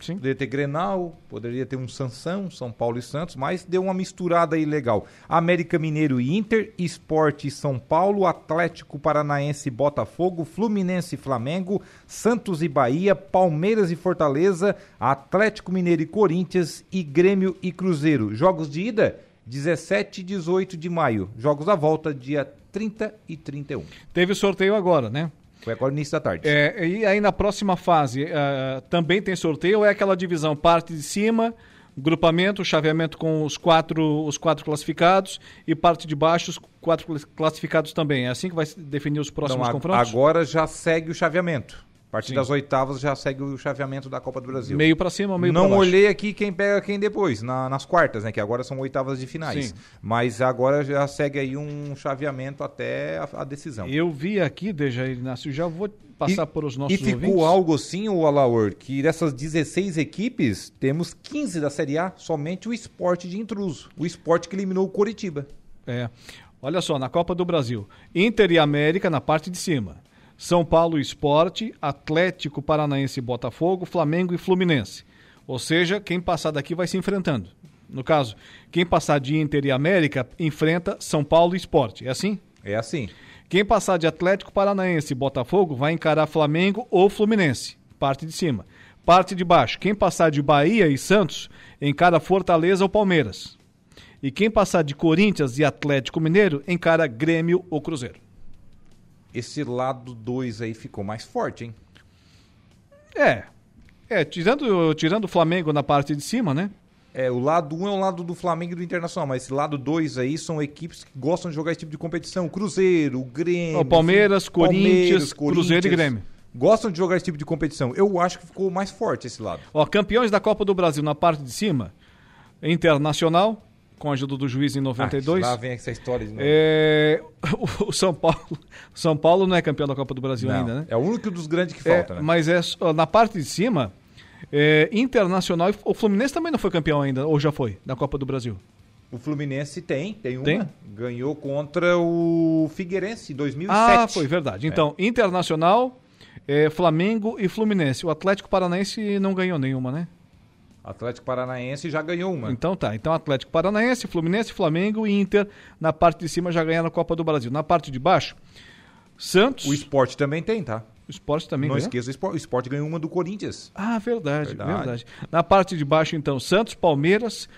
Sim. Poderia ter Grenal, poderia ter um Sansão, São Paulo e Santos, mas deu uma misturada aí legal. América Mineiro e Inter, Esporte e São Paulo, Atlético Paranaense e Botafogo, Fluminense e Flamengo, Santos e Bahia, Palmeiras e Fortaleza, Atlético Mineiro e Corinthians e Grêmio e Cruzeiro. Jogos de ida, 17 e 18 de maio. Jogos da volta, dia 30 e 31. Teve sorteio agora, né? Foi agora no início da tarde. É, e aí na próxima fase eh, também tem sorteio ou é aquela divisão parte de cima, grupamento, chaveamento com os quatro, os quatro classificados e parte de baixo os quatro clas- classificados também. É assim que vai definir os próximos Então, a- confrontos? Agora já segue o chaveamento. A partir Sim. das oitavas já segue o chaveamento da Copa do Brasil. Meio pra cima, meio Não olhei aqui quem pega quem depois, na- nas quartas, né? Que agora são oitavas de finais. Sim. Mas agora já segue aí um chaveamento até a, a decisão. Eu vi aqui, Deja Inácio, já vou passar por os nossos e ficou ouvintes. algo assim, o Alaor, que dessas 16 equipes, temos 15 da Série A, somente o esporte de intruso. O esporte que eliminou o Coritiba. É. Olha só, na Copa do Brasil, Inter e América na parte de cima. São Paulo Esporte, Atlético Paranaense e Botafogo, Flamengo e Fluminense. Ou seja, quem passar daqui vai se enfrentando. No caso, quem passar de Inter e América enfrenta São Paulo e Esporte. É assim? É assim. Quem passar de Atlético Paranaense e Botafogo vai encarar Flamengo ou Fluminense. Parte de cima. Parte de baixo. Quem passar de Bahia e Santos encara Fortaleza ou Palmeiras. E quem passar de Corinthians e Atlético Mineiro encara Grêmio ou Cruzeiro. Esse lado 2 aí ficou mais forte, hein? É. É, tirando, tirando o Flamengo na parte de cima, né? É, o lado 1 um é o lado do Flamengo e do Internacional, mas esse lado 2 aí são equipes que gostam de jogar esse tipo de competição. Cruzeiro, o Grêmio. O Palmeiras, Corinthians, Cruzeiro e Grêmio. Gostam de jogar esse tipo de competição. Eu acho que ficou mais forte esse lado. Ó, campeões da Copa do Brasil na parte de cima, Internacional, com a ajuda do juiz em 92. Ah, lá vem essa história de novo. É, o, o São Paulo, o São Paulo não é campeão da Copa do Brasil Não, ainda, né? É o único dos grandes que É, falta, né? Mas é na parte de cima, é, Internacional o Fluminense também não foi campeão ainda, ou já foi, da Copa do Brasil. O Fluminense tem, tem uma. Tem? Ganhou contra o Figueirense em 2007. Ah, foi verdade. Então, Internacional, é, Flamengo e Fluminense. O Atlético Paranaense não ganhou nenhuma, né? Atlético Paranaense já ganhou uma. Então tá. Então Atlético Paranaense, Fluminense, Flamengo e Inter na parte de cima já ganharam a Copa do Brasil. Na parte de baixo, Santos. O esporte também tem, tá? O esporte também Não ganhou? esqueça, o esporte, o esporte ganhou uma do Corinthians. Ah, verdade, Verdade. verdade, Na parte de baixo, então, Santos, Palmeiras,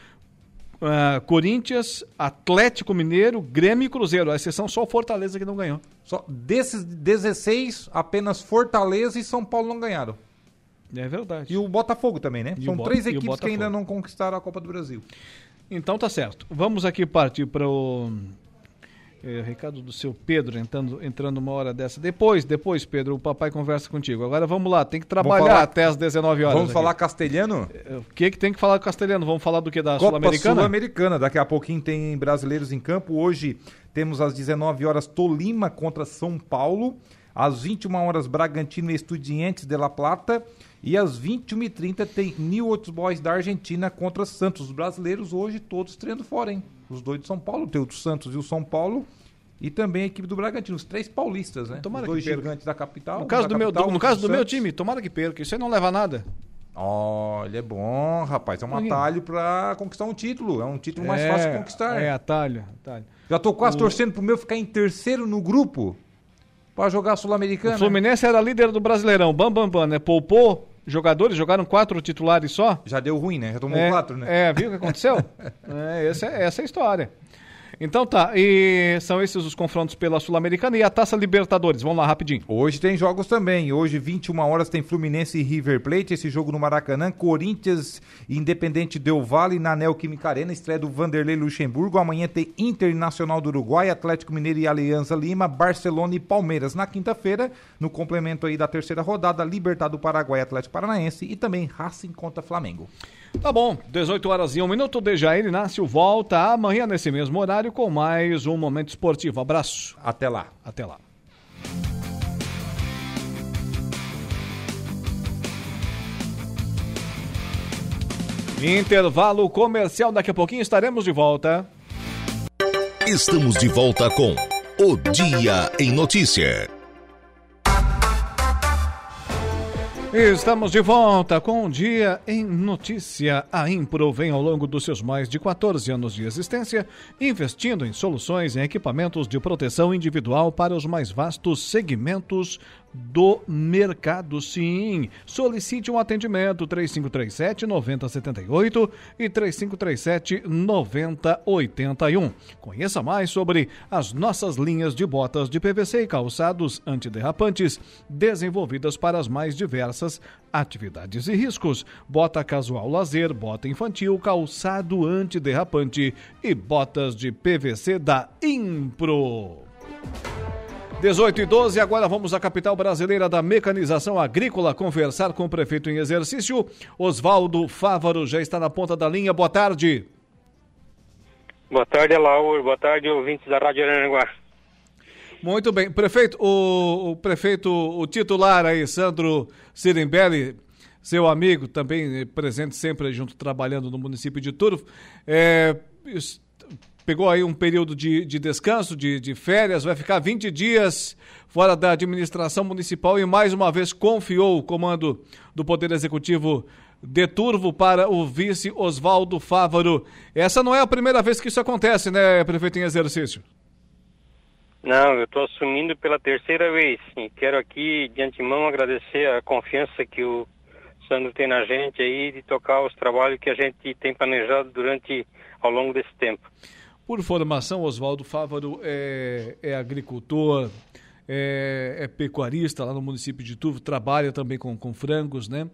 ah, Corinthians, Atlético Mineiro, Grêmio e Cruzeiro. A exceção só o Fortaleza que não ganhou. Só desses 16, apenas Fortaleza e São Paulo não ganharam. É verdade. E o Botafogo também, né? E São três equipes que ainda não conquistaram a Copa do Brasil. Então tá certo. Vamos aqui partir para o eh, recado do seu Pedro entrando, entrando uma hora dessa. Depois, depois, Pedro, o papai conversa contigo. Agora vamos lá, tem que trabalhar falar- até às 19 horas. Vamos aqui. falar castelhano? O que que tem que falar castelhano? Vamos falar do que da Sul-Americana? Sul-Americana. Daqui a pouquinho tem brasileiros em campo. Hoje temos às 19 horas Tolima contra São Paulo. Às 21 horas Bragantino e Estudiantes de La Plata. E às 21h30 tem New Old Boys da Argentina contra Santos. Os brasileiros hoje todos treinando fora, hein? Os dois de São Paulo, tem o Santos e o São Paulo. E também a equipe do Bragantino, os três paulistas, né? Tomara os dois que perca. gigantes da capital. No caso, da do meu, capital, do- no caso do meu time, tomara que perca. Isso aí não leva a nada. Olha, é bom, rapaz. É um Sim. atalho pra conquistar um título. É um título mais É, fácil de conquistar. É, atalho, atalho. Já tô quase O- torcendo pro meu ficar em terceiro no grupo pra jogar a O. Fluminense era líder do Brasileirão. Bam, bam, bam, né? Poupou jogadores, jogaram quatro titulares só. Já deu ruim, né? Já tomou é, quatro, né? É, viu o que aconteceu? é, essa, é- essa é a história. Então tá, e são esses os confrontos pela Sul-Americana e a Taça Libertadores. Vamos lá, rapidinho. Hoje tem jogos também. Hoje, 21 horas, tem Fluminense e River Plate. Esse jogo no Maracanã. Corinthians Independente Del Vale na Neoquímica Arena. Estreia do Vanderlei Luxemburgo. Amanhã tem Internacional do Uruguai, Atlético Mineiro e Alianza Lima, Barcelona e Palmeiras. Na quinta-feira, no complemento aí da terceira rodada, Libertad do Paraguai, Atlético Paranaense e também Racing contra Flamengo. Tá bom, 18 horas e 1 minuto. Dejair Inácio volta amanhã nesse mesmo horário com mais um Momento Esportivo. Abraço. Até lá. Até lá. Intervalo comercial, daqui a pouquinho estaremos de volta. Estamos de volta com O Dia em Notícia. Estamos de volta com o Dia em Notícia. A Impro vem ao longo dos seus mais de 14 anos de existência, investindo em soluções e equipamentos de proteção individual para os mais vastos segmentos do mercado. Sim, solicite um atendimento 3537 9078 e 3537 9081. Conheça mais sobre as nossas linhas de botas de PVC e calçados antiderrapantes desenvolvidas para as mais diversas atividades e riscos. Bota casual lazer, bota infantil, calçado antiderrapante e botas de PVC da Impro. 18 e 12, agora vamos à capital brasileira da mecanização agrícola conversar com o prefeito em exercício. Oswaldo Fávaro já está na ponta da linha. Boa tarde. Boa tarde, Laura. Boa tarde, ouvintes da Rádio Aranaguá. Muito bem. Prefeito, o, o prefeito, o titular aí, Sandro Sirimbelli, seu amigo, também presente sempre junto, trabalhando no município de Turvo, é, pegou aí um período de, de descanso, de, de férias, vai ficar 20 dias fora da administração municipal e mais uma vez confiou o comando do Poder Executivo de Turvo para o vice Oswaldo Fávaro. Essa não é a primeira vez que isso acontece, né, prefeito em exercício? Não, eu estou assumindo pela terceira vez. E quero aqui, de antemão, agradecer a confiança que o Sandro tem na gente aí de tocar os trabalhos que a gente tem planejado durante, ao longo desse tempo. Por formação, Oswaldo Fávaro é, é agricultor, é, é pecuarista lá no município de Turvo, trabalha também com, com frangos, né?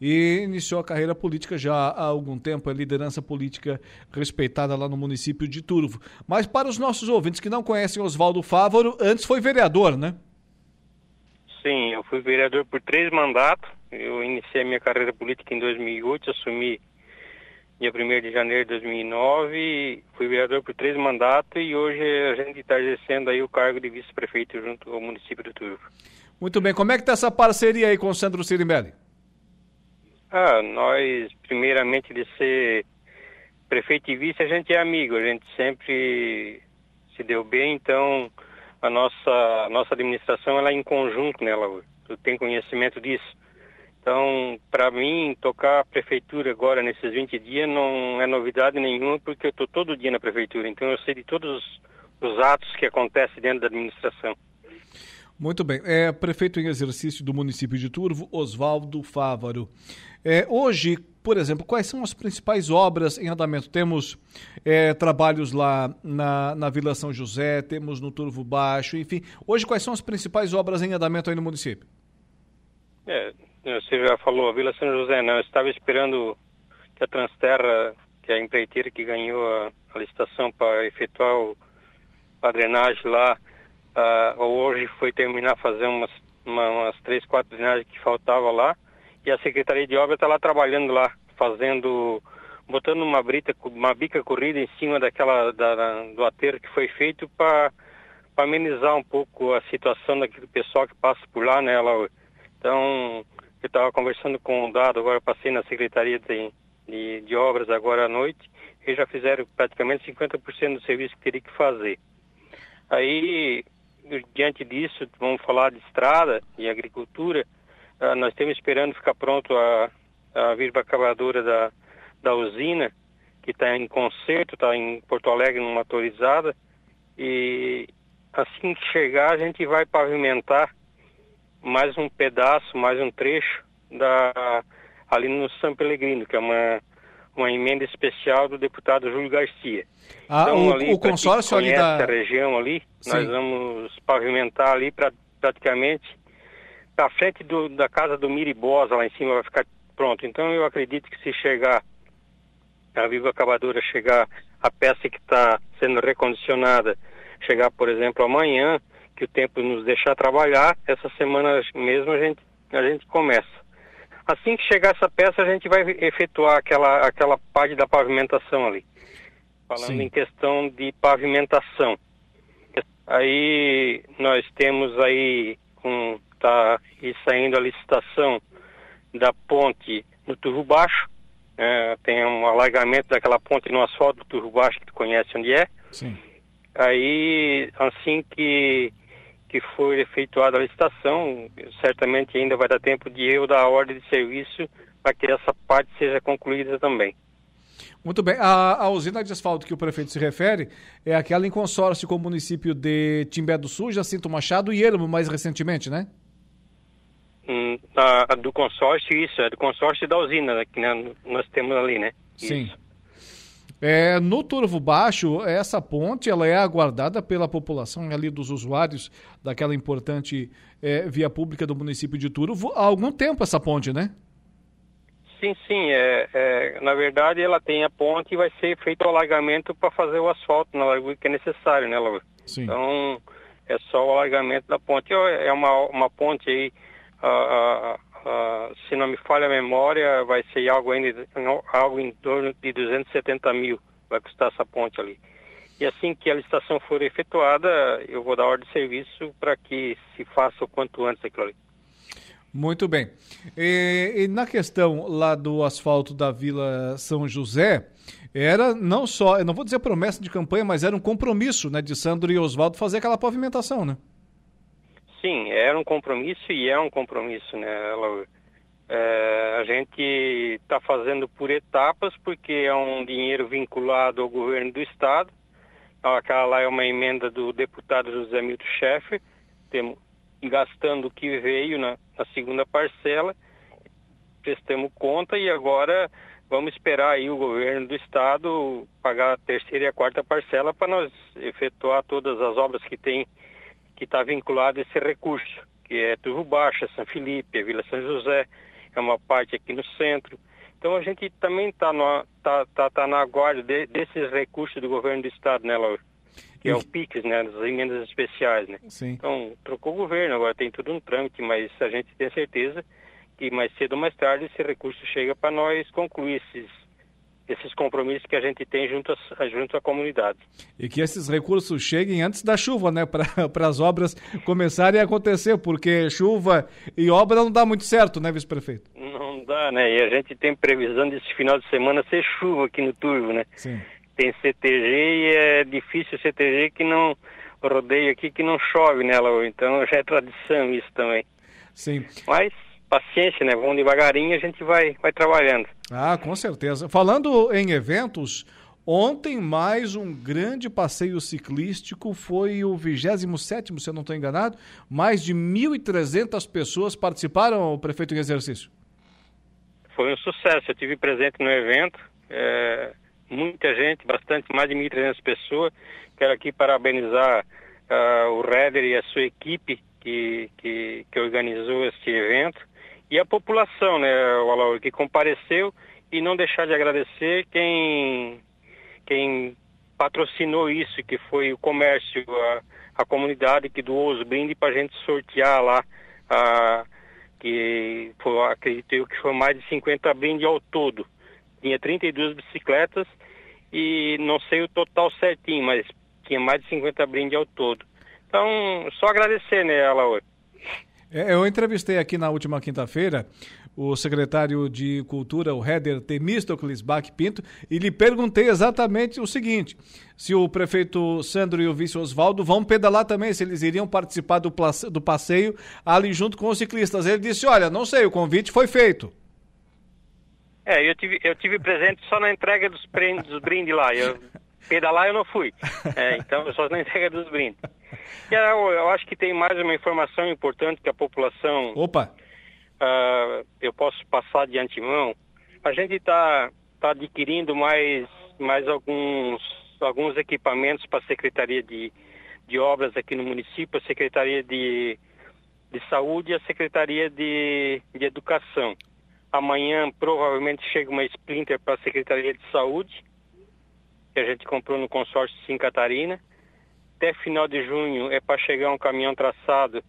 E iniciou a carreira política já há algum tempo, é liderança política respeitada lá no município de Turvo. Mas para os nossos ouvintes que não conhecem Oswaldo Fávaro, antes foi vereador, né? Sim, eu fui vereador por três mandatos. Eu iniciei a minha carreira política em 2008, assumi dia 1 de janeiro de 2009, fui vereador por três mandatos e hoje a gente está exercendo aí o cargo de vice-prefeito junto ao município de Turvo. Muito bem, como é que tá essa parceria aí com o Sandro Sirimbelli? Ah, nós, primeiramente, de ser prefeito e vice, a gente é amigo, a gente sempre se deu bem, então a nossa, a nossa administração ela é em conjunto, né, Laura? Tu tem conhecimento disso. Então, para mim, tocar a prefeitura agora nesses 20 dias não é novidade nenhuma, porque eu estou todo dia na prefeitura, então eu sei de todos os, os atos que acontecem dentro da administração. Muito bem. É, prefeito em exercício do município de Turvo, Oswaldo Fávaro. É, hoje, por exemplo, quais são as principais obras em andamento? Temos é, trabalhos lá na, na Vila São José, temos no Turvo Baixo, enfim. Hoje, quais são as principais obras em andamento aí no município? É, você já falou, a Vila São José, não. Eu estava esperando que a Transterra, que é a empreiteira que ganhou a, a licitação para efetuar a drenagem lá, uh, hoje foi terminar fazer umas, uma, umas três, quatro drenagens que faltava lá e a Secretaria de Obras está lá trabalhando lá, fazendo, botando uma brita, uma bica corrida em cima daquela da, do aterro que foi feito para amenizar um pouco a situação daquele pessoal que passa por lá, né? Ela, então, eu estava conversando com o Dado, agora passei na Secretaria de, de, de Obras agora à noite, e já fizeram praticamente 50% do serviço que teria que fazer. Aí, diante disso, vamos falar de estrada e agricultura, uh, nós estamos esperando ficar pronto a, a virba acabadora da, da usina, que está em conserto, está em Porto Alegre numa autorizada, e assim que chegar a gente vai pavimentar mais um pedaço, mais um trecho da, ali no São Pelegrino, que é uma, uma emenda especial do deputado Júlio Garcia. Ah, então, o, ali, o consórcio ali da... região ali, Sim. nós vamos pavimentar ali pra, praticamente à frente do, da casa do Miribosa, lá em cima vai ficar pronto. Então eu acredito que se chegar a Viva Acabadora chegar a peça que está sendo recondicionada, chegar, por exemplo, amanhã, que o tempo nos deixar trabalhar, essa semana mesmo a gente, a gente começa. Assim que chegar essa peça, a gente vai efetuar aquela, aquela parte da pavimentação ali. Falando Sim. em questão de pavimentação. Aí nós temos aí um tá saindo a licitação da ponte no Turro Baixo. É, tem um alargamento daquela ponte no asfalto do Turro Baixo, que tu conhece onde é. Sim. Aí, assim que, que for efetuada a licitação, certamente ainda vai dar tempo de eu dar a ordem de serviço para que essa parte seja concluída também. Muito bem. A, a, usina de asfalto que o prefeito se refere é aquela em consórcio com o município de Timbé do Sul, Jacinto Machado e Ermo, mais recentemente, né? Hum, a, a do consórcio, isso, é do consórcio da usina né, que né, nós temos ali, né? Sim. É, no Turvo Baixo, essa ponte ela é aguardada pela população ali dos usuários daquela importante é, via pública do município de Turvo há algum tempo essa ponte, né? Sim, sim. É, é, na verdade, ela tem a ponte e vai ser feito o alargamento para fazer o asfalto na largura que é necessário, né, Laura? Sim. Então, é só o alargamento da ponte. É uma, uma ponte aí, uh, uh, uh, se não me falha a memória, vai ser algo, ainda, algo em torno de 270 mil, vai custar essa ponte ali. E assim que a licitação for efetuada, eu vou dar ordem de serviço para que se faça o quanto antes aquilo ali. Muito bem. E, e, na questão lá do asfalto da Vila São José, era não só, eu não vou dizer promessa de campanha, mas era um compromisso né, de Sandro e Oswaldo fazer aquela pavimentação, né? Sim, era um compromisso e é um compromisso, né, É, a gente está fazendo por etapas porque é um dinheiro vinculado ao governo do estado. Aquela lá é uma emenda do deputado José Milton Schaeffer. Temos, gastando o que veio na, na segunda parcela, prestamos conta e agora vamos esperar aí o governo do estado pagar a terceira e a quarta parcela para nós efetuar todas as obras que tem que está vinculado a esse recurso, que é Turvo Baixa, São Felipe, a Vila São José, é uma parte aqui no centro. Então a gente também está tá, tá, tá na guarda de, desses recursos do governo do estado, né, Laura? que é o PIX, né, as emendas especiais, né? Sim. Então, trocou o governo, agora tem tudo um trâmite, mas a gente tem certeza que mais cedo ou mais tarde esse recurso chega para nós concluir esses, esses compromissos que a gente tem junto, a, junto à comunidade. E que esses recursos cheguem antes da chuva, né, para as obras começarem a acontecer, porque chuva e obra não dá muito certo, né, vice-prefeito? Não dá, né, e a gente tem previsão desse final de semana ser chuva aqui no Turvo, né? Sim tem CTG e é difícil CTG que não rodeio aqui que não chove nela, então já é tradição isso também. Sim. Mas paciência, né? Vamos devagarinho, a gente vai vai trabalhando. Ah, com certeza. Falando em eventos, Ontem, mais um grande passeio ciclístico, foi o 27, se eu não estou enganado. Mais de 1.300 pessoas participaram, o prefeito em exercício. Foi um sucesso, eu tive presente no evento, é, muita gente, bastante, mais de 1.300 pessoas. Quero aqui parabenizar uh, o Reder e a sua equipe que, que, que, organizou este evento e a população, né, o que compareceu e não deixar de agradecer quem quem patrocinou isso, que foi o comércio, a, a comunidade que doou os brindes para a gente sortear lá, a, que foi, acredito eu que foi mais de 50 brindes ao todo. Tinha 32 bicicletas e não sei o total certinho, mas tinha mais de 50 brindes ao todo. Então, só agradecer, né, Alaor? É, eu entrevistei aqui na última quinta-feira o secretário de Cultura, o Heder Temístocles Bach Pinto, e lhe perguntei exatamente o seguinte: se o prefeito Sandro e o vice Oswaldo vão pedalar também, se eles iriam participar do, do passeio ali junto com os ciclistas. Ele disse: olha, não sei, o convite foi feito. É, eu tive, eu tive presente só na entrega dos, dos brindes lá. Eu, pedalar eu não fui. É, então, só na entrega dos brindes. E eu, eu acho que tem mais uma informação importante que a população. Opa! uh, eu posso passar de antemão, a gente está tá adquirindo mais, mais alguns, alguns equipamentos para a Secretaria de, de Obras aqui no município, a Secretaria de, de Saúde e a Secretaria de, de Educação. Amanhã provavelmente chega uma Splinter para a Secretaria de Saúde, que a gente comprou no consórcio Sim Catarina. Até final de junho é para chegar um caminhão traçado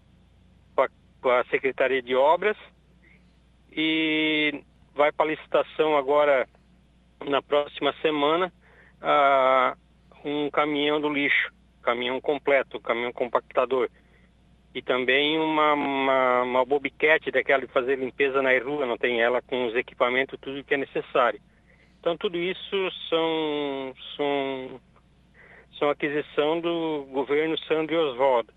para a Secretaria de Obras e vai para licitação agora na próxima semana uh, um caminhão do lixo, caminhão completo, caminhão compactador e também uma, uma, uma daquela de fazer limpeza na rua, não tem ela com os equipamentos, tudo que é necessário. Então tudo isso são, são, são aquisição do governo Sandro Oswaldo.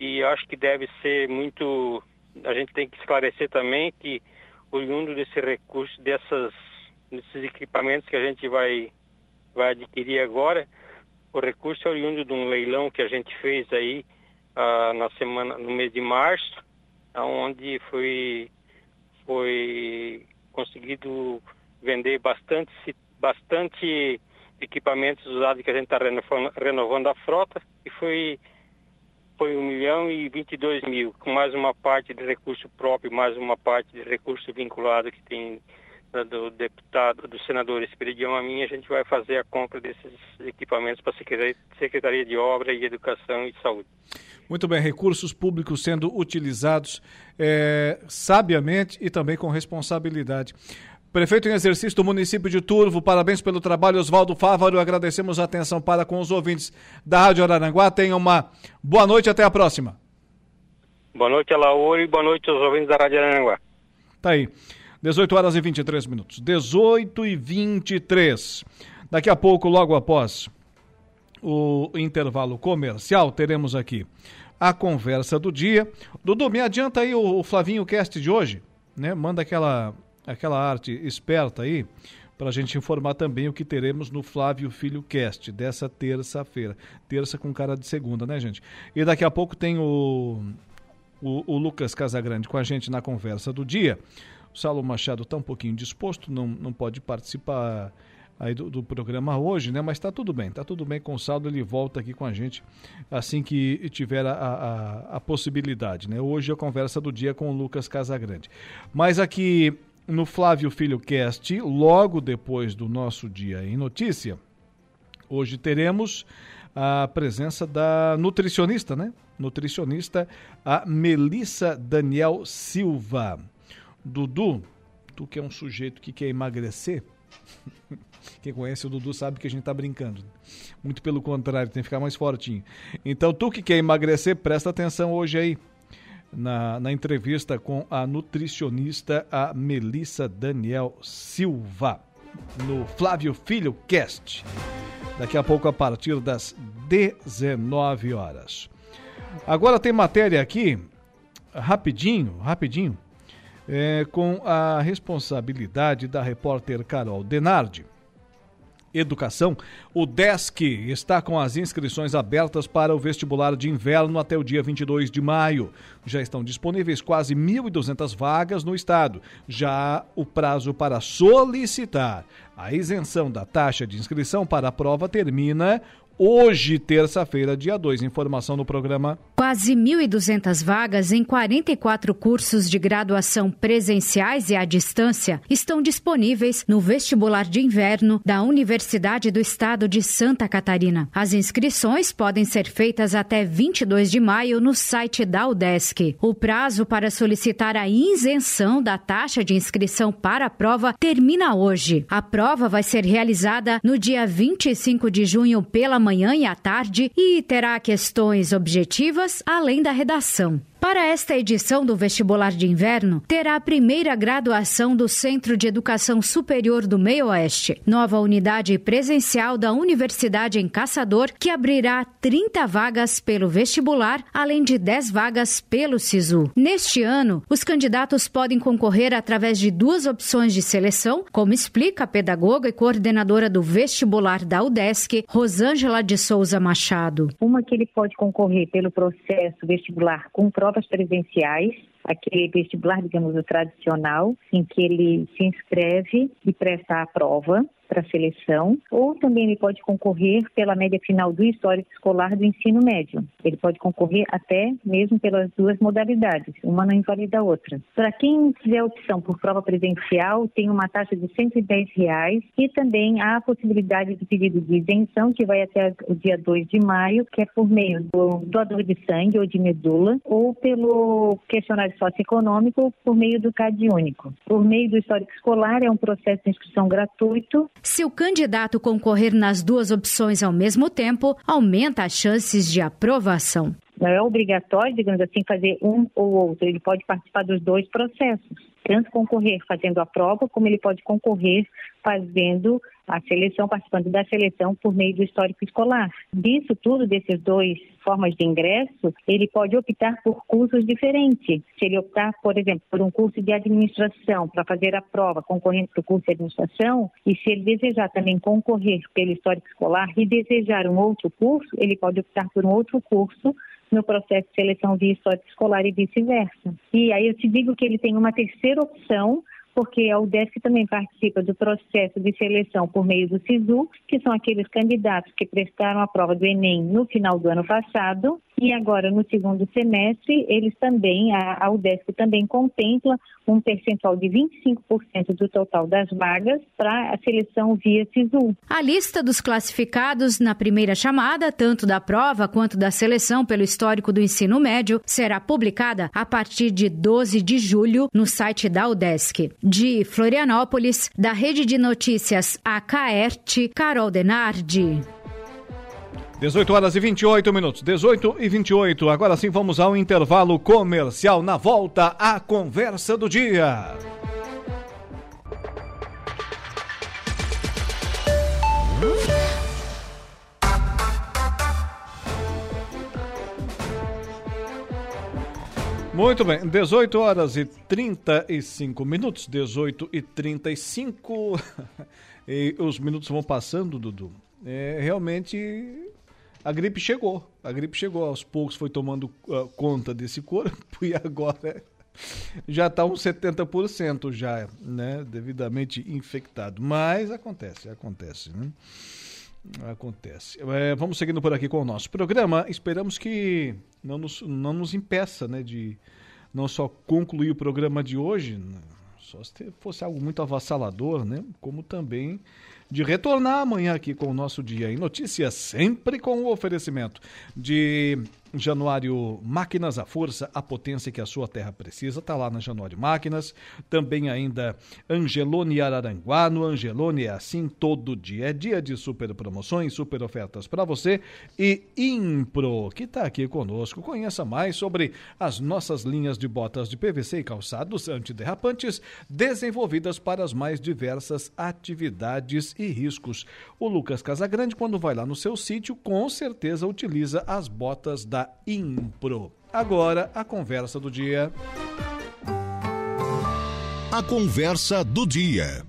E acho que deve ser muito. A gente tem que esclarecer também que oriundo desse recurso, dessas, desses equipamentos que a gente vai, vai adquirir agora, o recurso é oriundo de um leilão que a gente fez aí uh, na semana, no mês de março, onde foi, foi conseguido vender bastante, bastante equipamentos usados que a gente está renovando, a frota e foi foi 1 milhão e 22 mil, com mais uma parte de recurso próprio, mais uma parte de recurso vinculado que tem do deputado, do senador Esperidião a mim, a gente vai fazer a compra desses equipamentos para a Secretaria de Obra e Educação e Saúde. Muito bem, recursos públicos sendo utilizados é, sabiamente e também com responsabilidade. Prefeito em exercício do município de Turvo, parabéns pelo trabalho, Oswaldo Fávaro. Agradecemos a atenção para com os ouvintes da Rádio Araranguá. Tenham uma boa noite, até a próxima. Boa noite, Alaor, e boa noite aos ouvintes da Rádio Araranguá. Tá aí. 18 horas e 23 minutos. 18 e 23. Daqui a pouco, logo após o intervalo comercial, teremos aqui a conversa do dia. Dudu, me adianta aí o, Flavinho Cast de hoje, né? Manda aquela aquela arte esperta aí, para a gente informar também o que teremos no Flávio Filho Cast dessa terça-feira. Terça com cara de segunda, né, gente? E daqui a pouco tem o, o, o Lucas Casagrande com a gente na conversa do dia. O Saulo Machado está um pouquinho disposto, não, não pode participar aí do, do, programa hoje, né? Mas está tudo bem, está tudo bem com o Saulo, ele volta aqui com a gente assim que tiver a, a, a possibilidade, né? Hoje a conversa do dia com o Lucas Casagrande. Mas aqui no Flávio Filho Cast, logo depois do nosso Dia em Notícia, hoje teremos a presença da nutricionista, né? Nutricionista, a Melissa Daniel Silva. Dudu, tu que é um sujeito que quer emagrecer, quem conhece o Dudu sabe que a gente tá brincando. Muito pelo contrário, tem que ficar mais fortinho. Então, tu que quer emagrecer, presta atenção hoje aí na, na entrevista com a nutricionista a Melissa Daniel Silva, no Flávio Filho Cast. Daqui a pouco, a partir das 19 horas. Agora tem matéria aqui, rapidinho, rapidinho, é, com a responsabilidade da repórter Carol Denardi. Educação, o DESC está com as inscrições abertas para o vestibular de inverno até o dia 22 de maio. Já estão disponíveis quase 1.200 vagas no estado. Já o prazo para solicitar a isenção da taxa de inscrição para a prova termina hoje, terça-feira, dia 2. Informação no programa. Quase 1.200 vagas em 44 cursos de graduação presenciais e à distância estão disponíveis no vestibular de inverno da Universidade do Estado de Santa Catarina. As inscrições podem ser feitas até 22 de maio no site da UDESC. O prazo para solicitar a isenção da taxa de inscrição para a prova termina hoje. A prova vai ser realizada no dia 25 de junho pela manhã e à tarde e terá questões objetivas além da redação. Para esta edição do vestibular de inverno, terá a primeira graduação do Centro de Educação Superior do Meio Oeste, nova unidade presencial da Universidade em Caçador, que abrirá 30 vagas pelo vestibular, além de 10 vagas pelo SISU. Neste ano, os candidatos podem concorrer através de duas opções de seleção, como explica a pedagoga e coordenadora do vestibular da UDESC, Rosângela de Souza Machado. Uma que ele pode concorrer pelo processo vestibular com prova provas presenciais, aquele vestibular, digamos, o tradicional, em que ele se inscreve e presta a prova para a seleção, ou também ele pode concorrer pela média final do histórico escolar do ensino médio. Ele pode concorrer até mesmo pelas duas modalidades, uma não invalida a outra. Para quem tiver opção por prova presencial, tem uma taxa de 110 reais e também há a possibilidade do pedido de isenção, que vai até o dia 2 de maio, que é por meio do doador de sangue ou de medula, ou pelo questionário socioeconômico, por meio do CAD único. Por meio do histórico escolar, é um processo de inscrição gratuito se o candidato concorrer nas duas opções ao mesmo tempo, aumenta as chances de aprovação. Não é obrigatório, digamos assim, fazer um ou outro. Ele pode participar dos dois processos, tanto concorrer fazendo a prova, como ele pode concorrer fazendo a seleção, participando da seleção por meio do histórico escolar. Disso tudo, desses dois formas de ingresso, ele pode optar por cursos diferentes. Se ele optar, por exemplo, por um curso de administração para fazer a prova, concorrendo para o curso de administração, e se ele desejar também concorrer pelo histórico escolar e desejar um outro curso, ele pode optar por um outro curso no processo de seleção via histórico escolar e vice-versa. E aí eu te digo que ele tem uma terceira opção porque a UDESC também participa do processo de seleção por meio do SISU, que são aqueles candidatos que prestaram a prova do Enem no final do ano passado. E agora, no segundo semestre, eles também, a, a UDESC também contempla um percentual de 25% do total das vagas para a seleção via SISU. A lista dos classificados na primeira chamada, tanto da prova quanto da seleção pelo histórico do ensino médio, será publicada a partir de 12 de julho no site da UDESC. De Florianópolis, da Rede de Notícias AKERT, Carol Denardi. 18 horas e 28 minutos. 18 e 28. Agora sim vamos ao intervalo comercial. Na volta, a conversa do dia. Muito bem, 18 horas e 35 minutos, 18 e 35. e os minutos vão passando, Dudu. É, realmente a gripe chegou. A gripe chegou, aos poucos foi tomando uh, conta desse corpo e agora já está uns 70% já, né, devidamente infectado. Mas acontece, acontece, né? Acontece. É, vamos seguindo por aqui com o nosso programa. Esperamos que não nos, não nos impeça, né, de não só concluir o programa de hoje, né, só se fosse algo muito avassalador, né, como também de retornar amanhã aqui com o nosso Dia em Notícias, sempre com o oferecimento de Januário Máquinas, a força, a potência que a sua terra precisa, está lá na Januário Máquinas. Também ainda Angelone Araranguá. No Angelone é assim todo dia. É dia de super promoções, super ofertas para você. E Impro, que está aqui conosco. Conheça mais sobre as nossas linhas de botas de PVC e calçados antiderrapantes, desenvolvidas para as mais diversas atividades e riscos. O Lucas Casagrande, quando vai lá no seu sítio, com certeza utiliza as botas da Impro. Agora, a conversa do dia. A conversa do dia.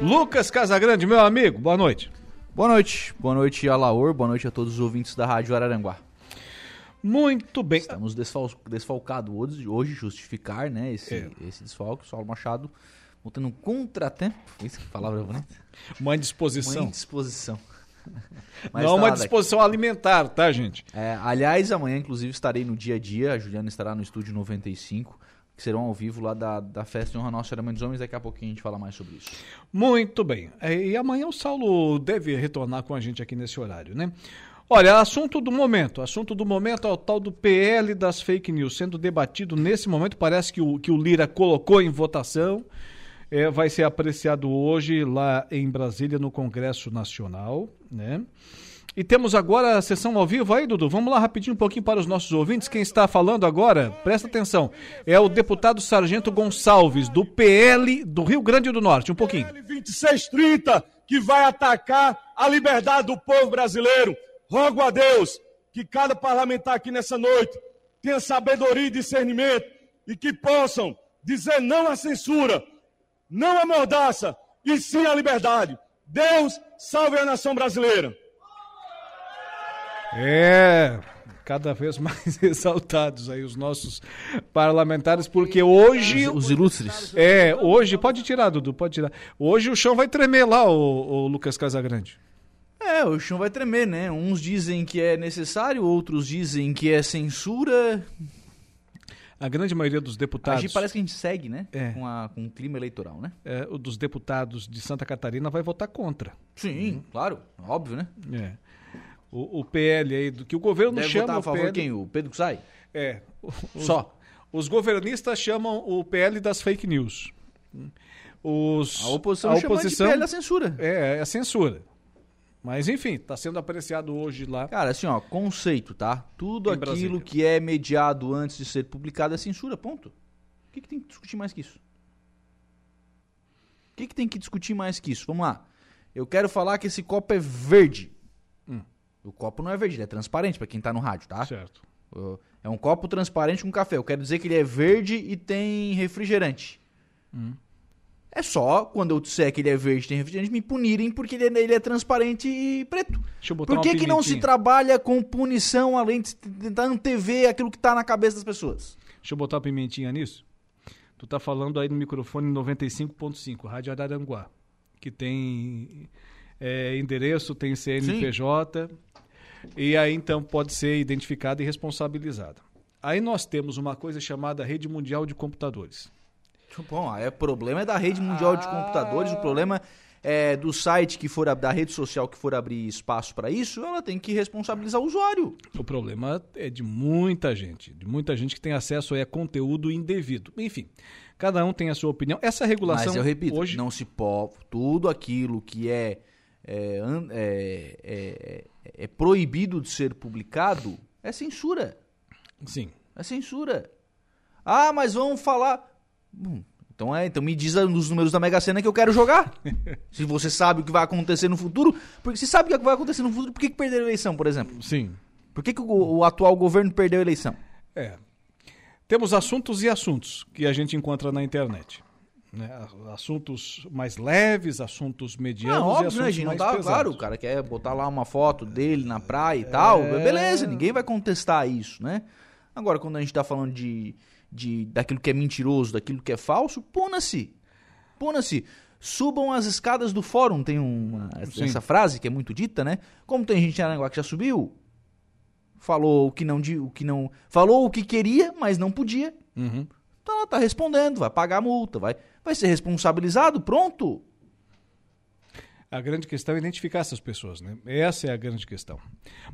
Lucas Casagrande, meu amigo, boa noite. Boa noite. Boa noite, Alaor. Boa noite a todos os ouvintes da Rádio Araranguá. Muito bem. Estamos desfal desfalcados hoje, hoje, justificar né, esse, É. esse desfalque. O Saulo Machado voltando um contratempo. Isso que palavra bonita. Uma indisposição. Uma indisposição. Mas Não tá uma lá daqui. disposição alimentar, tá, gente? É, aliás, amanhã, inclusive, estarei no dia a dia. A Juliana estará no estúdio 95, que serão ao vivo lá da, da festa em honra Nossa Mãe dos Homens. Daqui a pouquinho a gente fala mais sobre isso. Muito bem. É, E amanhã o Saulo deve retornar com a gente aqui nesse horário, né? Olha, assunto do momento. Assunto do momento é o tal do PL das fake news sendo debatido nesse momento. Parece que o, que o Lira colocou em votação. É, vai ser apreciado hoje lá em Brasília, no Congresso Nacional, né? E temos agora a sessão ao vivo aí, Dudu. Vamos lá rapidinho um pouquinho para os nossos ouvintes. Quem está falando agora, presta atenção, é o deputado Sargento Gonçalves, do PL do Rio Grande do Norte. Um pouquinho. 2630, que vai atacar a liberdade do povo brasileiro. Rogo a Deus que cada parlamentar aqui nessa noite tenha sabedoria e discernimento e que possam dizer não à censura, não à mordaça e sim à liberdade. Deus salve a nação brasileira. É, cada vez mais exaltados aí os nossos parlamentares, porque hoje. Os, os ilustres. É, hoje. Pode tirar, Dudu, pode tirar. Hoje o chão vai tremer lá, o, Lucas Casagrande. É, o chão vai tremer, né? Uns dizem que é necessário, outros dizem que é censura. A grande maioria dos deputados. A gente parece que a gente segue, né? É. Com, a, com o clima eleitoral, né? é, o dos deputados de Santa Catarina vai votar contra. Sim, claro. Óbvio, né? É. O, o PL aí, do que o governo Deve chama. votar a o favor PL, quem? O Pedro Sai? É. o- Só. Os governistas chamam o PL das fake news. Os, A oposição chama de PL da censura. É, é a censura. Mas enfim, está sendo apreciado hoje lá. Cara, assim, ó, conceito, tá? Tudo aquilo Brasília. que é mediado antes de ser publicado é censura, ponto. O que, que tem que discutir mais que isso? O que, que tem que discutir mais que isso? Vamos lá. Eu quero falar que esse copo é verde. Hum. O copo não é verde, ele é transparente pra quem tá no rádio, tá? Certo. É um copo transparente com café. Eu quero dizer que ele é verde e tem refrigerante. Hum. É só quando eu disser que ele é verde e tem refrigerante me punirem porque ele é, ele é transparente e preto. Deixa eu botar Por que, que não se trabalha com punição além de tentar antever aquilo que tá na cabeça das pessoas? Deixa eu botar uma pimentinha nisso. Tu tá falando aí no microfone 95.5, Rádio Araranguá, que tem é, endereço, tem CNPJ, e aí então pode ser identificada e responsabilizada. Aí nós temos uma coisa chamada Rede Mundial de Computadores. Bom, aí o problema é da rede mundial de computadores, o problema é do site que for da rede social que for abrir espaço para isso, ela tem que responsabilizar o usuário. O problema é de muita gente, de muita gente que tem acesso aí a conteúdo indevido. Enfim, cada um tem a sua opinião. Essa regulação Mas eu repito, hoje não se pode. Tudo aquilo que é, é, an- é- é- é proibido de ser publicado é censura. Sim. É censura. Ah, mas vamos falar. Hum, Então, é, então me diz os números da Mega Sena que eu quero jogar. se você sabe o que vai acontecer no futuro. Porque se sabe o que vai acontecer no futuro, por que, que perderam a eleição, por exemplo? Sim. Por que, que o, o atual governo perdeu a eleição? É. Temos assuntos e assuntos que a gente encontra na internet. né? Assuntos mais leves, assuntos medianos Não, e óbvio, assuntos né, gente? Não tá, pesados. claro, o cara quer botar lá uma foto dele na praia e tal. É. Beleza, ninguém vai contestar isso, né? Agora, quando a gente tá falando de, de daquilo que é mentiroso, daquilo que é falso, puna-se. Puna-se. Subam as escadas do fórum, tem uma, Sim. essa frase que é muito dita, né? Como tem gente em Aranguá que já subiu, falou o que não, o que não, falou o que queria, mas não podia. Uhum. Tá, tá respondendo, vai pagar a multa, vai, vai ser responsabilizado, pronto. A grande questão é identificar essas pessoas, né? Essa é a grande questão.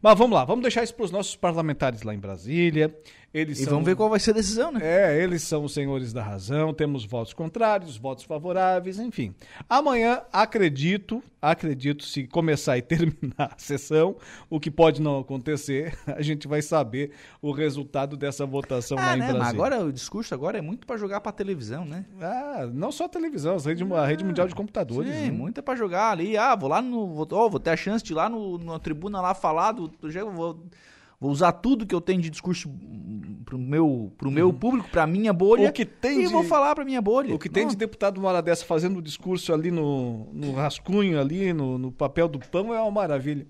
Mas vamos lá, vamos deixar isso para os nossos parlamentares lá em Brasília. Eles E são- vamos ver qual vai ser a decisão, né? É, eles são os senhores da razão, temos votos contrários, votos favoráveis, enfim. Amanhã, acredito, acredito, se começar e terminar a sessão, o que pode não acontecer, a gente vai saber o resultado dessa votação lá Ah, em né? Brasília. Mas agora o discurso agora é muito pra jogar pra televisão, né? Ah, não só a televisão, a rede, a rede mundial de computadores. Sim, né? muito é pra jogar ali. Ah, vou lá no. Vou, ó, vou ter a chance de ir lá no, na tribuna lá falar do, do. Vou, Vou usar tudo que eu tenho de discurso pro meu, pro meu público, pra minha bolha. O que tem e de- vou falar pra minha bolha. O que tem de deputado uma hora dessa fazendo o discurso ali no, no rascunho, ali no, no papel do pão é uma maravilha.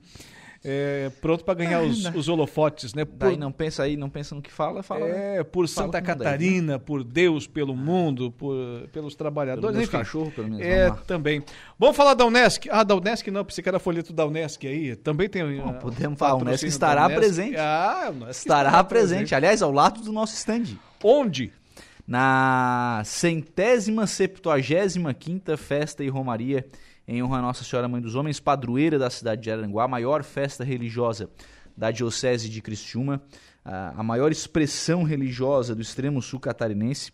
É, pronto para ganhar os, os holofotes, né? Por, Daí não pensa aí, não pensa no que fala, fala. é, por fala Santa com daí, né? Catarina, por Deus, pelo mundo, por, pelos trabalhadores. Pelo enfim. cachorro, pelo menos, É, também. Vamos falar da Unesc. Ah, da Unesc não, pensei que era folheto da Unesc aí. Também tem. ah, podemos falar, a Unesc estará Unesc. presente. Ah, Unesc Estará presente. Aliás, ao lado do nosso stand. Onde? Na centésima septuagésima quinta festa e romaria em honra a Nossa Senhora Mãe dos Homens, padroeira da cidade de Aranguá, a maior festa religiosa da Diocese de Criciúma, a maior expressão religiosa do extremo sul catarinense.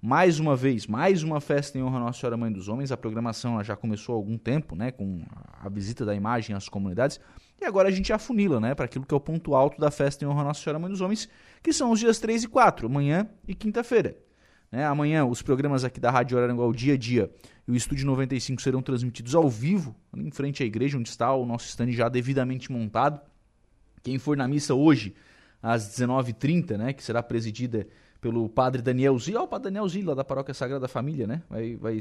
Mais uma vez, mais uma festa em honra a Nossa Senhora Mãe dos Homens. A programação já começou há algum tempo, né, com a visita da imagem às comunidades. E agora a gente afunila, né, para aquilo que é o ponto alto da festa em honra a Nossa Senhora Mãe dos Homens, que são os dias 3 e 4, amanhã e quinta-feira. Né, amanhã os programas aqui da Rádio Araranguá, dia a dia e o Estúdio 95 serão transmitidos ao vivo, em frente à igreja onde está o nosso stand já devidamente montado. Quem for na missa hoje, às 19h30, né, que será presidida pelo padre Daniel Zil, ó, o padre Daniel lá da Paróquia Sagrada Família, né, vai, vai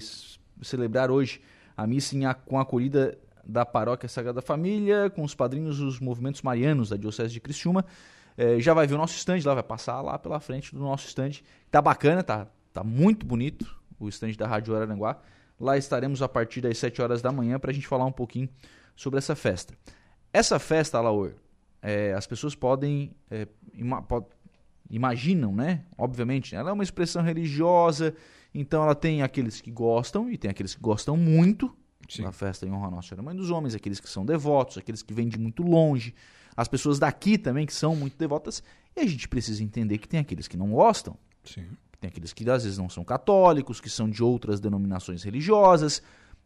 celebrar hoje a missa em com a acolhida da Paróquia Sagrada Família, com os padrinhos dos movimentos marianos da Diocese de Criciúma. Eh, já vai ver o nosso stand lá, vai passar lá pela frente do nosso stand. Tá bacana, tá, tá muito bonito o stand da Rádio Araranguá. Lá estaremos a partir das 7 horas da manhã para a gente falar um pouquinho sobre essa festa. Essa festa, Alaor, é, as pessoas podem, é, ima- imaginam, né? Obviamente, ela é uma expressão religiosa, então ela tem aqueles que gostam e tem aqueles que gostam muito da festa em honra a Nossa Senhora Mãe dos Homens, aqueles que são devotos, aqueles que vêm de muito longe, as pessoas daqui também que são muito devotas, e a gente precisa entender que tem aqueles que não gostam, Sim. Tem aqueles que às vezes não são católicos, que são de outras denominações religiosas,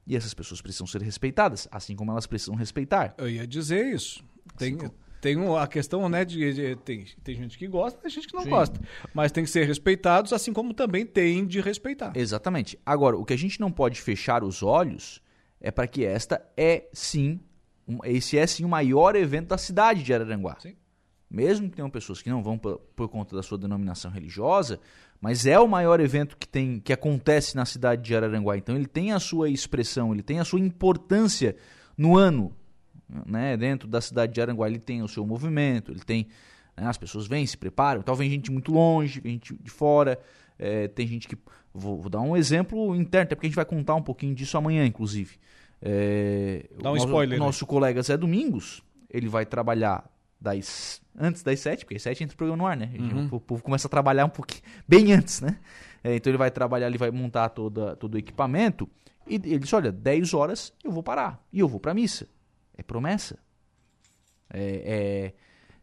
e essas pessoas precisam ser respeitadas, assim como elas precisam respeitar. Eu ia dizer isso. Tem, tem um- a questão, né, de, de- tem, tem gente que gosta, tem gente que não Sim. gosta. Mas tem que ser respeitados, assim como também tem de respeitar. Exatamente. Agora, o que a gente não pode fechar os olhos é para que esta é sim, um- esse é sim o maior evento da cidade de Araranguá. Mesmo que tenham pessoas que não vão por, por conta da sua denominação religiosa, mas é o maior evento que tem que acontece na cidade de Araranguá. Então ele tem a sua expressão, ele tem a sua importância no ano, né? Dentro da cidade de Araranguá ele tem o seu movimento, ele tem né, as pessoas vêm, se preparam, tal vem gente muito longe, vem gente de fora, é, tem gente que vou, vou dar um exemplo interno, até porque a gente vai contar um pouquinho disso amanhã, inclusive. É, Dá um o nosso, spoiler O aí. nosso colega Zé Domingos, ele vai trabalhar das antes das sete, porque às sete entra o programa no ar, né? Uhum. O povo começa a trabalhar um pouquinho bem antes, né? É, então ele vai trabalhar, ele vai montar toda, todo o equipamento e ele disse, olha, 10 horas eu vou parar e eu vou pra missa. É promessa. É,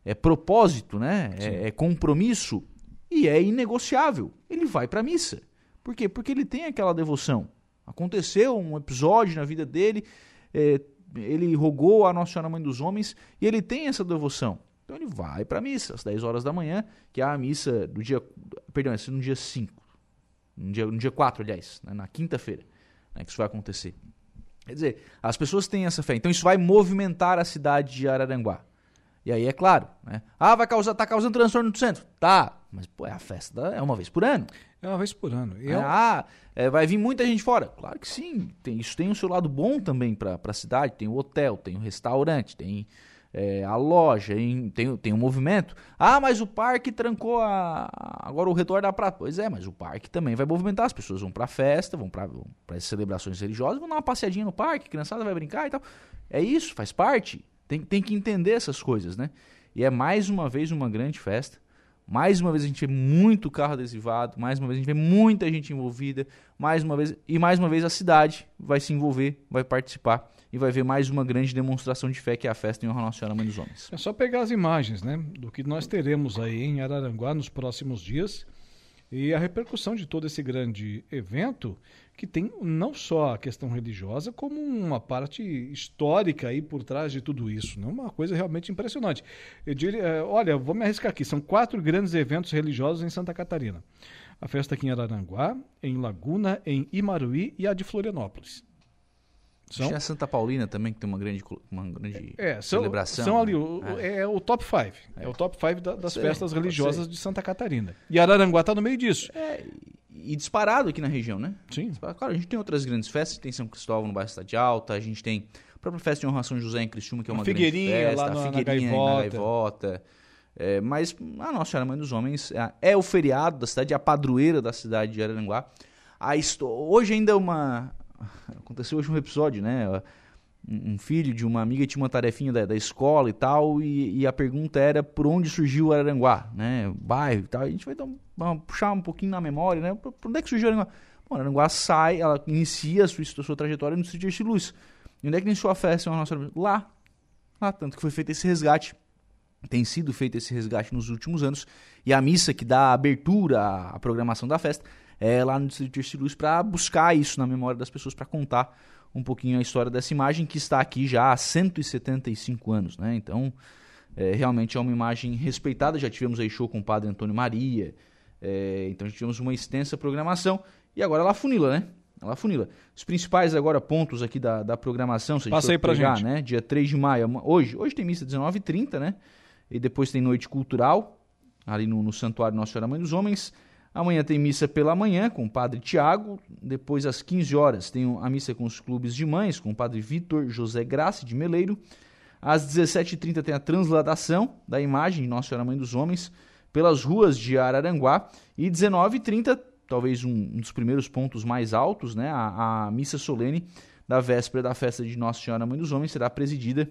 é, é propósito, né? É, é compromisso e é inegociável. Ele vai pra missa. Por quê? Porque ele tem aquela devoção. Aconteceu um episódio na vida dele, é, ele rogou a Nossa Senhora Mãe dos Homens e ele tem essa devoção. Então ele vai pra missa às 10 horas da manhã, que é a missa do dia. Perdão, é no dia 5. No dia, no dia 4, aliás, né, na quinta-feira, né, que isso vai acontecer. Quer dizer, as pessoas têm essa fé. Então isso vai movimentar a cidade de Araranguá. E aí é claro, né? Ah, vai causar, tá causando transtorno no centro. Tá, mas pô, é a festa, é uma vez por ano. É uma vez por ano. E É, é um- Ah, é, vai vir muita gente fora. Claro que sim. Tem, isso tem o seu lado bom também para a cidade. Tem o hotel, tem o restaurante, tem é, a loja, em- tem, tem o movimento. Ah, mas o parque trancou a, agora o redor da praia. Pois é, mas o parque também vai movimentar. As pessoas vão para festa, vão para as celebrações religiosas, vão dar uma passeadinha no parque, a criançada vai brincar e tal. É isso, faz parte. Tem, tem que entender essas coisas, né? E é mais uma vez uma grande festa. Mais uma vez a gente vê muito carro adesivado, mais uma vez a gente vê muita gente envolvida, mais uma vez e mais uma vez a cidade vai se envolver, vai participar e vai ver mais uma grande demonstração de fé que é a festa em honra Nossa Senhora Mãe dos Homens. É só pegar as imagens, né, do que nós teremos aí em Araranguá nos próximos dias e a repercussão de todo esse grande evento que tem não só a questão religiosa como uma parte histórica aí por trás de tudo isso, né? Uma coisa realmente impressionante. Eu diria, eh, olha, vou me arriscar aqui, são quatro grandes eventos religiosos em Santa Catarina. A festa aqui em Araranguá, em Laguna, em Imaruí e a de Florianópolis. São? Tinha a Santa Paulina também, que tem uma grande, uma grande é, são, celebração. São ali, o, é. é. o top 5. É. é. o top 5 da, das sei, festas religiosas de Santa Catarina. E Araranguá está no meio disso. É, e disparado aqui na região, né? Sim. Claro, a gente tem outras grandes festas, tem São Cristóvão no bairro Cidade Alta, a gente tem a própria festa de honra São José em Criciúma, que é uma, uma Figueirinha, grande festa, lá no, a Figueirinha na Gaivota. Na gaivota. É, mas a Nossa Senhora Mãe dos Homens é, é, o feriado da cidade, é a padroeira da cidade de Araranguá. A hoje ainda é uma... Aconteceu hoje um episódio, né? Um filho de uma amiga tinha uma tarefinha da, da escola e tal, e, e, a pergunta era por onde surgiu o Araranguá, né? Bairro e tal. A gente vai dar puxar um pouquinho na memória, né? Por, por onde é que surgiu Araranguá? Bom, Araranguá sai, ela inicia a sua, a sua trajetória no Distrito de Luz. E onde é que iniciou a festa? Nossa, lá. Lá, tanto que foi feito esse resgate. Tem sido feito esse resgate nos últimos anos. E a missa que dá abertura à programação da festa é lá no Distrito de Luz para buscar isso na memória das pessoas, para contar um pouquinho a história dessa imagem que está aqui já há 175 anos, né? Então, é, realmente é uma imagem respeitada. Já tivemos aí show com o Padre Antônio Maria, é, então já tivemos uma extensa programação e agora ela funila, né? Ela funila. Os principais agora pontos aqui da, da programação, se a gente Passa pegar, gente. né? Dia 3 de maio, hoje, hoje tem missa 19h30, né? E depois tem noite cultural, ali no, no Santuário Nossa Senhora Mãe dos Homens. Amanhã tem missa pela manhã com o Padre Tiago. Depois, às 15 horas, tem a missa com os clubes de mães, com o Padre Vitor José Graça de Meleiro. Às 17h30 tem a transladação da imagem de Nossa Senhora Mãe dos Homens pelas ruas de Araranguá. E 19h30, talvez um, um, dos primeiros pontos mais altos, né? A, a missa solene da véspera da festa de Nossa Senhora Mãe dos Homens será presidida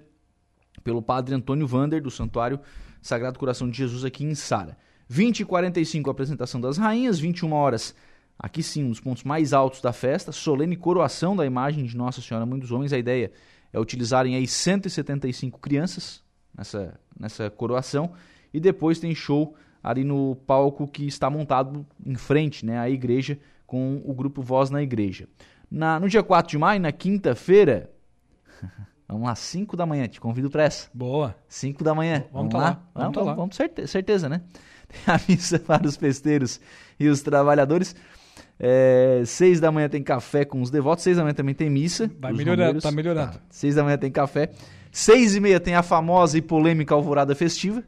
pelo Padre Antônio Vander, do Santuário Sagrado Coração de Jesus, aqui em Sara. 20 e 45 apresentação das rainhas, 21 horas, aqui sim, um dos pontos mais altos da festa, solene coroação da imagem de Nossa Senhora Mãe dos Homens. A ideia é utilizarem aí 175 crianças nessa, nessa coroação e depois tem show ali no palco que está montado em frente né, à igreja com o grupo Voz na Igreja. Na, no dia 4 de maio, na quinta-feira, vamos lá, 5 da manhã, te convido para essa. Boa. 5 da manhã. Vamos, vamos tá lá. lá. Vamos, tá vamos, lá. vamos certeza, certeza, né? Tem a missa para os festeiros e os trabalhadores. É, seis da manhã tem café com os devotos, seis da manhã também tem missa. Vai melhorando, tá melhorando. Tá. Seis da manhã tem café. Seis e meia tem a famosa e polêmica alvorada festiva.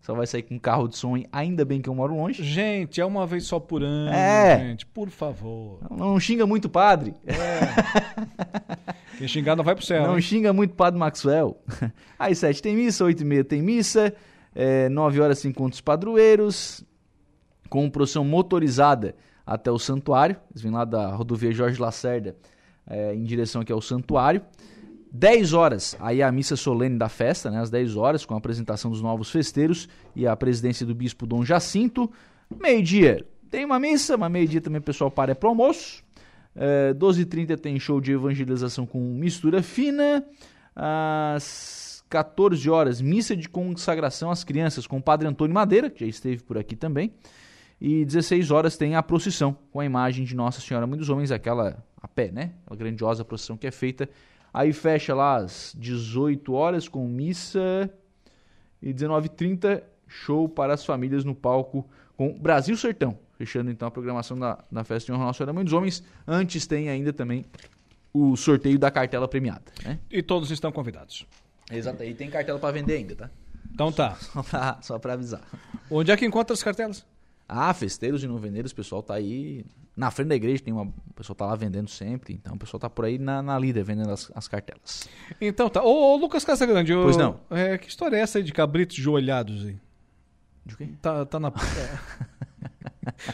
Só vai sair com carro de som, ainda bem que eu moro longe. Gente, é uma vez só por ano, é. gente, por favor. Não, não xinga muito padre. É. Quem xingar não vai pro céu. Não hein? xinga muito padre Maxwell. Aí sete tem missa, oito e meia tem missa. É, 9 horas se encontros padroeiros, com procissão motorizada até o santuário. Eles vêm lá da rodovia Jorge Lacerda é, em direção aqui ao santuário. 10 horas, aí a missa solene da festa, né, às 10 horas, com a apresentação dos novos festeiros e a presidência do bispo Dom Jacinto. Meio-dia tem uma missa, mas meio-dia também o pessoal para para o almoço. É, 12h30 tem show de evangelização com mistura fina. Às 14 horas, missa de consagração às crianças com o Padre Antônio Madeira, que já esteve por aqui também. E 16 horas tem a procissão com a imagem de Nossa Senhora Mãe dos Homens, aquela a pé, né? A grandiosa procissão que é feita. Aí fecha lá às 18 horas com missa e 19h30 show para as famílias no palco com Brasil Sertão. Fechando então a programação da, da festa de Nossa Senhora Mãe dos Homens. Antes tem ainda também o sorteio da cartela premiada. Né? E todos estão convidados. Exato, e tem cartela para vender ainda, tá? Então tá. Só pra, só pra avisar. Onde é que encontra as cartelas? Ah, festeiros e não vendeiros, o pessoal tá aí. Na frente da igreja tem uma. O pessoal tá lá vendendo sempre. Então o pessoal tá por aí na, na líder vendendo as, as cartelas. Então tá. Ô, ô Lucas Casagrande, pois não. É, que história é essa aí de cabritos joelhados aí? De quê? Tá, tá na.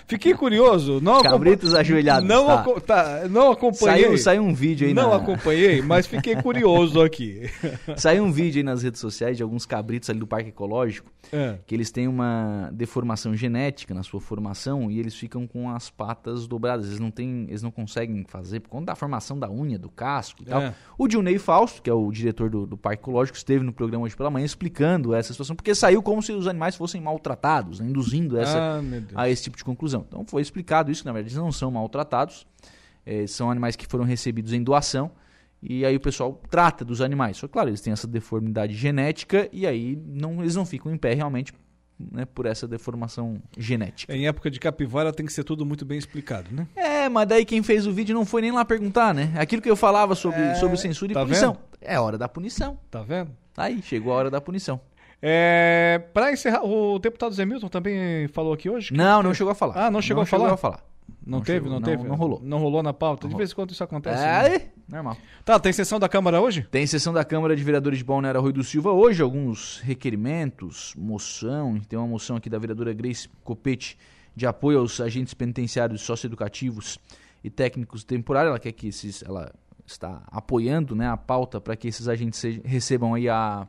Fiquei curioso. Não Cabritos ajoelhados. Não, tá. tá. não acompanhei. Saiu, saiu um vídeo aí Não na... acompanhei, mas fiquei curioso aqui. Saiu um vídeo aí nas redes sociais de alguns cabritos ali do Parque Ecológico é. que eles têm uma deformação genética na sua formação e eles ficam com as patas dobradas. Eles não, têm, eles não conseguem fazer por conta da formação da unha, do casco e tal. É. O Dilney Fausto, que é o diretor do, do Parque Ecológico, esteve no programa hoje pela manhã explicando essa situação, porque saiu como se os animais fossem maltratados, né, induzindo essa, ah, a esse tipo de conclusão. Então foi explicado isso, que na verdade eles não são maltratados, é, são animais que foram recebidos em doação e aí o pessoal trata dos animais. Só claro, eles têm essa deformidade genética e aí não, eles não ficam em pé realmente né, por essa deformação genética. Em época de capivara tem que ser tudo muito bem explicado, né? É, mas daí quem fez o vídeo não foi nem lá perguntar, né? Aquilo que eu falava sobre, É, sobre censura e tá punição. vendo? É hora da punição. Tá vendo? Aí, chegou a hora da punição. É, para encerrar, o deputado Zé Milton também falou aqui hoje? Não, não chegou a falar. Ah, não chegou Não a falar? chegou a falar. Não, Não teve, chegou, não, não- teve? não rolou. Não rolou na pauta. De vez em quando isso acontece. É, né? normal. Tá, tem sessão da Câmara hoje? Tem sessão da Câmara de Vereadores de Balneário Rui do Silva hoje, alguns requerimentos, moção, tem uma moção aqui da vereadora Grace Copete de apoio aos agentes penitenciários socioeducativos e técnicos temporários, ela quer que esses, ela está apoiando, né, a pauta para que esses agentes recebam aí a,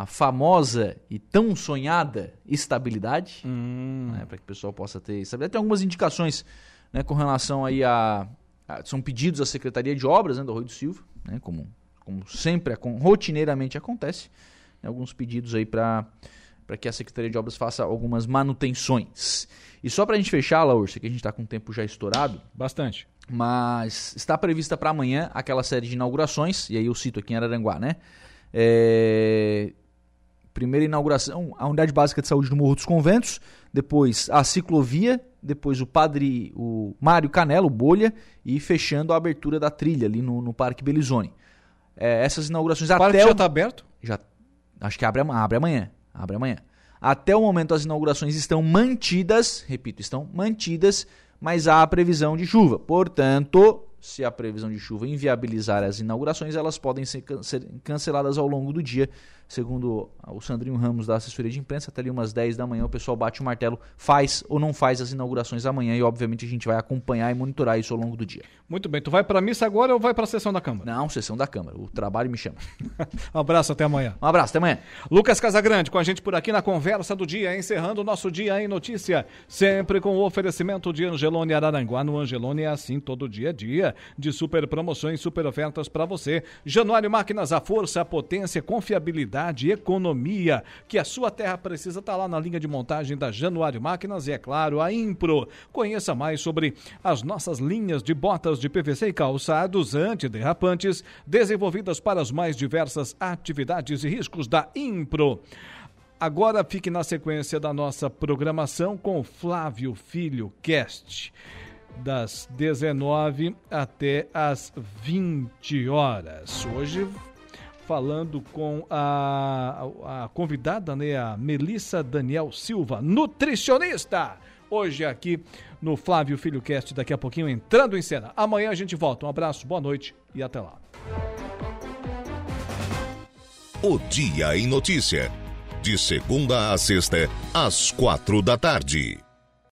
a famosa e tão sonhada estabilidade, né, para que o pessoal possa ter estabilidade. Tem algumas indicações, né, com relação aí a, a- são pedidos à Secretaria de Obras, né, do Rui do Silva, né, como como sempre rotineiramente acontece, né, alguns pedidos aí para para que a Secretaria de Obras faça algumas manutenções. E só para a gente fechar, Laurce, que a gente está com o tempo já estourado. Bastante. Mas está prevista para amanhã aquela série de inaugurações, e aí eu cito aqui em Araranguá, né? É, Primeira inauguração, a Unidade Básica de Saúde do Morro dos Conventos, depois a ciclovia, depois o Padre, o Mário Canelo, Bolha, e fechando a abertura da trilha ali no, no Parque Belizone. É, essas inaugurações O parque até já o- tá aberto? já acho que abre, abre amanhã. Abre amanhã. Até o momento as inaugurações estão mantidas, repito, estão mantidas, mas há a previsão de chuva. Portanto, se a previsão de chuva inviabilizar as inaugurações, elas podem ser, can- ser canceladas ao longo do dia. Segundo o Sandrinho Ramos da assessoria de imprensa, até ali umas 10 da manhã o pessoal bate o martelo, faz ou não faz as inaugurações amanhã e obviamente a gente vai acompanhar e monitorar isso ao longo do dia. Muito bem. Tu vai pra missa agora ou vai pra sessão da Câmara? Não, sessão da Câmara. O trabalho me chama. Um abraço, até amanhã. Um abraço, até amanhã. Lucas Casagrande com a gente por aqui na conversa do dia, encerrando o nosso dia em notícia, sempre com o oferecimento de Angelone Araranguá. No Angelone é assim todo dia a dia, de super promoções, super ofertas para você. Januário Máquinas, a força, a potência, confiabilidade, economia, que a sua terra precisa estar lá na linha de montagem da Januário Máquinas e, é claro, a Impro. Conheça mais sobre as nossas linhas de botas de PVC e calçados antiderrapantes, desenvolvidas para as mais diversas atividades e riscos da Impro. Agora fique na sequência da nossa programação com Flávio Filho Cast, das 19 até as 20 horas. Hoje falando com a, a, convidada, né, a Melissa Daniel Silva, nutricionista. Hoje aqui no Flávio Filho Cast, daqui a pouquinho entrando em cena. Amanhã a gente volta. Um abraço, boa noite e até lá. O Dia em Notícia. De segunda a sexta, às quatro da tarde.